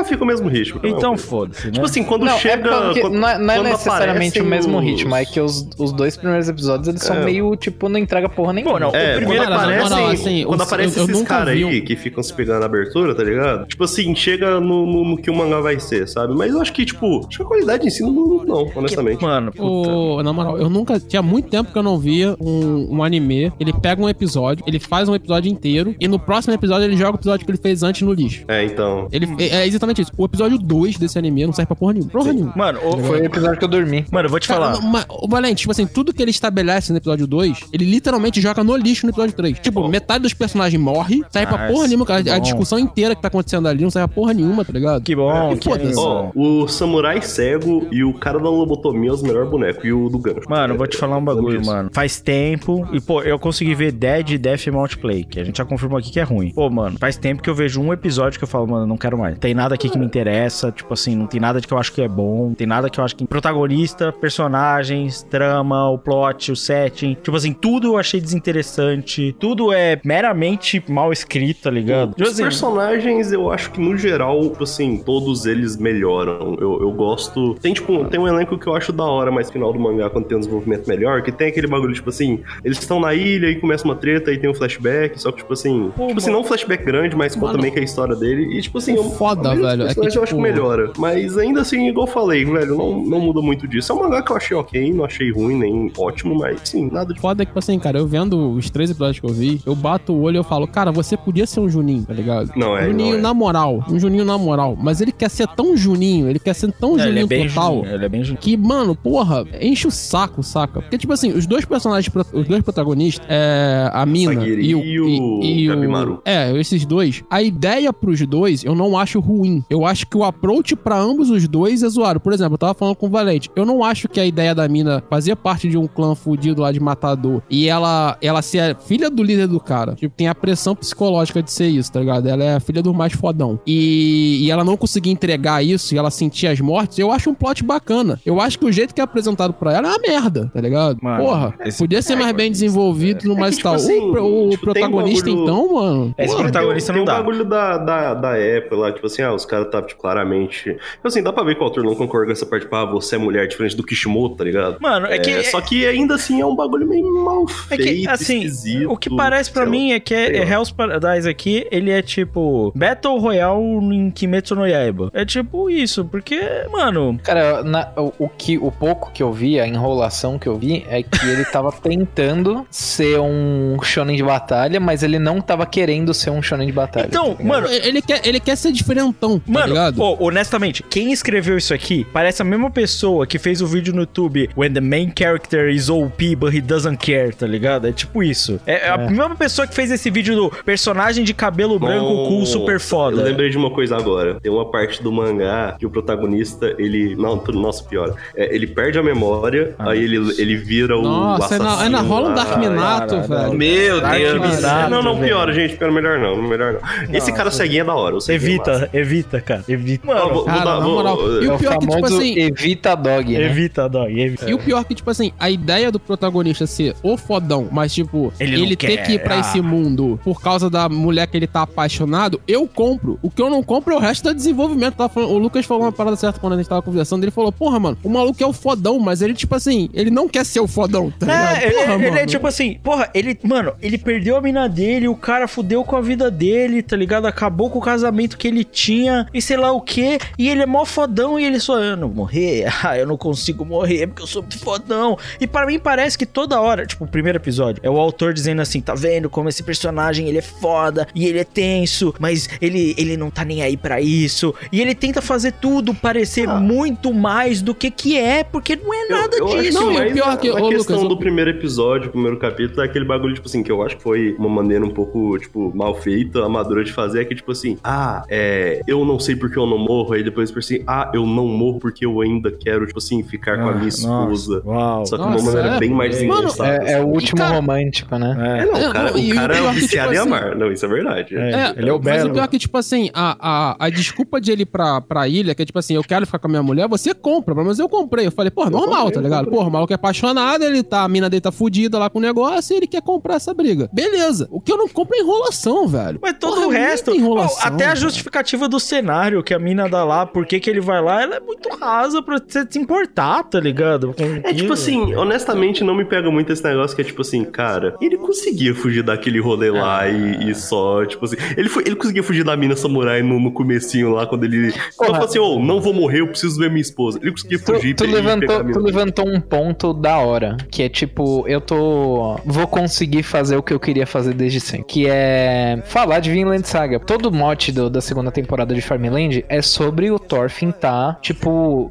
Ah, fica o mesmo ritmo. Então foda-se, né? Tipo assim, quando Não, chega. é quando- não é, não é necessariamente o mesmo os- ritmo, é que os, os dois primeiros episódios eles são É. meio, tipo, não entrega porra nenhuma. Pô, não, É, o primeiro moral, assim, quando aparecem eu- eu esses caras vi aí um- que ficam se pegando na abertura, tá ligado? Tipo assim, chega no, no, no que o mangá vai ser, sabe? Mas eu acho que, tipo, acho que a qualidade em si não não, honestamente. Mano, puta. O, na moral, eu nunca. Tinha muito tempo que eu não via um, um anime. Ele pega um episódio, ele faz um episódio inteiro, e no próximo episódio ele joga o episódio que ele fez antes no lixo. É, então. Ele, é, é exatamente isso. O episódio 2 desse anime não serve pra porra nenhuma. Porra nenhuma. Mano, o- Foi o episódio que eu dormi. mano, eu vou te falar. Cara, ma- o Valente, tipo assim, tudo que ele estabelece no episódio 2, ele literalmente joga no lixo no episódio 3. Tipo, metade dos personagens morre, serve pra porra nenhuma, cara. A discussão inteira que tá acontecendo ali não serve pra porra nenhuma, tá ligado? Que bom, que. Ó, o samurai cego e o cara da lobotomia é os melhores bonecos. E o do gancho. Mano, eu vou te falar um bagulho, mano. Faz tempo. E, pô, eu consegui ver Dead e Death Multiplay, que a gente já confirmou aqui que é ruim. Pô, mano, faz tempo que eu vejo um episódio que eu falo, mano, não quero mais. Tem nada aqui que me interessa. Tipo assim, não tem nada de que eu acho que é bom. Tem nada que eu acho que. Protagonista, personagens, trama, o plot, o setting. Tipo assim, tudo eu achei desinteressante. Tudo é meramente mal escrito, tá ligado? Tipo Os assim, personagens, eu acho que no geral, tipo assim, todos eles melhoram. Eu, eu gosto. Tem, tipo, tem um elenco que eu acho da hora, mais final do mangá, quando tem um desenvolvimento melhor, que tem aquele bagulho, tipo assim, eles estão na ilha e começa uma treta e tem um flashback, só que, tipo assim. Pô, tipo assim, não um flashback grande, mas conta Mano. meio que a história dele. E, tipo assim, O eu, foda, velho, é que, personagens eu acho que tipo- melhora. Mas ainda assim, igual eu falei, velho, não, não muda muito disso. É um mangá que eu achei ok, não achei ruim, nem ótimo, mas sim, nada de. Foda é que, tipo assim, cara, eu vendo os três episódios que eu vi, eu bato o olho e eu falo, cara, você podia ser um Juninho, tá ligado? Não é, Juninho não é. na moral, um Juninho na moral. Mas ele quer ser tão Juninho, ele quer ser tão é, ele é Juninho bem total. Juninho, ele é bem Juninho. Que, mano, porra, enche o saco, saca? Porque, tipo assim, os dois personagens, os dois protagonistas, é, a Mina Sagiri e o, e o e- o-. É, esses dois. A ideia pros dois, eu não acho ruim. Eu acho que o approach pra ambos os dois é zoado. Por exemplo, eu tava falando com o Valente. Eu não acho que a ideia da Mina fazia parte de um clã fudido lá de matador e ela, ela ser filha do líder do cara. Tipo, tem a pressão psicológica de ser isso, tá ligado? Ela é a filha do mais fodão. E, e ela não conseguir entregar isso e ela sentir as mortes, eu acho um plot bacana. Eu acho que o jeito que é apresentado pra ela é uma merda, tá ligado? Mano, Porra, podia ser mais bem desenvolvido no mais É que, tipo tal. assim, o o tipo, um protagonista, bagulho- então, mano. Esse Pô, protagonista tem, não tem dá. um bagulho da, da, da época lá, tipo assim, ah, os caras tá, tipo, claramente. Tipo assim, dá pra ver que o autor não concorda com essa parte, tipo, ah, você é mulher diferente do Kishimoto, tá ligado? Mano, é que- Só que ainda assim é um bagulho meio mal É feito, que, assim, esquisito. o que parece pra mim é que é, é. Hell's Paradise aqui, ele é tipo Battle Royale em Kimetsu no Yaiba. É tipo isso, porque, mano... Cara, na- o, o que, o pouco que eu vi, a enrolação que eu vi, é que ele tava tentando ser um shonen de batalha, mas ele não tava querendo ser um shonen de batalha. Então, tá mano... Ele quer, ele quer ser diferentão, tá Mano, ligado? ô, honestamente, quem escreveu isso aqui parece a mesma pessoa que fez o vídeo no YouTube When the main character is OP but he doesn't care, tá ligado? É tipo isso. É, é a mesma pessoa que fez esse vídeo do personagem de cabelo branco cool super Eu foda. lembrei de uma coisa agora. Tem uma parte do mangá que o protagonista, ele. Não, nossa, pior. É, ele perde a memória, aí ele, ele vira o. Nossa, é na, é na assassino rola um. Dark Minato, velho. Meu Dark Deus. Minato, Não, não, velho. pior, gente. Pior, melhor não, melhor não. Esse cara ceguinho é da hora. é massa. Evita, evita, cara. Evita. Mano, vou- Cara, na vou- moral. E É o pior que, tipo assim, evita dog, né? evita, dog. Evita. E o pior que, tipo assim, a ideia do protagonista ser o fodão, mas, tipo, Ele ele, ter quer, que ir pra ah. esse mundo por causa da mulher que ele tá apaixonado, eu compro. O que eu não compro é o resto do desenvolvimento. Falando- o Lucas falou uma parada certa quando a gente tava conversando. Ele falou, porra, mano, o maluco é o fodão, mas ele, tipo assim, ele não quer ser o fodão, tá ligado? É, ele, Porra, ele é mano. tipo assim, porra, ele, mano, ele perdeu a mina dele, o cara fudeu com a vida dele, tá ligado? Acabou com o casamento que ele tinha e sei lá o que, e ele é mó fodão e ele só, eu não morrer, ah, eu não consigo morrer porque eu sou muito fodão. E pra mim parece que toda hora, tipo, o primeiro episódio, é o autor dizendo assim, tá vendo como esse personagem ele é foda e ele é tenso, mas ele, ele não tá nem aí pra isso, e ele tenta fazer tudo parecer muito mais do que que é, porque não é nada eu disso. que Não, o mais pior a, que- a ô, questão Lucas, do eu- primeiro episódio, primeiro capítulo, é aquele bagulho, tipo assim, que eu acho que foi uma maneira um pouco, tipo, mal feita, amadora de fazer, é que, tipo assim, ah, é, eu não sei porque eu não morro. Aí depois eu assim, ah, eu não morro porque eu ainda quero, tipo assim, ficar com a minha Ah, esposa. Uau. Só que Nossa, de uma maneira é, bem mais mano, desengonçada. É, é o E, último cara- romântico, né? É, não, o cara, não, e o o cara é viciado tipo em assim- amar. Não, isso é verdade. É, ele é o mas belo. o pior é que, tipo assim, a, a, a desculpa de ele ir pra, pra ilha, que é tipo assim, eu quero ficar com a minha mulher, você compra, mas eu comprei. Eu falei, pô, normal, comprei, tá ligado? Porra, o maluco é apaixonado, ele tá, a mina dele tá fudida lá com o negócio e ele quer comprar essa briga. Beleza. O que eu não compro é enrolação, velho. Mas todo Porra, o é resto, enrolação, Pô, até a velho. justificativa do cenário que a mina dá lá, por que que ele vai lá, ela é muito rasa pra você se importar, tá ligado? É tipo assim, honestamente, não me pega muito esse negócio que é tipo assim, cara, ele conseguia fugir daquele rolê lá e, e só, tipo assim, ele, foi, ele conseguia fugir da mina samurai no, no comecinho lá, quando ele só falou assim, ô, não vou morrer, eu preciso ver minha esposa. Ele conseguia Tu, fugir tu e pegar a levantou, mina. tu levantou um ponto da hora, que é tipo, eu tô. Vou conseguir fazer o que eu queria fazer desde sempre. Que é falar de Vinland Saga. Todo o mote do- da segunda temporada de Farmland é sobre o Thorfinn tá, tipo.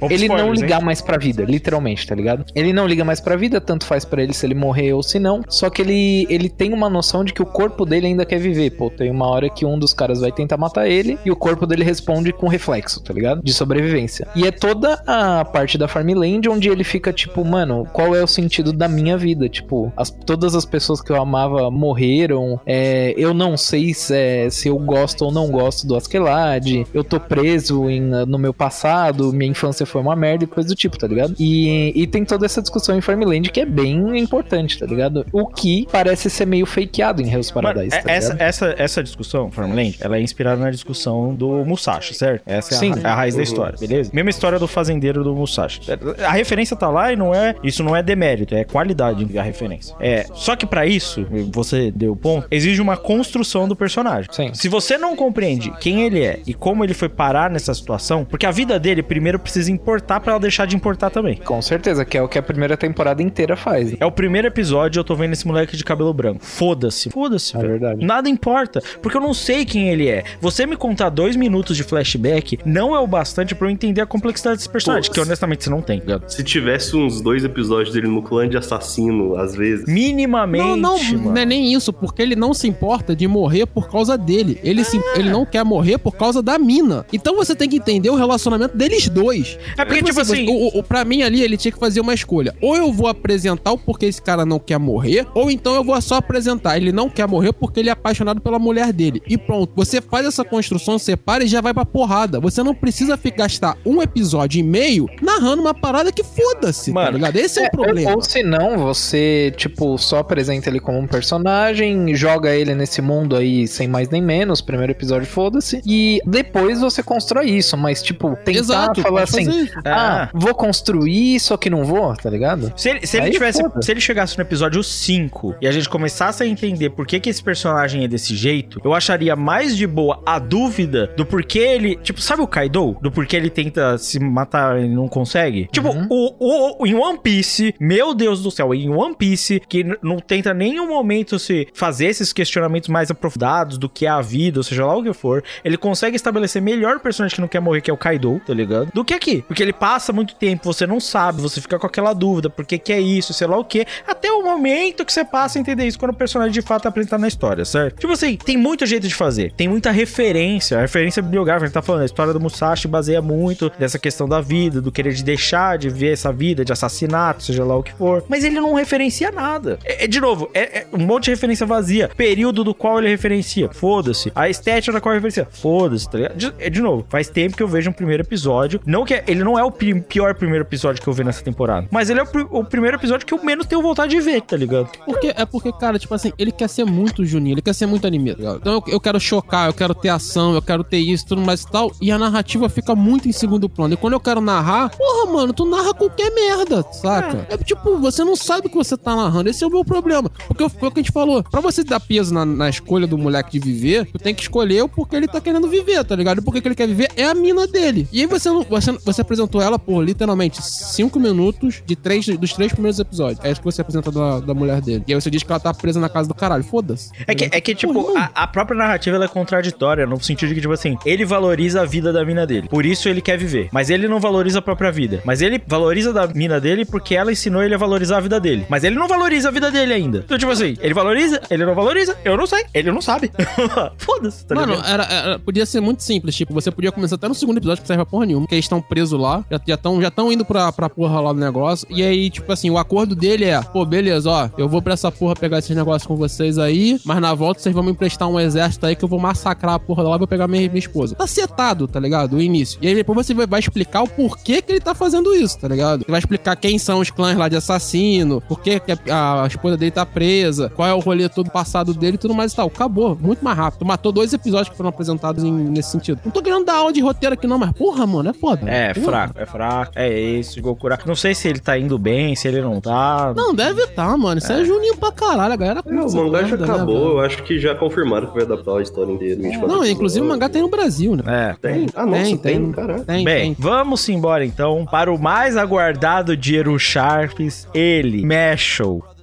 Opa, ele não spoilers, ligar hein? mais pra vida, literalmente, tá ligado? Ele não liga mais pra vida, tanto faz pra ele se ele morrer ou se não. Só que ele, ele tem uma noção de que o corpo dele ainda quer viver. Pô, tem uma hora que um dos caras vai tentar matar ele e o corpo dele responde com reflexo, tá ligado? De sobrevivência. E é toda a parte da Farmland onde ele fica tipo, mano, qual é o sentido da minha vida? Tipo, as- todas as pessoas que eu amava morreram. é, eu não sei se, é, se eu gosto ou não gosto do Askeladd. Eu tô preso em, no meu passado. Minha infância foi uma merda e coisa do tipo, tá ligado? E, e tem toda essa discussão em Farmland que é bem importante, tá ligado? O que parece ser meio fakeado em Hell's Mano, Paradise, é- tá essa, essa, essa discussão, Farmland, ela é inspirada na discussão do Musashi, certo? Essa é a, Sim. é a raiz da Uhum. história, beleza? Mesma história do fazendeiro do Musashi. A referência tá lá e não é. Isso não é demérito, é qualidade a referência. É, só que pra isso, você deu o ponto, exige uma construção do personagem. Sim. Se você não compreende quem ele é e como ele foi parar nessa situação, porque a vida dele primeiro precisa importar pra ela deixar de importar também. Com certeza, que é o que a primeira temporada inteira faz. É o primeiro episódio, eu tô vendo esse moleque de cabelo branco. Foda-se. Foda-se, É velho. verdade. Nada importa. Porque eu não sei quem ele é. Você me contar dois minutos de flashback não é o bastante pra eu entender a complexidade desse personagem. Pô, que honestamente você não tem, ligado? Se tivesse uns dois episódios dele no clã de assassino, às vezes. Minimamente. Não, não, mano. não é nem isso, porque ele não se importa de morrer por causa dele. Ele, se, ele não quer morrer por causa da mina. Então você tem que entender o relacionamento deles dois. É porque, tipo assim- O, o, pra mim ali, ele tinha que fazer uma escolha. Ou eu vou apresentar o porquê esse cara não quer morrer, ou então eu vou só apresentar. Ele não quer morrer porque ele é apaixonado pela mulher dele. E pronto. Você faz essa construção, separa e já vai pra porrada. Você não precisa gastar um episódio e meio narrando uma parada que foda-se, tá Mano, ligado? Esse é, É, o problema. Ou, se não, você, tipo, só apresenta ele como um personagem, joga ele nesse mundo aí sem mais nem menos, primeiro episódio, foda-se, e depois você constrói isso, mas, tipo, tentar Exato, falar assim, isso. ah, vou construir, só que não vou, tá ligado? Se ele, se ele Aí tivesse. foda. Se ele chegasse no episódio 5 e a gente começasse a entender por que, que esse personagem é desse jeito, eu acharia mais de boa a dúvida do porquê ele. Tipo, sabe o Kaido? Do porquê ele tenta se matar e não consegue? Tipo, Uhum. o, o, em One Piece, meu Deus do céu, em One Piece, que não tenta nenhum momento se fazer esses questionamentos mais aprofundados do que é a vida, ou seja lá o que for, ele consegue estabelecer melhor o personagem que não quer morrer, que é o Kaido, tá ligado? Do que aqui. Porque ele passa muito tempo, você não sabe, você fica com aquela dúvida, por que que é isso, sei lá o que, até o momento que você passa a entender isso, quando o personagem de fato apresentado na história, certo? Tipo assim, tem muito jeito de fazer, tem muita referência, a referência bibliográfica, a gente tá falando, a história do Musashi baseia muito dessa questão da vida, do querer de deixar de ver essa vida, de assassinato, seja lá o que for, mas ele não referencia nada. É, é, de novo, é, é um monte de referência vazia, período do qual ele referencia, foda-se, a estética da qual ele referencia, foda-se, tá ligado? De, é, de novo, faz tempo que eu vejo um primeiro episódio, não que é- ele não é o pi- pior primeiro episódio que eu vi nessa temporada, mas ele é o, o primeiro episódio que eu menos tenho vontade de ver, tá ligado? Porque, é porque, cara, tipo assim, ele quer ser muito Juninho, ele quer ser muito anime. Então eu, eu quero chocar, eu quero ter ação, eu quero ter isso, tudo mais e tal. E a narrativa fica muito em segundo plano. E quando eu quero narrar, porra, mano, tu narra qualquer merda, saca? É, tipo, você não sabe o que você tá narrando. Esse é o meu problema. Porque foi o que a gente falou. Pra você dar peso na, na escolha do moleque de viver, tu tem que escolher o porquê ele tá querendo viver, tá ligado? E porque que ele quer viver é a mina dele. E aí você, não, você, você apresentou ela por literalmente cinco minutos de três, dos três primeiros episódios. É isso que você apresenta da, da mulher dele. E aí você diz que ela tá presa na casa do caralho. Foda-se. É que, é que tipo, a, a própria narrativa ela é contraditória, no sentido de que, tipo assim, ele valoriza a vida da mina dele. Por isso ele quer viver. Mas ele não valoriza a própria vida. Mas ele valoriza da mina dele porque ela ensinou ele a valorizar a vida dele. Mas ele não valoriza a vida dele ainda. Então, tipo assim, ele valoriza, ele não valoriza, eu não sei. Ele não sabe. Foda-se, tá Mano, era, era- podia ser muito simples. Tipo, você podia começar até no segundo episódio, que serve pra porra nenhuma, que eles estão presos lá, já estão já tão indo pra, pra porra lá do negócio. E aí, tipo assim, o acordo dele é: pô, beleza, ó, eu vou pra essa porra pegar esses negócios com vocês aí, mas na volta vocês vão me emprestar um exército aí que eu vou massacrar a porra lá e vou pegar minha, minha esposa. Tá setado, tá ligado? O início. E aí depois você vai, explicar o porquê que ele tá fazendo isso, tá ligado? Você vai explicar quem são os clãs lá de assassino, por que a, a esposa dele tá presa, qual é o rolê todo passado dele e tudo mais e tal. Acabou, muito mais rápido. Matou dois episódios que foram apresentados em- nesse sentido. Não tô querendo dar aula de roteiro aqui não, mas porra, mano, é foda. É, Porra. fraco, é fraco. É esse, Gokura. Não sei se ele tá indo bem, se ele não tá. Não, deve estar, mano. Isso é, juninho pra caralho. A galera É, curte mangá já né, acabou, velho? eu acho que já confirmaram que vai adaptar a história inteira. 24 Não, inclusive o mangá tem no Brasil, né? É. Tem? Ah, nossa, tem, caralho. Tem, Bem, tem. vamos embora então para o mais aguardado de Eru Sharps, ele, Mashal.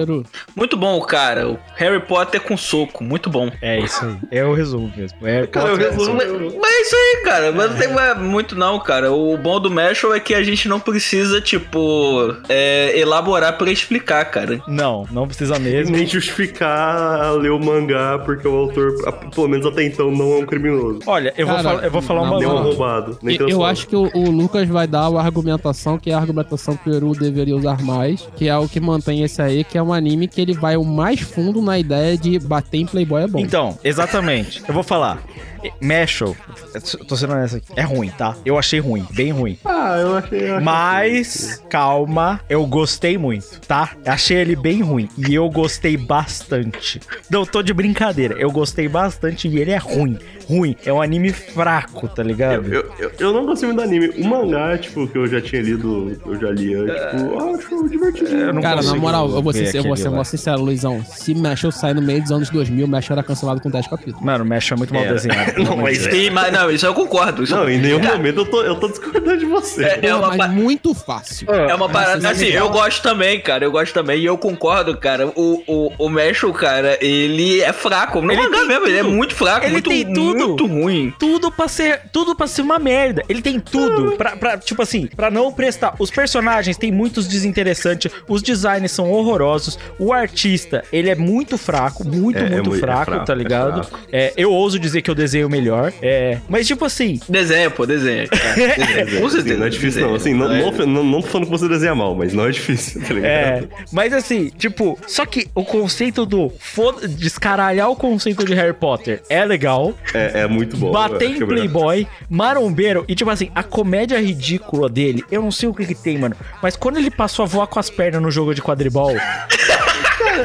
Eru. Muito bom, cara. O Harry Potter com soco, muito bom. É isso aí. É o resumo mesmo. É, Cara, eu resumo. Mas, mas é isso aí, cara. Mas não tem mais muito não, cara. O bom do Mashal é que a gente não precisa, tipo, é, elaborar pra explicar, cara. Não, não precisa mesmo. Nem justificar ler o mangá porque o autor, pelo menos até então, não é um criminoso. Olha, eu, vou, Cara, falar, eu vou falar na uma Nem um roubado. Nem Eu, eu acho que o, o Lucas vai dar a argumentação, que é a argumentação que o Eru deveria usar mais, que é o que mantém esse aí, que é um anime que ele vai o mais fundo na ideia de bater em Playboy é bom. Então, exatamente. Eu vou falar. Eu tô sendo honesto aqui, é ruim, tá? Eu achei ruim, bem ruim. Ah, eu achei. eu achei Mas, calma, eu gostei muito, tá? Achei ele bem ruim. E eu gostei bastante. Não, tô de brincadeira. Eu gostei bastante e ele é ruim. Ruim. É um anime fraco, tá ligado? Eu, eu, eu não gostei muito do anime. O mangá, tipo, que eu já tinha lido, eu já lia, tipo, eu acho divertido. Eu não Cara, na moral, eu vou ser, eu vou ser mó sincero, Luizão. Se Mashal sair no meio dos anos 2000, Mashal era cancelado com 10 capítulos. Mano, o Mesh é muito mal É. desenhado. Não, mas- Sim, mas não, isso eu concordo. Isso Não, eu... em nenhum Cara, momento eu tô, eu tô discordando de você. É, é uma mas pa- muito fácil. É uma parada. Mas, Assim, eu gosto também, cara. Eu gosto também. E eu concordo, cara. O, o, o Mashal, cara, ele é fraco. No Ele mangá mesmo, ele é muito fraco. Ele muito, tem tudo. Muito ruim. tudo pra ser tudo para ser uma merda. Ele tem tudo pra, pra, tipo assim, pra não prestar. Os personagens têm muitos desinteressantes, os designs são horrorosos, o artista, ele é muito fraco, muito, É, é muito é fraco, fraco, tá é ligado? fraco. É, eu ouso dizer que eu desenho melhor, é, mas tipo assim, Desenha, pô, desenha. cara. Desenha. Com certeza. não é difícil, não. Assim, não, É. não, não, não tô falando que você desenha mal, mas não é difícil, tá ligado? é, mas assim, tipo, só que o conceito do foda- descaralhar o conceito de Harry Potter é legal, É, é muito bom. bater em é. Playboy, marombeiro, e tipo assim, a comédia ridícula dele, eu não sei o que que tem, mano, mas quando ele passou a voar com as pernas no jogo de quadribol,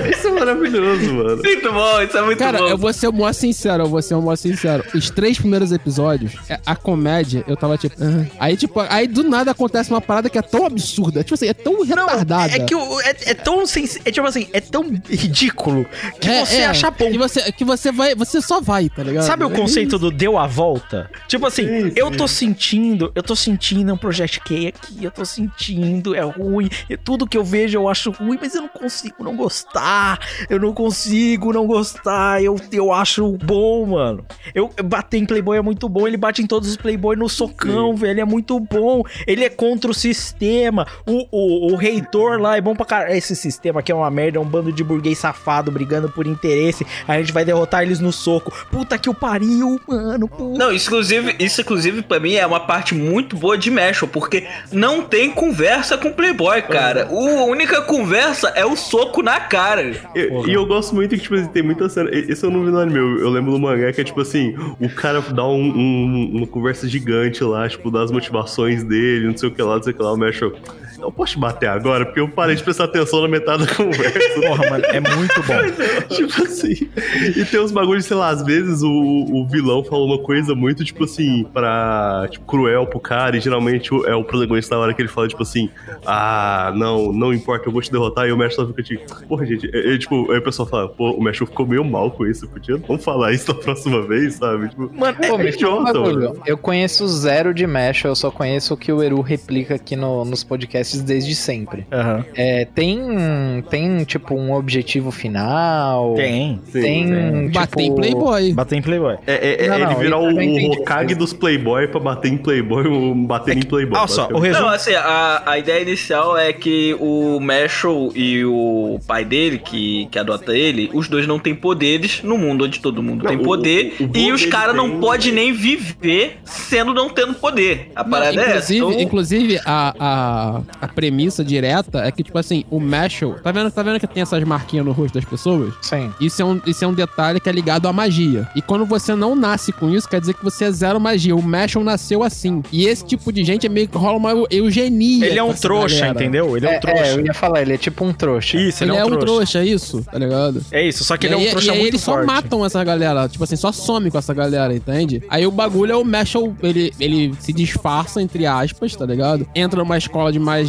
Isso é maravilhoso, mano. Muito bom, isso é muito Cara, bom. eu vou ser o maior sincero, eu vou ser o maior sincero. Os três primeiros episódios, é, a comédia, eu tava tipo. "Ah". Aí, tipo, aí do nada acontece uma parada que é tão absurda. Tipo assim, é tão retardada. é que o- é, é tão sens- é tipo assim, é tão ridículo que É, você é, acha bom. Que você, que você vai. Você só vai, tá ligado? Sabe o É conceito do deu a volta? Tipo assim, Sim, eu tô sentindo, eu tô sentindo um Project K aqui, eu tô sentindo, é ruim, e tudo que eu vejo eu acho ruim, mas eu não consigo não gostar. Gostar. Eu não consigo não gostar. Eu, eu acho bom, mano. Eu bater em Playboy é muito bom. Ele bate em todos os Playboy no socão, velho. É muito bom. Ele é contra o sistema. O, o, o reitor lá é bom pra caralho. Esse sistema aqui é uma merda. É um bando de burguês safado brigando por interesse. A gente vai derrotar eles no soco. Puta que o pariu, mano. Puta. Não, isso inclusive, isso inclusive pra mim é uma parte muito boa de Mashal, porque não tem conversa com Playboy, cara. O- A única conversa é o soco na cara. Eu- E eu gosto muito que, tipo assim, tem muita cena. Esse eu não vi no anime, eu, eu lembro do mangá que é tipo assim: o cara dá um- um- uma conversa gigante lá, tipo, das motivações dele, não sei o que lá, não sei o que lá, o Mesh. Eu posso te bater agora? Porque eu parei de prestar atenção na metade da conversa. Porra, mano, é muito bom. tipo assim. E tem uns bagulhos, sei lá, às vezes o, o vilão fala uma coisa muito, tipo assim, pra. Tipo, cruel pro cara, e geralmente é o protagonista na hora que ele fala, tipo assim, ah, não, não importa, eu vou te derrotar, e o Mesh só fica tipo, porra, gente, é, é, tipo, aí o pessoal fala, pô, o Mesh ficou meio mal com isso, podia não falar isso da próxima vez, sabe? Tipo, Mano, Pô, me fala um idiota, mano. Eu conheço zero de Mesh, eu só conheço o que o Eru replica aqui no- nos podcasts desde sempre. É, tem, tem, tipo, um objetivo final? Tem. Tem, tipo... Bater em Playboy. Bater em Playboy. É, é, Não, ele não, isso eu o, o Hokage dos Playboy pra bater em Playboy, o bater em Playboy. olha só, o basicamente. Não, assim, a, a ideia inicial é que o Mashal e o pai dele, que, que adota ele, os dois não têm poderes no mundo onde todo mundo Não, tem o- poder. o- o vô e os caras não tem- podem nem viver sendo não tendo poder. A Não, parada é essa. inclusive, Então, inclusive a, a, a premissa direta é que, tipo assim, o Mashal. Tá vendo, tá vendo que tem essas marquinhas no rosto das pessoas? Sim. Isso é, um, isso é um detalhe que é ligado à magia. E quando você não nasce com isso, quer dizer que você é zero magia. O Mashal nasceu assim. E esse tipo de gente é meio que rola uma eugenia. Ele é um trouxa, galera. entendeu? Ele é um É, trouxa. é, eu ia falar, ele é tipo um trouxa. Isso, Ele, é um trouxa, isso, tá ligado? É isso, só que E ele é um trouxa e aí muito eles só forte. matam essa galera, tipo assim, só some com essa galera, entende? Aí o bagulho é o Mashal, ele, ele se disfarça, entre aspas, tá ligado? Entra numa escola de magia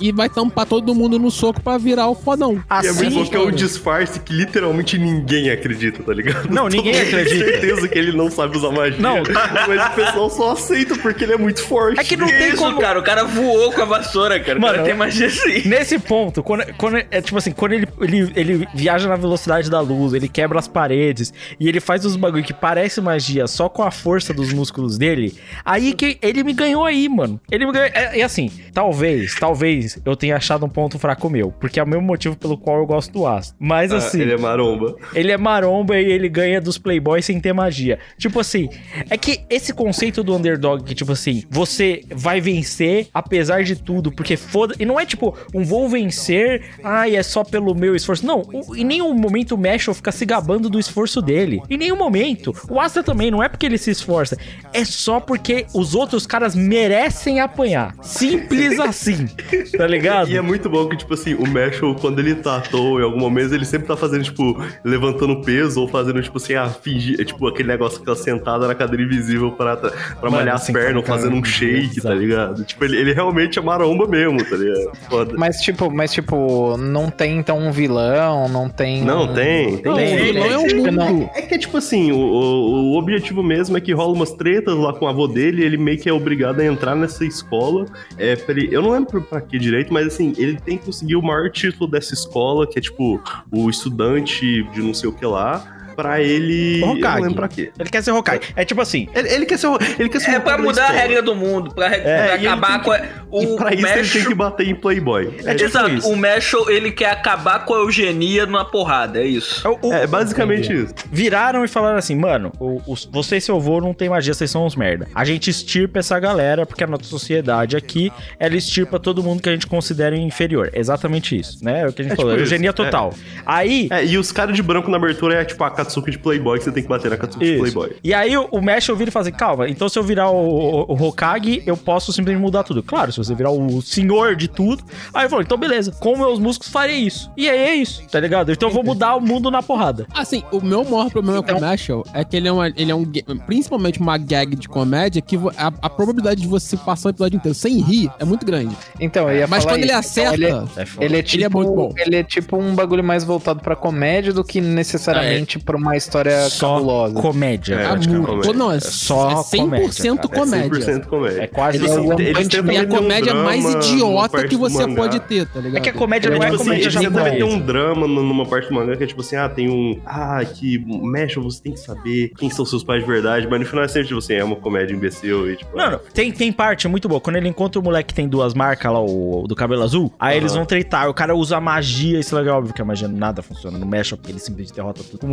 e vai tampar todo mundo no soco pra virar o fodão. E é muito Assim, bom que é um disfarce que literalmente ninguém acredita, tá ligado? Não, ninguém Todo tem acredita. certeza que ele não sabe usar magia. Não. Mas o pessoal só aceita porque ele é muito forte. É que não que tem isso, como... cara? O cara voou com a vassoura, cara. O Mano, cara tem magia assim. Nesse ponto, quando, quando é tipo assim, quando ele, ele, ele viaja na velocidade da luz, ele quebra as paredes e ele faz os bagulho que parece magia só com a força dos músculos dele, aí que ele me ganhou aí, mano. Ele me ganhou. É, e assim, talvez, talvez eu tenha achado um ponto fraco meu, porque é o mesmo motivo pelo qual eu gosto do Astro. Mas Ah, assim. Ele é maromba. Ele é maromba e ele ganha dos playboys sem ter magia. Tipo assim, é que esse conceito do underdog, que tipo assim, você vai vencer apesar de tudo, porque foda... E não é tipo, um vou vencer, ai, é só pelo meu esforço. Não, o- em nenhum momento o Mashal fica se gabando do esforço dele. Em nenhum momento. O Astra também, não é porque ele se esforça. É só porque os outros caras merecem apanhar. Simples assim. Tá ligado? E é muito bom que, tipo assim, o Mashal, quando ele tá à toa em algum momento, ele sempre tá fazendo, tipo, levantando peso ou fazendo, tipo assim, ah, fingir, é, tipo, aquele negócio que tá sentada na cadeira invisível pra, pra Mano, malhar as assim, pernas, ou fazendo um shake, tá exato. ligado? Tipo, ele, ele realmente é maromba mesmo, tá ligado? Foda. Mas tipo, mas tipo, não tem então um vilão, não tem. Não, um- tem, tem. Não, tem, tem. é o Tipo, não-. É que é tipo assim, o, o, o objetivo mesmo é que rola umas tretas lá com o avô dele e ele meio que é obrigado a entrar nessa escola. É, eu não lembro pra que direito, mas assim, ele tem que conseguir o maior título dessa escola, que é tipo o estudante de não sei o que lá, pra ele. O Eu não Hokage. lembro pra quê. Ele quer ser Hokage. É tipo assim, Ele, ele quer ser o- ele quer ser o É pra mudar a regra do mundo, pra, pra É, ele acabar com a, o E pra isso ele tem que bater em Playboy. É tipo Exato, isso. o Mashal, ele quer acabar com a eugenia na porrada, é isso. o- o- É basicamente isso. viraram e falaram assim, mano, o, os- você e seu avô não tem magia, vocês são uns merda. A gente estirpa essa galera, porque a nossa sociedade aqui, ela estirpa todo mundo que a gente considera inferior. Exatamente isso, né? É o que a gente É falou, tipo eugenia isso, é. Total. Aí... É, e os caras de branco na abertura é tipo a Katsuki de Playboy, que você tem que bater na Katsuki de Isso. Playboy. E aí o, o Mashal vira e fala assim, calma, então se eu virar o, o, o Hokage, eu posso simplesmente mudar tudo. Claro, se você virar o senhor de tudo. Aí ele falou, então beleza, com meus músculos farei isso. E aí é isso, tá ligado? Então eu vou mudar o mundo na porrada. Assim, o meu maior problema com o Mashal é que ele é, uma, ele é um. Principalmente uma gag de comédia que a, a probabilidade de você passar o episódio inteiro sem rir é muito grande. Então, eu ia Mas falar quando ele isso. acerta, Então, ele, É ele é tipo, ele é muito bom. ele é tipo um bagulho mais voltado pra comédia do que necessariamente É, pra uma história Só cabulosa. comédia. É, Ah, é muito. comédia. Não, é, É só é 100% comédia, É comédia. 100% comédia. É quase Ele é assim. E a um comédia mais idiota que você pode ter, tá ligado? É que a comédia não é tipo assim, comédia tentam japonesa. meter um drama numa parte do mangá que é tipo assim, ah, tem um. Ah, que mexe, você tem que saber quem são seus pais de verdade, mas no final é sempre tipo assim, é uma comédia imbecil e tipo. Mano, tem, tem parte muito boa. Quando ele encontra o moleque que tem duas marcas lá, o do cabelo azul, aí eles vão treitar. O cara usa magia, isso é legal, óbvio que a magia nada funciona no Meshel, porque ele simplesmente derrota tudo com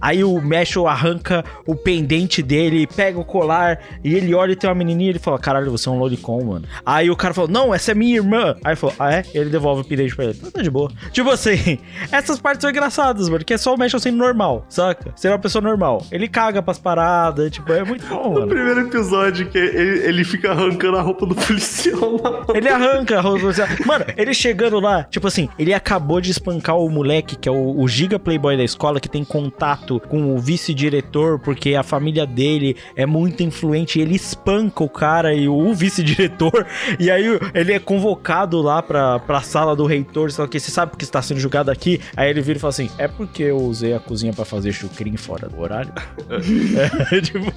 Aí o Meshel arranca o pendente dele, pega o colar, e ele olha e tem uma menininha e ele fala: Caralho, você é um lolicon, mano. Aí o cara fala: Não, essa é minha irmã. Aí ele falou: Ah, é? Ele devolve o pendente pra ele. Então tá de boa. Tipo assim, essas partes são engraçadas, mano, que é só o Meshel sendo normal, saca? Ser uma pessoa normal. Ele caga pras paradas, tipo, é muito bom, mano. primeiro episódio que ele, ele fica arrancando a roupa do policial lá. Ele arranca a roupa policial. Mano, ele chegando lá, tipo assim, ele acabou de espancar o moleque, que é o, o giga playboy da escola, que tem contato com o vice-diretor, porque a família dele é muito influente. E ele espanca o cara e o, vice-diretor. E aí ele é convocado lá pra, pra sala do reitor, só que você sabe porque está sendo julgado aqui. Aí ele vira e fala assim: É porque eu usei a cozinha pra fazer chucrim fora do horário? é, tipo.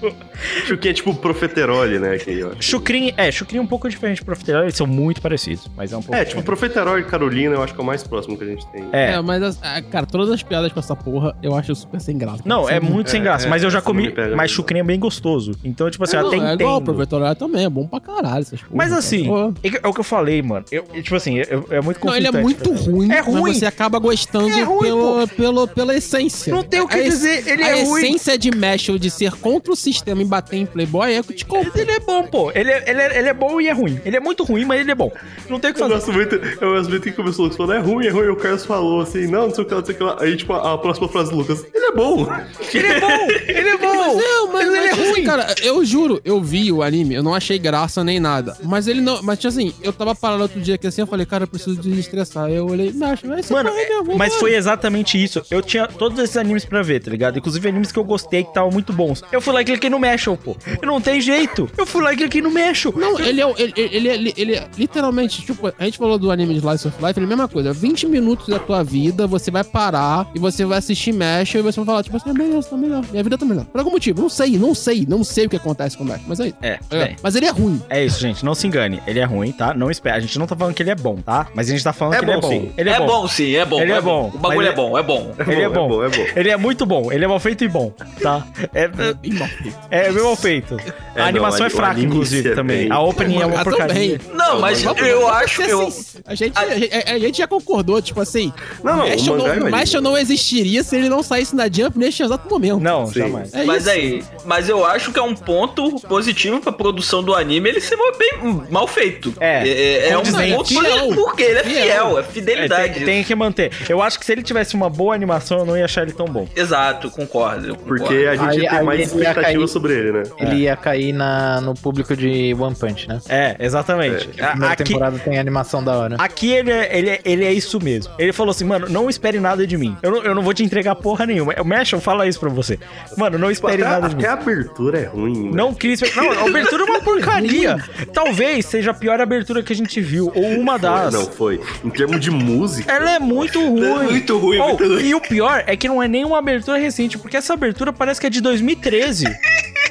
Que é tipo profiterole, né? Que. Chucrim, é, chucrim é um pouco diferente do profiterol, eles são muito parecidos, mas é um pouco É, tipo, profiterole e Carolina, eu acho que é o mais próximo que a gente tem. É. É, mas, as- ah, cara, todas as piadas com essa porra eu acho super sem graça. Não, é muito sem É, graça, é, mas eu já essa não comi. Mas chucrim é bem gostoso. Então, tipo assim, é, eu até não, é entendo. igual o Profetorial também, é bom pra caralho Mas assim, é, é o que eu falei, mano. Eu, eu, tipo assim, eu- é muito Não, ele é conflitante muito mim. ruim, É ruim. mas você acaba gostando É ruim, pelo, pelo, pela essência. Não tem o que A dizer, ele a é ruim. essência de Mashal de ser contra o sistema e bater em Playboy é que te compra. Ele é bom, pô. Ele é, ele, é, ele é bom e é ruim. Ele é muito ruim, mas ele é bom. Não tem o que Eu fazer. gosto muito, eu gosto muito que começou o Lucas falando, é ruim, é ruim, e o Carlos falou assim, não, não sei o que lá, não sei o que lá. Aí, tipo, a, a próxima frase do Lucas, ele é bom. Ele é bom, ele é bom. Não, mas, ele mas, é tipo assim, ruim. cara, eu juro, eu vi o anime, eu não achei graça nem nada. Mas ele não. Mas tipo assim, eu tava parado outro dia aqui assim, eu falei, cara, eu preciso desestressar. Aí eu olhei, Macho, vai ser Mano, porra aí mesmo, mas vambora." foi exatamente isso. Eu tinha todos esses animes pra ver, tá ligado? Inclusive animes que eu gostei, que estavam muito bons. Eu fui lá e cliquei no Meshel, pô. Eu não tem jeito. Eu fui lá e cliquei no Meshel. Não, ele é, ele, ele, ele, ele é literalmente, tipo, a gente falou do anime de Slice of Life, ele é a mesma coisa. 20 minutos da tua vida, você vai parar e você vai assistir Mesh e você vai falar, tipo assim, ah, beleza, tá melhor. Minha vida tá melhor. Por algum motivo, não sei, não sei, não sei o que acontece com o Mesh, mas é isso. É, É, mas ele é ruim. É isso, gente. Não se engane. Ele é ruim, tá? Não espera. A gente não tá falando que ele é bom, tá? Mas a gente tá falando É que ele é bom, bom. sim. Ele é, bom. sim, é bom. Ele é bom, O bagulho é bom, é bom. Ele é bom. é bom, é bom. Ele é muito bom. Ele é mal feito e bom, tá? É, é, é bem mal feito. É, a animação não, é fraca, inclusive, é também. A opening é uma porcaria. Não, mas eu acho que eu... A gente, a, gente- a gente já concordou, tipo assim. Não, não, o Mesh é não existiria se ele não saísse na Jump neste exato momento. Não, Sim. jamais. É Mas isso. aí, mas eu acho que é um ponto positivo pra produção do anime ele ser mal- bem mal feito. É, é, é um condizente. ponto Fiel. positivo porque ele é Fiel. fiel, é É, fidelidade. tem, tem que manter. Eu acho que se ele tivesse uma boa animação, eu não ia achar ele tão bom. Exato, concordo. concordo. Porque a gente Aí- tem aí mais ia expectativa cair. sobre ele, né? Ele ia cair na, no público de One Punch, né? É, exatamente. A A- temporada tem animação da hora. aqui ele, é, ele, é, ele é isso mesmo. Ele falou assim, mano, não espere nada de mim. Eu não, eu não vou te entregar porra nenhuma. O Mashal fala isso pra você. Mano, não espere Até, nada de mim. até a abertura é ruim. Não quis. Não, a abertura é uma porcaria. Talvez seja a pior abertura que a gente viu. Ou uma das. Não, foi. Em termos de música. Ela é muito ruim. muito ruim, Oh, muito ruim. E o pior é que não é nenhuma abertura recente, porque essa abertura parece que é de 2013.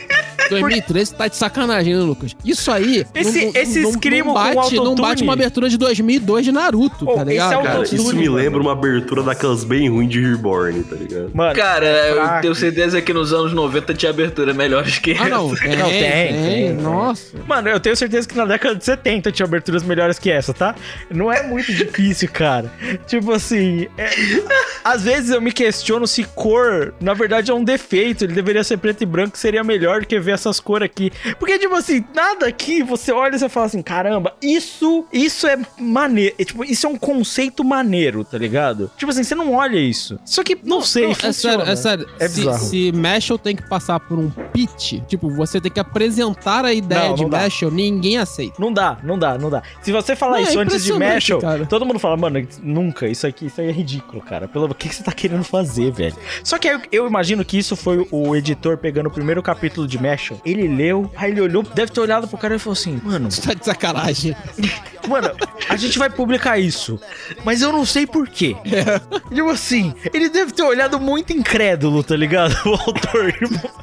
2013 tá de sacanagem, né, Lucas? Isso aí. Esse- esse escrimo com bate, não bate uma abertura de 2002 de Naruto, Oh, tá esse ligado? é o Cara, isso me lembra uma abertura daquelas bem ruins de Reborn, tá ligado? Mano, Cara, eu tenho certeza que nos anos 90 tinha abertura melhores que Ah, não. essa. Tem, Não, tem, tem, tem, Nossa. Mano, eu tenho certeza que na década de 70 tinha aberturas melhores que essa, tá? Não é muito difícil, cara. Tipo assim, é- às vezes eu me questiono se cor, na verdade, é um defeito. Ele deveria ser preto e branco, seria melhor do que ver essas cores aqui. Porque, tipo assim, nada aqui, você olha e você fala assim, caramba, isso, isso é maneiro. É, tipo, isso é um conceito maneiro, tá ligado? Tipo assim, você não olha isso. Só que, não, sei, Não, é funciona. sério, é sério. É se, bizarro. se Mashal tem que passar por um pitch, tipo, você tem que apresentar a ideia Não, de não. Mashal, ninguém aceita. Não dá, não dá, não dá. Se você falar Não, é isso antes de Mashal, todo mundo fala, mano, nunca, isso aqui, isso aí é ridículo, cara. Pelo o que, que você tá querendo fazer, velho? Só que eu, eu imagino que isso foi o editor pegando o primeiro capítulo de Mashal. Ele leu, aí ele olhou, deve ter olhado pro cara e falou assim, mano, Tá de sacanagem. Mano, a gente vai publicar isso. Mas eu não sei por quê. Tipo assim, ele deve ter olhado muito incrédulo, tá ligado? O autor.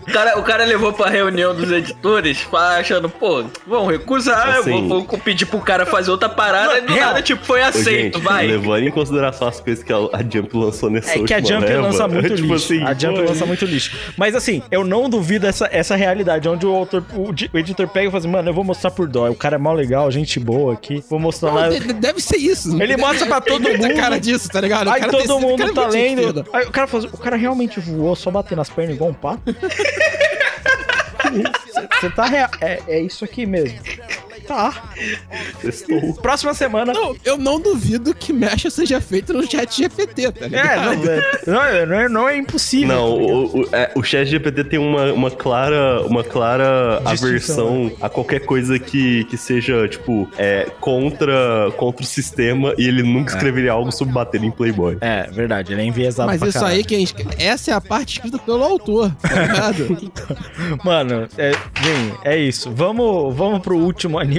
O cara, o cara levou pra reunião dos editores, achando, pô, vão recusar, eu Assim- vou, vou pedir pro cara fazer outra parada, e do real. nada, tipo, foi Ô, aceito, gente, vai. Levando em consideração as coisas que a, a Jump lançou nessa É que a Jump leva, lança muito tipo lixo. assim, a Jump pô, lança muito lixo. Mas assim, eu não duvido essa, essa realidade, onde o autor, o, di- o editor pega e fala assim, mano, eu vou mostrar por dó. O cara é mó legal, gente boa aqui. Vou mostrar lá. De- Deve ser isso. Ele mostra pra todo mundo. cara disso, tá ligado? Aí todo mundo é tá lendo. Aí o cara fala assim, o cara realmente voou só bater nas pernas igual um pato? Você tá real. É, é isso aqui mesmo. Tá. Sextou. Próxima semana. Não, eu não duvido que mecha seja feito no chat GPT, tá É, ligado? não, é, não, é, não, é, não é impossível. Não, o, o, é, o chat GPT tem uma, uma clara, uma clara aversão a qualquer coisa que, que seja, tipo, é, contra, contra o sistema e ele nunca escreveria algo sobre bater em Playboy. É, verdade, ele é enviesado Mas pra isso caralho. aí, quem escre- essa é a parte escrita pelo autor, tá ligado? Mano, é, bem, é isso. Vamos, vamos pro último anime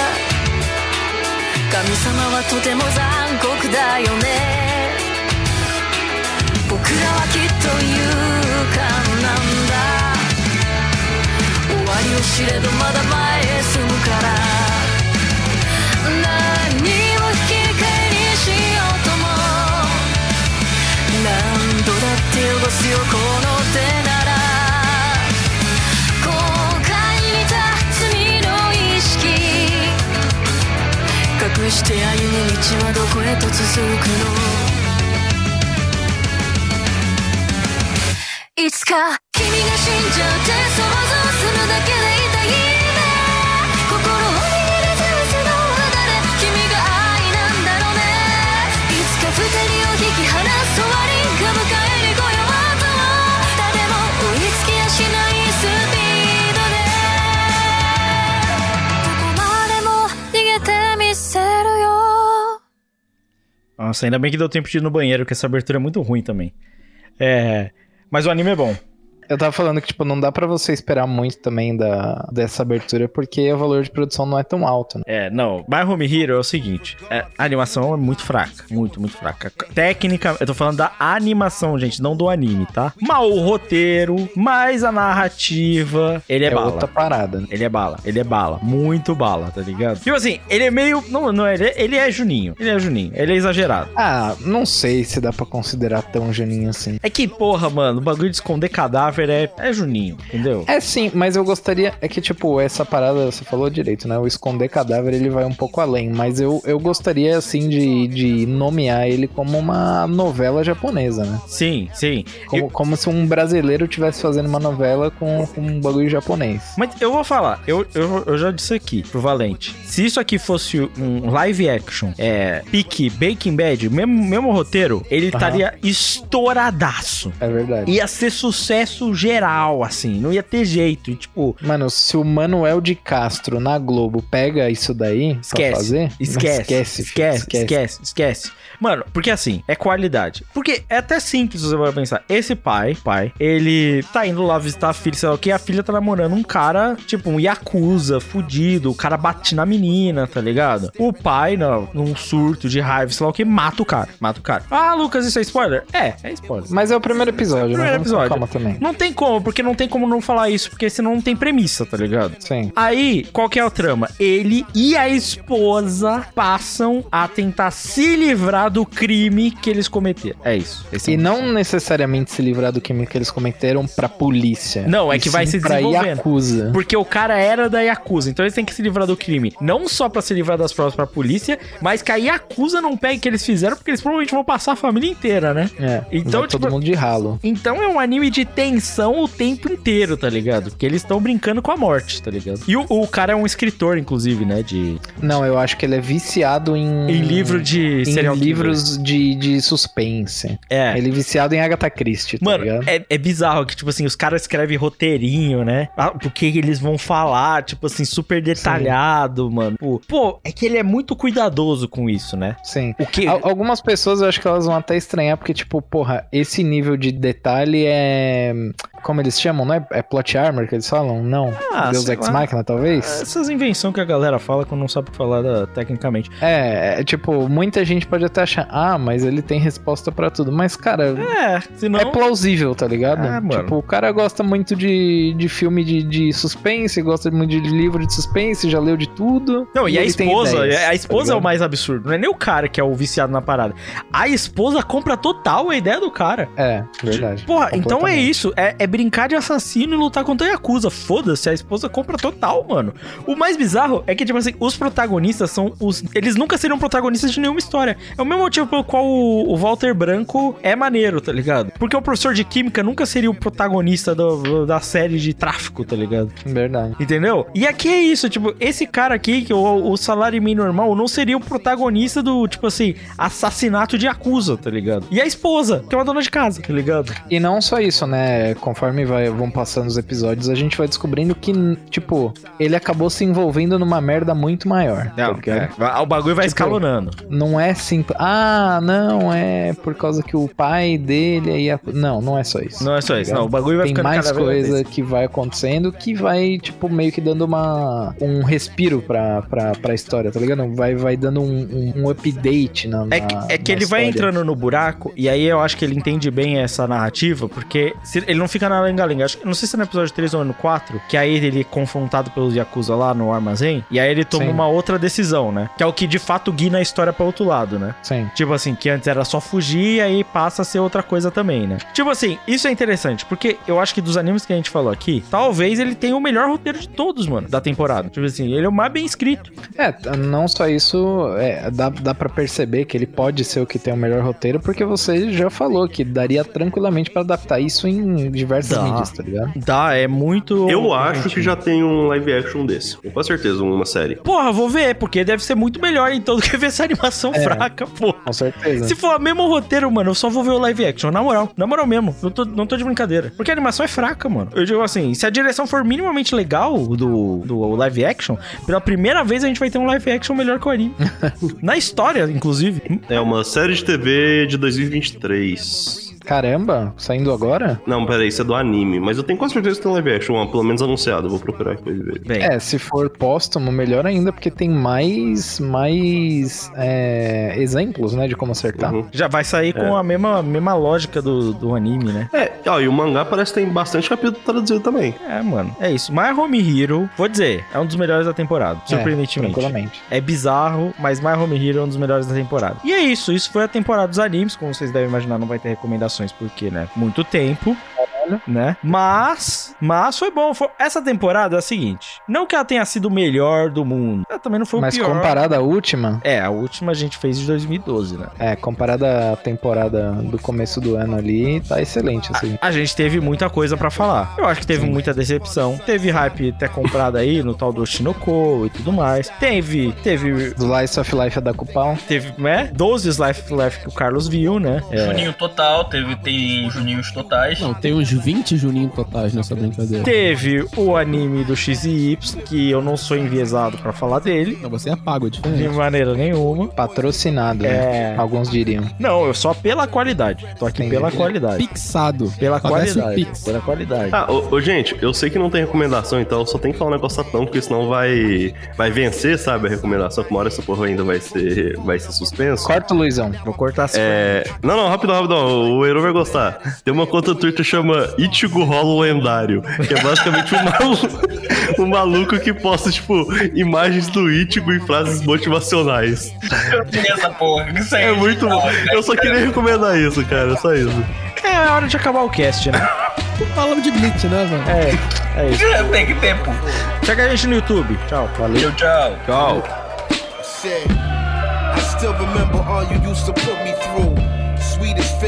神様はとても残酷だよね。僕らはきっと勇敢なんだ。終わりを知れどまだ前へ進むから。何を引き換えにしようとも。何度だって汚すよして歩む道はどこへと続くの？いつか君が死んじゃって想像するだけで Nossa, ainda bem que deu tempo de ir no banheiro, que essa abertura é muito ruim também. É. Mas o anime é bom. Eu tava falando que, tipo, não dá pra você esperar muito também da, dessa abertura, porque o valor de produção não é tão alto, né? É, não. My Home Hero é o seguinte: é, a animação é muito fraca. Muito, muito fraca. Técnica, eu tô falando da animação, gente, não do anime, tá? Mal o roteiro, mais a narrativa. Ele é, É bala. outra parada, né? Ele é bala, ele é bala, muito bala, tá ligado? Tipo assim, ele é meio. Não, não, ele, é- ele é Juninho. Ele é Juninho, ele é exagerado. Ah, não sei se dá pra considerar tão Juninho assim. É que, porra, mano, o bagulho de esconder cadáver é, é Juninho, entendeu? É sim, mas eu gostaria. É que, tipo, essa parada, você falou direito, né? O esconder cadáver ele vai um pouco além. Mas eu, eu gostaria, assim, de, de nomear ele como uma novela japonesa, né? Sim, sim. Como, como se um brasileiro estivesse fazendo uma novela com, com um bagulho japonês. Mas eu vou falar, eu, eu, eu já disse aqui pro Valente. Se isso aqui fosse um live action, é, pique Baking Bad, mesmo, mesmo roteiro, ele estaria estouradaço. É verdade. Ia ser sucesso geral, assim, não ia ter jeito. E, tipo, Mano, se o Manuel de Castro na Globo pega isso daí Esquece. pra fazer, Esquece. esquece, Esquece, esquece, esquece, Mano, porque assim, é qualidade. Porque é até simples você vai pensar. Esse pai, pai, ele tá indo lá visitar a filha, sei lá o que, a filha tá namorando um cara, tipo, um Yakuza, fudido. O cara bate na menina, tá ligado? O pai, não, num surto de raiva, sei lá o que, mata o cara. Mata o cara. Ah, Lucas, isso é spoiler? É, é spoiler. Mas é o primeiro episódio, né? Primeiro Vamos com episódio. Calma também. Não tem como, porque não tem como não falar isso, porque senão não tem premissa, tá ligado? Sim. Aí, qual que é o trama? Ele e a esposa passam a tentar se livrar do crime que eles cometeram. É isso. Esse é E o- não necessariamente se livrar do crime que eles cometeram pra polícia. Não, é que vai se pra desenvolvendo. Yakuza. Porque o cara era da Yakuza, então eles têm que se livrar do crime. Não só pra se livrar das provas pra polícia, mas que a Yakuza não pegue o que eles fizeram, porque eles provavelmente vão passar a família inteira, né? É, Então, tipo, todo mundo de ralo. Então é um anime de tensão o tempo inteiro, tá ligado? Porque eles estão brincando com a morte, tá ligado? E o, o cara é um escritor, inclusive, né? De, Não, eu acho que ele é viciado em. em livro de Em serial livros de, de suspense. É. Ele é viciado em Agatha Christie, tá Mano, ligado? é, é bizarro que, tipo assim, os caras escrevem roteirinho, né? Ah, O que eles vão falar, tipo assim, super detalhado, mano. Pô, pô, é que ele é muito cuidadoso com isso, né? Sim. O que... Al- Algumas pessoas eu acho que elas vão até estranhar, porque, tipo, porra, esse nível de detalhe é. um, Como eles chamam, não é? É plot armor que eles falam? Não. Ah, Deus Ex lá. Machina, talvez? Essas invenções que a galera fala quando não sabe falar da- tecnicamente. É, é, tipo, muita gente pode até achar, ah, mas ele tem resposta pra tudo. Mas, cara, É, senão... é plausível, tá ligado? É, mano. Tipo, o cara gosta muito de, de filme de, de suspense, gosta muito de livro de suspense, já leu de tudo. Não, e, a ele tem esposa, ideias, a tá esposa é o mais absurdo. Não é nem o cara que é o viciado na parada. A esposa compra total a ideia do cara. É, verdade. Porra, então é isso. É, é brincar de assassino e lutar contra a Yakuza. Foda-se, a esposa compra total, mano. O mais bizarro é que, tipo assim, os protagonistas são os. Eles nunca seriam protagonistas de nenhuma história. É o mesmo motivo pelo qual o, o Walter Branco é maneiro, tá ligado? Porque o professor de química nunca seria o protagonista do- da série de tráfico, tá ligado? Verdade. Entendeu? E aqui é isso, tipo, esse cara aqui, que o, o salário mínimo normal, não seria o protagonista do, tipo assim, assassinato de acusa, tá ligado? E a esposa, que é uma dona de casa, tá ligado? E não só isso, né? Conforme vai, vão passando os episódios, a gente vai descobrindo que, tipo, ele acabou se envolvendo numa merda muito maior. tá ligado? é, o bagulho vai Tipo, escalonando. Não é simples. Ah, não, é por causa que o pai dele aí. Não, não é só isso. Não é só isso, ligado? não. O bagulho vai Tem mais cada vez coisa que vai acontecendo que vai, tipo, meio que dando uma, um respiro pra, pra, pra história, tá ligado? Vai, vai dando um, um, um update na. É que, na- é que na ele vai história. entrando no buraco, e aí eu acho que ele entende bem essa narrativa, porque ele não fica na lenga-lenga. Acho que- Não sei se é no episódio 3 ou no 4, que aí ele é confrontado pelos Yakuza lá no armazém, e aí ele toma Sim. uma outra decisão, né? Que é o que de fato guia a história pra outro lado, né? Sim. Tipo assim, que antes era só fugir, e aí passa a ser outra coisa também, né? Tipo assim, isso é interessante, porque eu acho que dos animes que a gente falou aqui, talvez ele tenha o melhor roteiro de todos, mano, da temporada. Tipo assim, ele é o mais bem escrito. É, não só isso, é, dá, dá pra perceber que ele pode ser o que tem o melhor roteiro, porque você já falou que daria tranquilamente pra adaptar isso em diversas Dá. mídias, tá ligado? Dá, é muito. Eu acho que já tem um live action desse. Com certeza, uma série. Porra, vou ver, porque deve ser muito melhor então do que ver essa animação fraca, pô. Com certeza. Se for o mesmo roteiro, mano, eu só vou ver o live action, na moral. Na moral mesmo. Não tô, não tô de brincadeira. Porque a animação é fraca, mano. Eu digo assim, se a direção for minimamente legal do, do live action, pela primeira vez a gente vai ter um live action melhor que o anime. Na história, inclusive. É uma série de TV de 2023. Caramba, saindo agora? Não, peraí, isso é do anime. Mas eu tenho quase certeza que tem um live action, ó, pelo menos anunciado. Vou procurar aqui pra ver. Bem, É, se for póstumo, melhor ainda, porque tem mais, mais é, exemplos, né, de como acertar. Uhum. já vai sair com É. a mesma, mesma lógica do, do anime, né? É, ó, e o mangá parece que tem bastante capítulo traduzido também. É, mano. É isso. My Home Hero, vou dizer, é um dos melhores da temporada. Surpreendentemente. tranquilamente. É bizarro, mas My Home Hero é um dos melhores da temporada. E é isso. Isso foi a temporada dos animes. Como vocês devem imaginar, não vai ter porque, né? Muito tempo. Né? Mas, mas foi bom. Foi- Essa temporada é a seguinte: não que ela tenha sido o melhor do mundo, ela também não foi Mas o pior. comparada à última, É, a última a gente fez de 2012, né? é, comparada à temporada do começo do ano ali, tá excelente, assim. A gente teve muita coisa pra falar. Eu acho que teve muita decepção. Teve hype até comprado aí no tal do Shinoko e tudo mais. Teve, teve, Slice of Life é da Cupal. teve, né? 12 Life Life que o Carlos viu, né? É. Juninho total, teve, tem Juninhos totais. Não, tem uns 20 Juninho totais nessa brincadeira. Teve o anime do X e Y, que eu não sou enviesado pra falar dele. Não, você é pago, é De diferente. maneira nenhuma. Patrocinado, É. né? Alguns diriam. Não, eu só pela qualidade. Tô aqui Entendi. pela qualidade. Pixado. Pela Parece um qualidade. Pix. Pela qualidade. Ah, ô, ô, gente, eu sei que não tem recomendação, então eu só tenho que falar um negócio satão, porque senão vai, vai vencer, sabe, a recomendação, que uma hora essa porra ainda vai ser, vai ser suspenso. Corta, Luizão. Vou cortar as É... Não, não, rapidão, rapidão, o Eero vai gostar. Tem uma conta no Twitter que chama Ichigo Rolo Lendário, que é basicamente um maluco, um maluco que posta, tipo, imagens do Ichigo e frases motivacionais. Eu tinha essa porra. Isso aí É muito bom. Eu só queria recomendar isso, cara, só isso. É a hora de acabar o cast, né? Falamos de Glitch, né, velho? É, é isso. Tem que ter, pô. Chega a gente no YouTube. Tchau. Tchau, tchau. Tchau. Shit. I still remember all you used to put me through.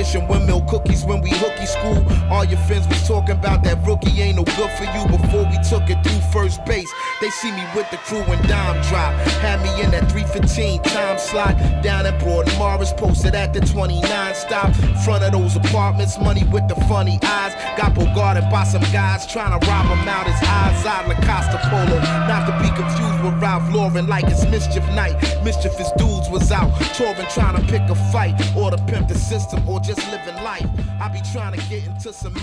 Fish windmill cookies when we hooky school. All your friends was talking about that rookie ain't no good for you before we took it through first base. They see me with the crew and dime drop. Had me in that 315 time slot down at Broad Morris, posted at the 29 stop. Front of those apartments, money with the funny eyes. Got bogarted by some guys trying to rob him out his eyes. I La Costa Polo, not to be confused with Ralph Lauren like it's mischief night. Mischievous dudes was out touring trying to pick a fight or to pimp the system or just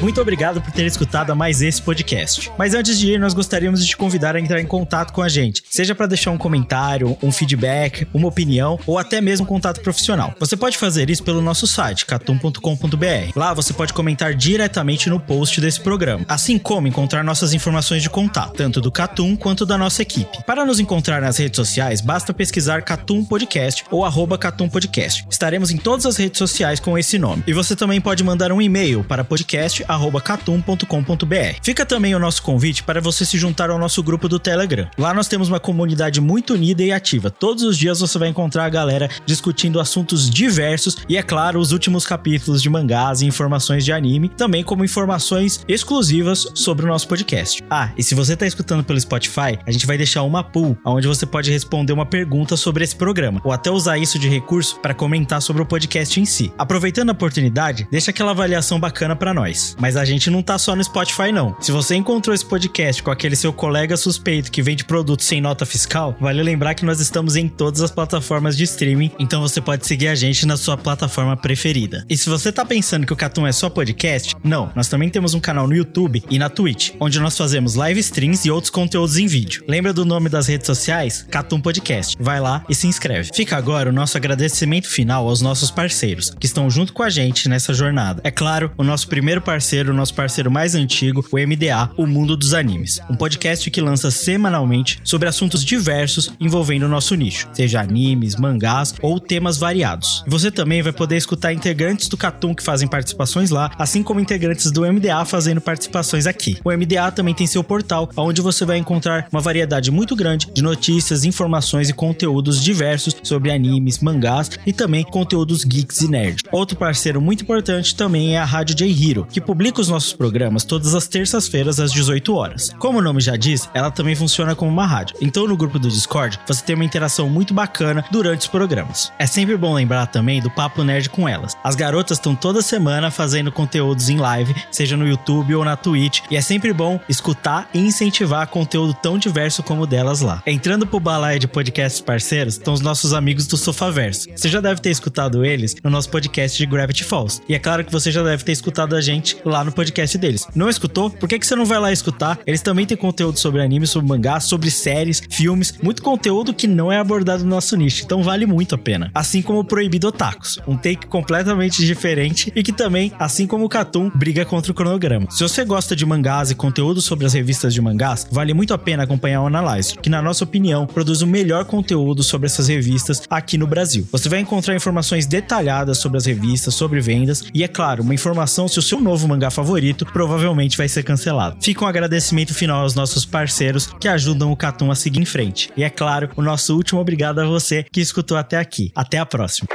Muito obrigado por ter escutado mais esse podcast. Mas antes de ir, nós gostaríamos de te convidar a entrar em contato com a gente, seja para deixar um comentário, um feedback, uma opinião ou até mesmo um contato profissional. Você pode fazer isso pelo nosso site catum.com.br. Lá você pode comentar diretamente no post desse programa, assim como encontrar nossas informações de contato, tanto do Catum quanto da nossa equipe. Para nos encontrar nas redes sociais, basta pesquisar Catum Podcast ou arroba Catum Podcast. Estaremos em todas as redes sociais com esse nome. E você também pode mandar um e-mail para podcast@catum.com.br. Fica também o nosso convite para você se juntar ao nosso grupo do Telegram. Lá nós temos uma comunidade muito unida e ativa. Todos os dias você vai encontrar a galera discutindo assuntos diversos e, é claro, os últimos capítulos de mangás e informações de anime, também como informações exclusivas sobre o nosso podcast. Ah, e se você está escutando pelo Spotify, a gente vai deixar uma pool onde você pode responder uma pergunta sobre esse programa, ou até usar isso de recurso para comentar sobre o podcast em si. Aproveitando a oportunidade, deixa aquela avaliação bacana para nós. Mas a gente não tá só no Spotify não. Se você encontrou esse podcast com aquele seu colega suspeito que vende produtos sem nota fiscal, vale lembrar que nós estamos em todas as plataformas de streaming, então você pode seguir a gente na sua plataforma preferida. E se você tá pensando que o Catum é só podcast, não, nós também temos um canal no YouTube e na Twitch, onde nós fazemos live streams e outros conteúdos em vídeo. Lembra do nome das redes sociais? Catum Podcast. Vai lá e se inscreve. Fica agora o nosso agradecimento final aos nossos parceiros, que estão junto com a gente nessa jornada. É claro, o nosso primeiro parceiro, o nosso parceiro mais antigo, o MDA, o Mundo dos Animes. Um podcast que lança semanalmente sobre assuntos diversos envolvendo o nosso nicho, seja animes, mangás ou temas variados. Você também vai poder escutar integrantes do Catum que fazem participações lá, assim como integrantes do MDA fazendo participações aqui. O MDA também tem seu portal, onde você vai encontrar uma variedade muito grande de notícias, informações e conteúdos diversos sobre animes, mangás e também conteúdos geeks e nerd. Outro parceiro muito importante também é a Rádio J Hero, que publica os nossos programas todas as terças-feiras às 18 horas. Como o nome já diz, ela também funciona como uma rádio. Então no grupo do Discord você tem uma interação muito bacana durante os programas. É sempre bom lembrar também do Papo Nerd com elas. As garotas estão toda semana fazendo conteúdos em live, seja no YouTube ou na Twitch, e é sempre bom escutar e incentivar conteúdo tão diverso como o delas lá. Entrando pro balaio de podcasts parceiros, estão os nossos amigos do Sofaverso. Você já deve ter escutado eles no nosso podcast de Gravity Falls. E é claro que você já deve ter escutado a gente lá no podcast deles. Não escutou? Por que, que você não vai lá escutar? Eles também têm conteúdo sobre anime, sobre mangá, sobre séries, filmes, muito conteúdo que não é abordado no nosso nicho, então vale muito a pena. Assim como o Proibido Otakus, um take completamente diferente e que também, assim como o Catum, briga contra o cronograma. Se você gosta de mangás e conteúdo sobre as revistas de mangás, vale muito a pena acompanhar o Analyze, que na nossa opinião produz o melhor conteúdo sobre essas revistas aqui no Brasil. Você vai encontrar informações detalhadas sobre as revistas, sobre vendas. E, é claro, uma informação se o seu novo mangá favorito provavelmente vai ser cancelado. Fica um agradecimento final aos nossos parceiros que ajudam o Catum a seguir em frente. E, é claro, o nosso último obrigado a você que escutou até aqui. Até a próxima.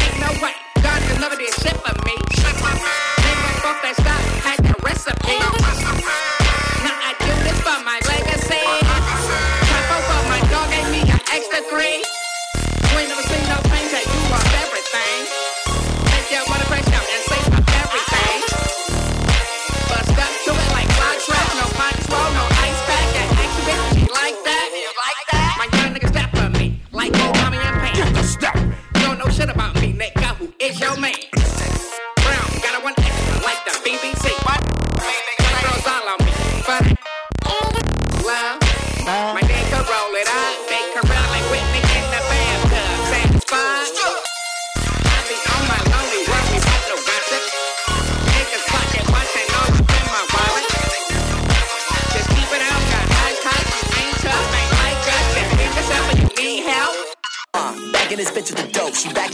Ain't no way, God never shit for me. Recipe. Now I do this for my legacy. Capo for my dog gave me an extra three.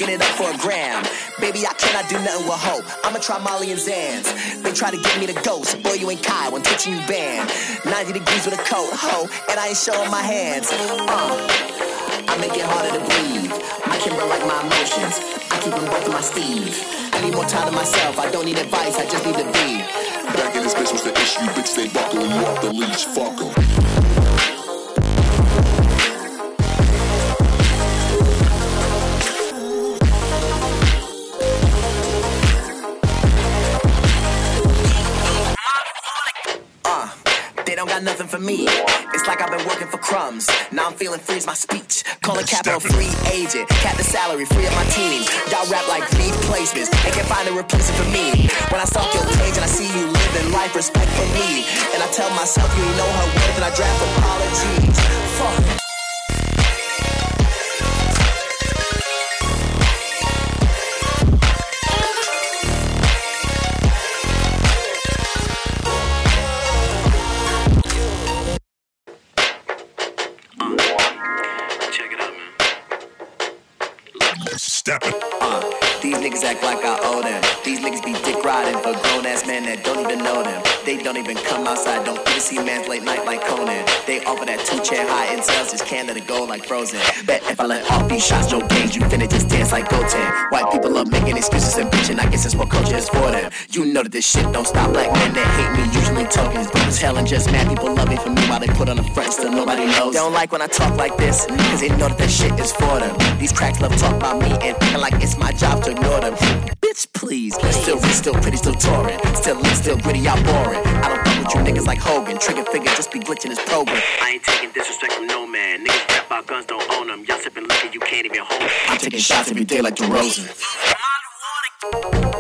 It up for a gram. Baby, I cannot do nothing with hope. I'ma try Molly and Zans. They try to get me to ghost. Boy, you ain't Kai when touching you banned. 90 degrees with a coat, ho, and I ain't showing my hands. Uh, I make it harder to breathe. I can run like my emotions. I keep them both in my sleeve. I need more time to myself. I don't need advice. I just need to be. Back in this bitch, what's the issue? Bitch, they buckling you off the leash. Fuck 'em. Got nothing for me. It's like I've been working for crumbs. Now I'm feeling free's my speech. Call Calling capital free agent. Cap the salary, free up my team. Y'all rap like replacements. They can find a replacement for me. When I stalk your page and I see you living life, respect for me. And I tell myself you know her worth and I draft apologies. Fuck. stepping niggas act like I owe them. These niggas be dick riding for grown ass men that don't even know them. They don't even come outside, don't even see man's late night like Conan. They offer that two chair high and sales just can let it go like frozen. Bet if I let off these shots, Joe games, you finna just dance like Goten. White people love making excuses and bitching, I guess that's what culture is for them. You know that this shit don't stop black men that hate me, usually tokens. But as hell and just mad people love me for me while they put on a front, still nobody knows. They don't like when I talk like this, cause they know that that shit is for them. These cracks love talk about me and thinking like it's my job to ignore them. Bitch, please. Still rich, still pretty, still touring. Still lit, still gritty, y'all boring. I don't fuck with you niggas like Hogan. Trigger finger just be glitching his program. I ain't taking disrespect from no man. Niggas rap about guns, don't own them. Y'all sipping liquor, you can't even hold. I'm taking shots every day like DeRozan.